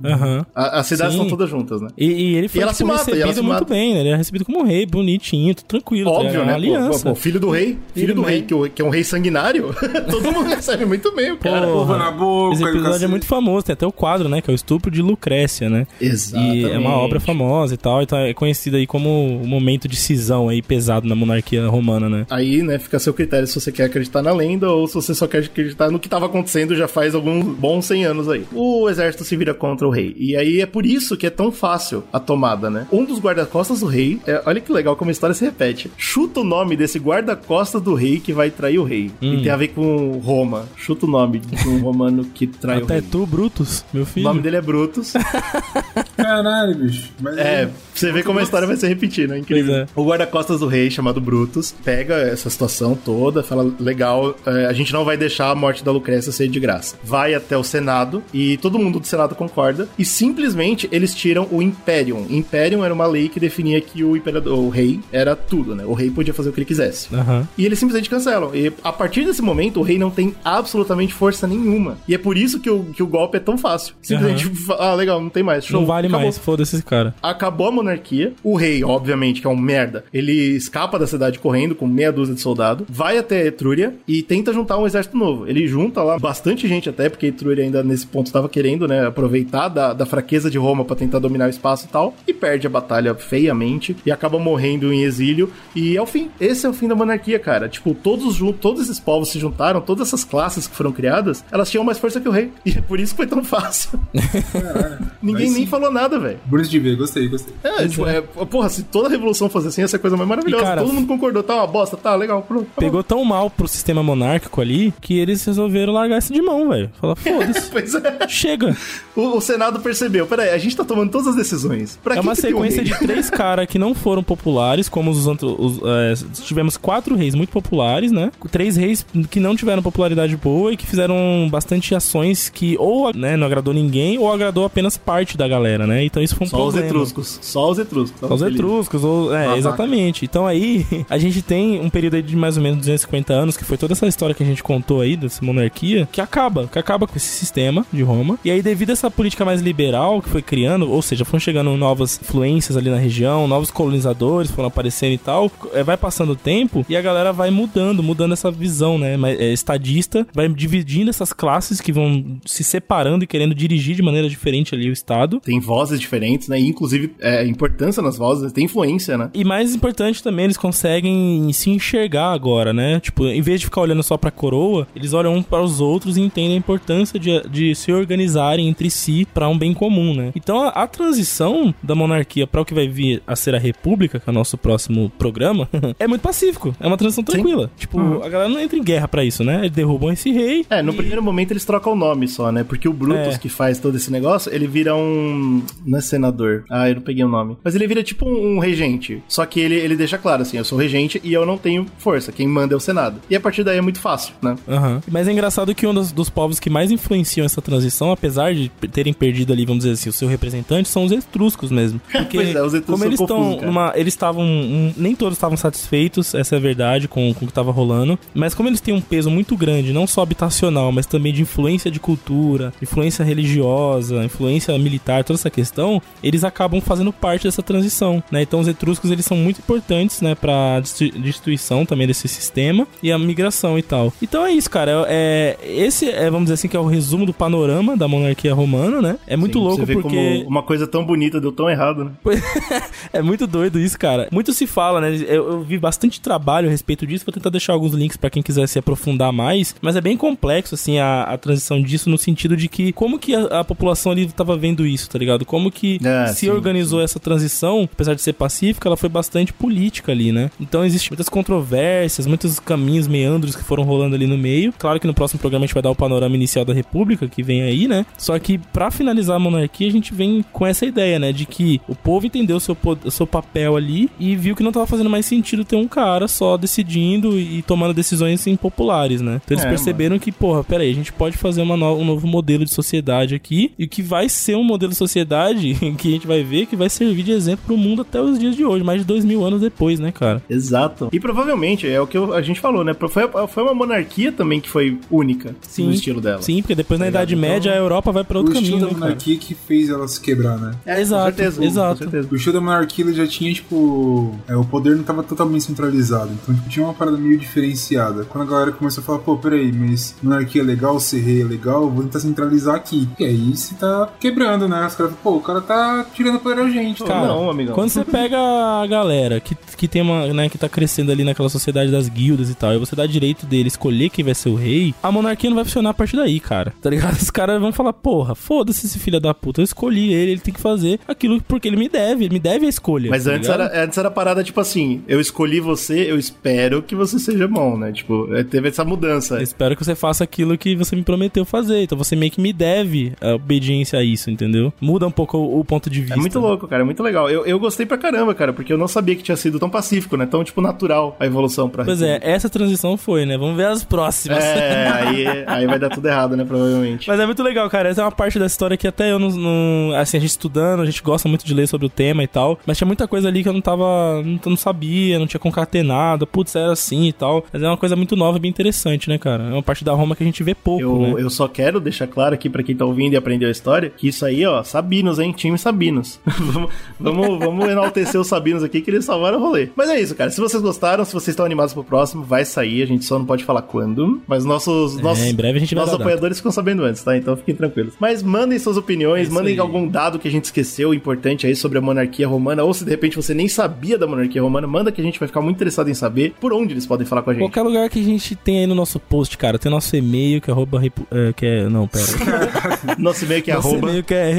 a- as cidades Sim. estão todas juntas, né? E, e ele foi E ela tipo, se mata, e ela recebido se muito mata. bem, né? Ele é recebido como um rei, bonitinho, tudo tranquilo. tá Óbvio, ligado? né? Aliança. pô, pô, filho do rei, filho Filho do rei, que, que é um rei sanguinário, todo mundo recebe muito bem o cara. Porra. Uva na boca, Esse episódio é cacete. Muito famoso, tem até o quadro, né? Que é o estupro de Lucrécia, né? Exatamente. E é uma obra famosa e tal, então é conhecida aí como o momento de cisão aí pesado na monarquia romana, né? Aí, né, fica a seu critério se você quer acreditar na lenda ou se você só quer acreditar no que estava acontecendo já faz alguns bons 100 anos aí. O exército se vira contra o rei. E aí é por isso que é tão fácil a tomada, né? Um dos guarda-costas do rei, é, olha que legal como a história se repete. Chuta o nome desse guarda-costas do rei que vai trair o rei. Hum. E tem a ver com Roma. Chuta o nome de um romano que trai o Até tu, Brutus, meu O filho. nome dele é Brutus. Caralho, bicho. Mas É, você ver como a história vai se repetir, né? Incrível. É. O guarda-costas do rei, chamado Brutus, pega essa situação toda, fala: legal, é, a gente não vai deixar a morte da Lucrécia ser de graça. Vai até o Senado e todo mundo do Senado concorda e simplesmente eles tiram o Imperium. Imperium era uma lei que definia que o imperador, o rei, era tudo, né? O rei podia fazer o que ele quisesse. Aham. E eles simplesmente cancelam. E a partir desse momento, o rei não tem absolutamente força nenhuma. E é por isso que o, que o golpe é tão fácil. Simplesmente, ah, legal, não tem mais. Show, Não vale acabou. mais, foda-se esse cara. Acabou a monarquia. O rei, obviamente, que é um merda, ele escapa da cidade correndo com meia dúzia de soldado, vai até Etrúria e tenta juntar um exército novo. Ele junta lá bastante gente até, porque Etrúria ainda nesse ponto estava querendo, né, aproveitar da, da fraqueza de Roma para tentar dominar o espaço e tal, e perde a batalha feiamente e acaba morrendo em exílio. E é o fim. Esse é o fim da monarquia, cara. Tipo, todos todos esses povos se juntaram, todas essas classes que foram criadas, elas tinham mais força que o rei. E é por isso que foi tão fácil. Ninguém nem falou nada, velho. bonito de ver, gostei, gostei. É, tipo, é, porra, se toda revolução fosse assim, ia ser a coisa mais maravilhosa. E, cara, Todo mundo concordou, tá uma bosta, tá legal, pronto. acabou. Pegou tão mal pro sistema monárquico ali que eles resolveram largar isso de mão, velho. Fala, foda-se. Pois é. Chega. O, o Senado percebeu, peraí, a gente tá tomando todas as decisões. Pra É que uma um sequência de três caras que não foram populares, como os outros. os, é, tivemos quatro reis muito populares, né? Três reis que não tiveram popularidade boa e que fizeram bastante ações que ou né, não agradou ninguém ou agradou apenas parte da galera, né? Então isso foi um Só os problema. etruscos. Só os etruscos. Só os etruscos, ou, é, exatamente. Então aí, a gente tem um período aí de mais ou menos 250 anos, que foi toda essa história que a gente contou aí dessa monarquia, que acaba, que acaba com esse sistema de Roma. E aí, devido a essa política mais liberal que foi criando, ou seja, foram chegando novas influências ali na região, novos colonizadores foram aparecendo e tal, é, vai passando o tempo e a galera vai mudando, mudando essa visão, né, é, estadista, vai dividindo essas classes que vão se separando e querendo dirigir de maneira diferente ali o Estado. Tem vozes diferentes, né? E, inclusive, é, importância nas vozes, tem influência, né? E mais importante também, eles conseguem se enxergar agora, né? Tipo, em vez de ficar olhando só pra coroa, eles olham um para os outros e entendem a importância de, de se organizarem entre si para um bem comum, né? Então a, a transição da monarquia para o que vai vir a ser a república, que é o nosso próximo programa, é muito pacífico. É uma transição tranquila. Tipo, Uhum. a galera não entra em guerra pra isso, né? Eles derrubam esse rei. É, no e- primeiro momento eles trocam o nome só, né? Porque o Brutus É. que faz todo esse negócio, ele vira um. Não é senador. Ah, eu não peguei o nome. Mas ele vira tipo um, um regente. Só que ele, ele deixa claro assim: eu sou regente e eu não tenho força. Quem manda é o Senado. E a partir daí é muito fácil, né? Aham. Mas é engraçado que um dos, dos povos que mais influenciam essa transição, apesar de terem perdido ali, vamos dizer assim, o seu representante, são os etruscos mesmo. Porque Pois é, os etruscos como eles estão numa. Eles estavam. um, nem todos estavam satisfeitos, essa é a verdade, com, com o que estava rolando. Mas como eles têm um peso muito grande, não só habitacional, mas também de influência de cultura, influência religiosa, influência militar, toda essa questão, eles acabam fazendo parte dessa transição, né? Então os etruscos eles são muito importantes, né, para destruição também desse sistema e a migração e tal. Então é isso, cara. É, esse é, vamos dizer assim, que é o resumo do panorama da monarquia romana, né? É muito Sim, louco Você vê porque como uma coisa tão bonita deu tão errado, né? é muito doido isso, cara. Muito se fala, né? Eu, eu vi bastante trabalho a respeito disso. Vou tentar deixar alguns links pra quem quiser se aprofundar mais. Mas é bem complexo, assim, a, a transição disso no sentido de que como que a, a população ali tava vendo isso, tá ligado? Como que Ah, se sim, organizou essa transição, apesar de ser pacífica, ela foi bastante política ali, né? Então existem muitas controvérsias, muitos caminhos, meandros que foram rolando ali no meio. Claro que no próximo programa a gente vai dar o panorama inicial da República, que vem aí, né? Só que pra finalizar a monarquia, a gente vem com essa ideia, né? De que o povo entendeu o seu, o seu papel ali e viu que não tava fazendo mais sentido ter um cara só decidindo e tomando decisões impopulares, né? Então eles É, perceberam que, porra, peraí, a gente pode fazer uma no- um novo modelo de sociedade aqui e que vai ser um modelo de sociedade que a gente vai ver que vai servir de exemplo pro mundo até os dias de hoje, mais de dois mil anos depois, né, cara? Exato. E provavelmente, é o que a gente falou, né? Foi, foi uma monarquia também que foi única Sim. no estilo dela. Sim, porque depois na Tá Idade ligado? Média a Europa vai pra O outro estilo caminho, da né, cara? monarquia que fez ela se quebrar, né? É, Exato, com certeza, exato. Com certeza. O estilo da monarquia ele já tinha, tipo. é, o poder não tava totalmente centralizado. Então, tipo, tinha uma parada meio diferenciada. Quando a galera começou a falar, pô, peraí, mas monarquia é legal, ser rei é legal, vou tentar centralizar aqui. E aí você tá quebrando, né? Os caras, pô, o cara tá tirando poder da gente. Cara, não, amigão. quando você pega a galera que, que tem uma, né, que tá crescendo ali naquela sociedade das guildas e tal, e você dá direito dele escolher quem vai ser o rei, a monarquia não vai funcionar a partir daí, cara. Tá ligado? Os caras vão falar, porra, foda-se esse filho da puta, eu escolhi ele, ele tem que fazer aquilo porque ele me deve, ele me deve a escolha. Mas tá antes ligado? era, antes era a parada, tipo assim, eu escolhi você, eu espero que você seja bom, né? Tipo, é, teve essa mudança. Eu espero que você faça aquilo que você me prometeu fazer. Então você meio que me deve a obediência a isso, entendeu? Muda um pouco o, o ponto de vista. É muito louco, cara, é muito legal. Eu, eu gostei pra caramba, cara, porque eu não sabia que tinha sido tão pacífico, né? Tão, tipo, natural a evolução pra Pois é, essa transição foi, né? Vamos ver as próximas. É, aí, aí vai dar tudo errado, né? Provavelmente. Mas é muito legal, cara. Essa é uma parte da história que até eu não, não- Assim, a gente estudando, a gente gosta muito de ler sobre o tema e tal. Mas tinha muita coisa ali que eu não tava. Não, não sabia, não tinha concatenado. Putz, era assim e tal. Mas é uma coisa muito nova e bem interessante, né, cara? É uma parte da Roma que a gente vê pouco, Eu, né? eu só quero deixar claro aqui pra quem tá ouvindo e aprendeu a história que isso aí, ó, Sabinos, hein? Time Sabinos. vamos, vamos, vamos enaltecer os Sabinos aqui que eles salvaram o rolê. Mas é isso, cara. Se vocês gostaram, se vocês estão animados pro próximo, vai sair. A gente só não pode falar quando. Mas nossos, nossos, É, em breve a gente nossos apoiadores ficam sabendo antes, tá? Então fiquem tranquilos. Mas mandem suas opiniões, É mandem aí. algum dado que a gente esqueceu importante aí sobre a monarquia romana. Ou se de repente você nem sabia da monarquia romana, manda que a gente vai ficar muito interessado em saber por onde eles podem falar com a gente. Qualquer lugar que a gente tem aí no nosso post, cara, tem nosso e-mail que é arroba. é, que é, não, pera. Nosso e-mail que é Nosso arroba. e-mail que é.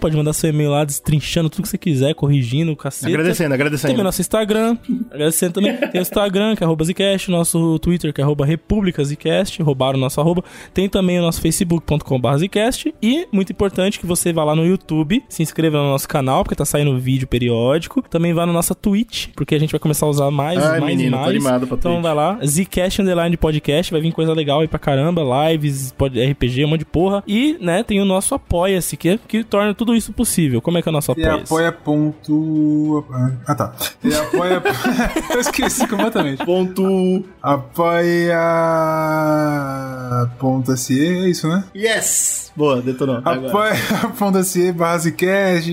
Pode mandar seu e-mail lá, destrinchando tudo que você quiser, corrigindo cacete. Agradecendo, agradecendo. Também nosso Instagram, agradecendo também. Tem o Instagram, que é arroba Zcast, nosso Twitter, que é arroba República Zcast, roubaram o nosso arroba. Tem também o nosso facebook.com.br Zcast. E, muito importante, que você vá lá no YouTube, se inscreva no nosso canal, porque tá saindo vídeo periódico. Também vá na nossa Twitch, porque a gente vai começar a usar mais, Ai, mais menino, e tô mais. animado pra então Twitch. vai lá, Zcast Underline Podcast, vai vir coisa legal aí pra caramba, lives, pod- RPG, um monte de porra. E, né, tem o nosso Apoia-se, que, que torna tudo isso possível. Como é que é o nosso E Apoia-se? apoia ponto... Ah, tá. Ele apoia. Eu esqueci completamente. Ponto. Apoia.se, é isso, né? Yes! Boa, detonou. Apoia.se barra Zcast.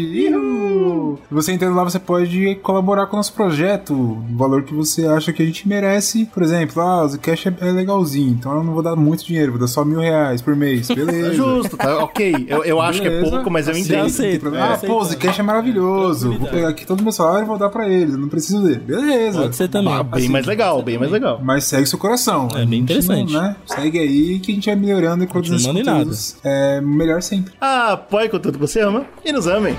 Ihu! Você entrando lá, você pode colaborar com o nosso projeto. O valor que você acha que a gente merece. Por exemplo, ah, o Zcast é, é legalzinho, então eu não vou dar muito dinheiro, vou dar só mil reais por mês. Beleza. Tá justo, tá? Ok. Eu, eu acho que é pouco, mas eu Assim, entendo. aceito. Ah, É. pô, o Zcast é maravilhoso. Vou pegar aqui todo o meu salário e vou dar pra eles. Eu não preciso dele. Beleza. Pode ser também. Ah, bem mais legal, bem mais legal. Mas segue seu coração. É bem interessante. não, né? Segue aí que a gente vai melhorando e produzindo conteúdos. É melhor sempre. Ah, apoie com tudo que você ama e nos amem.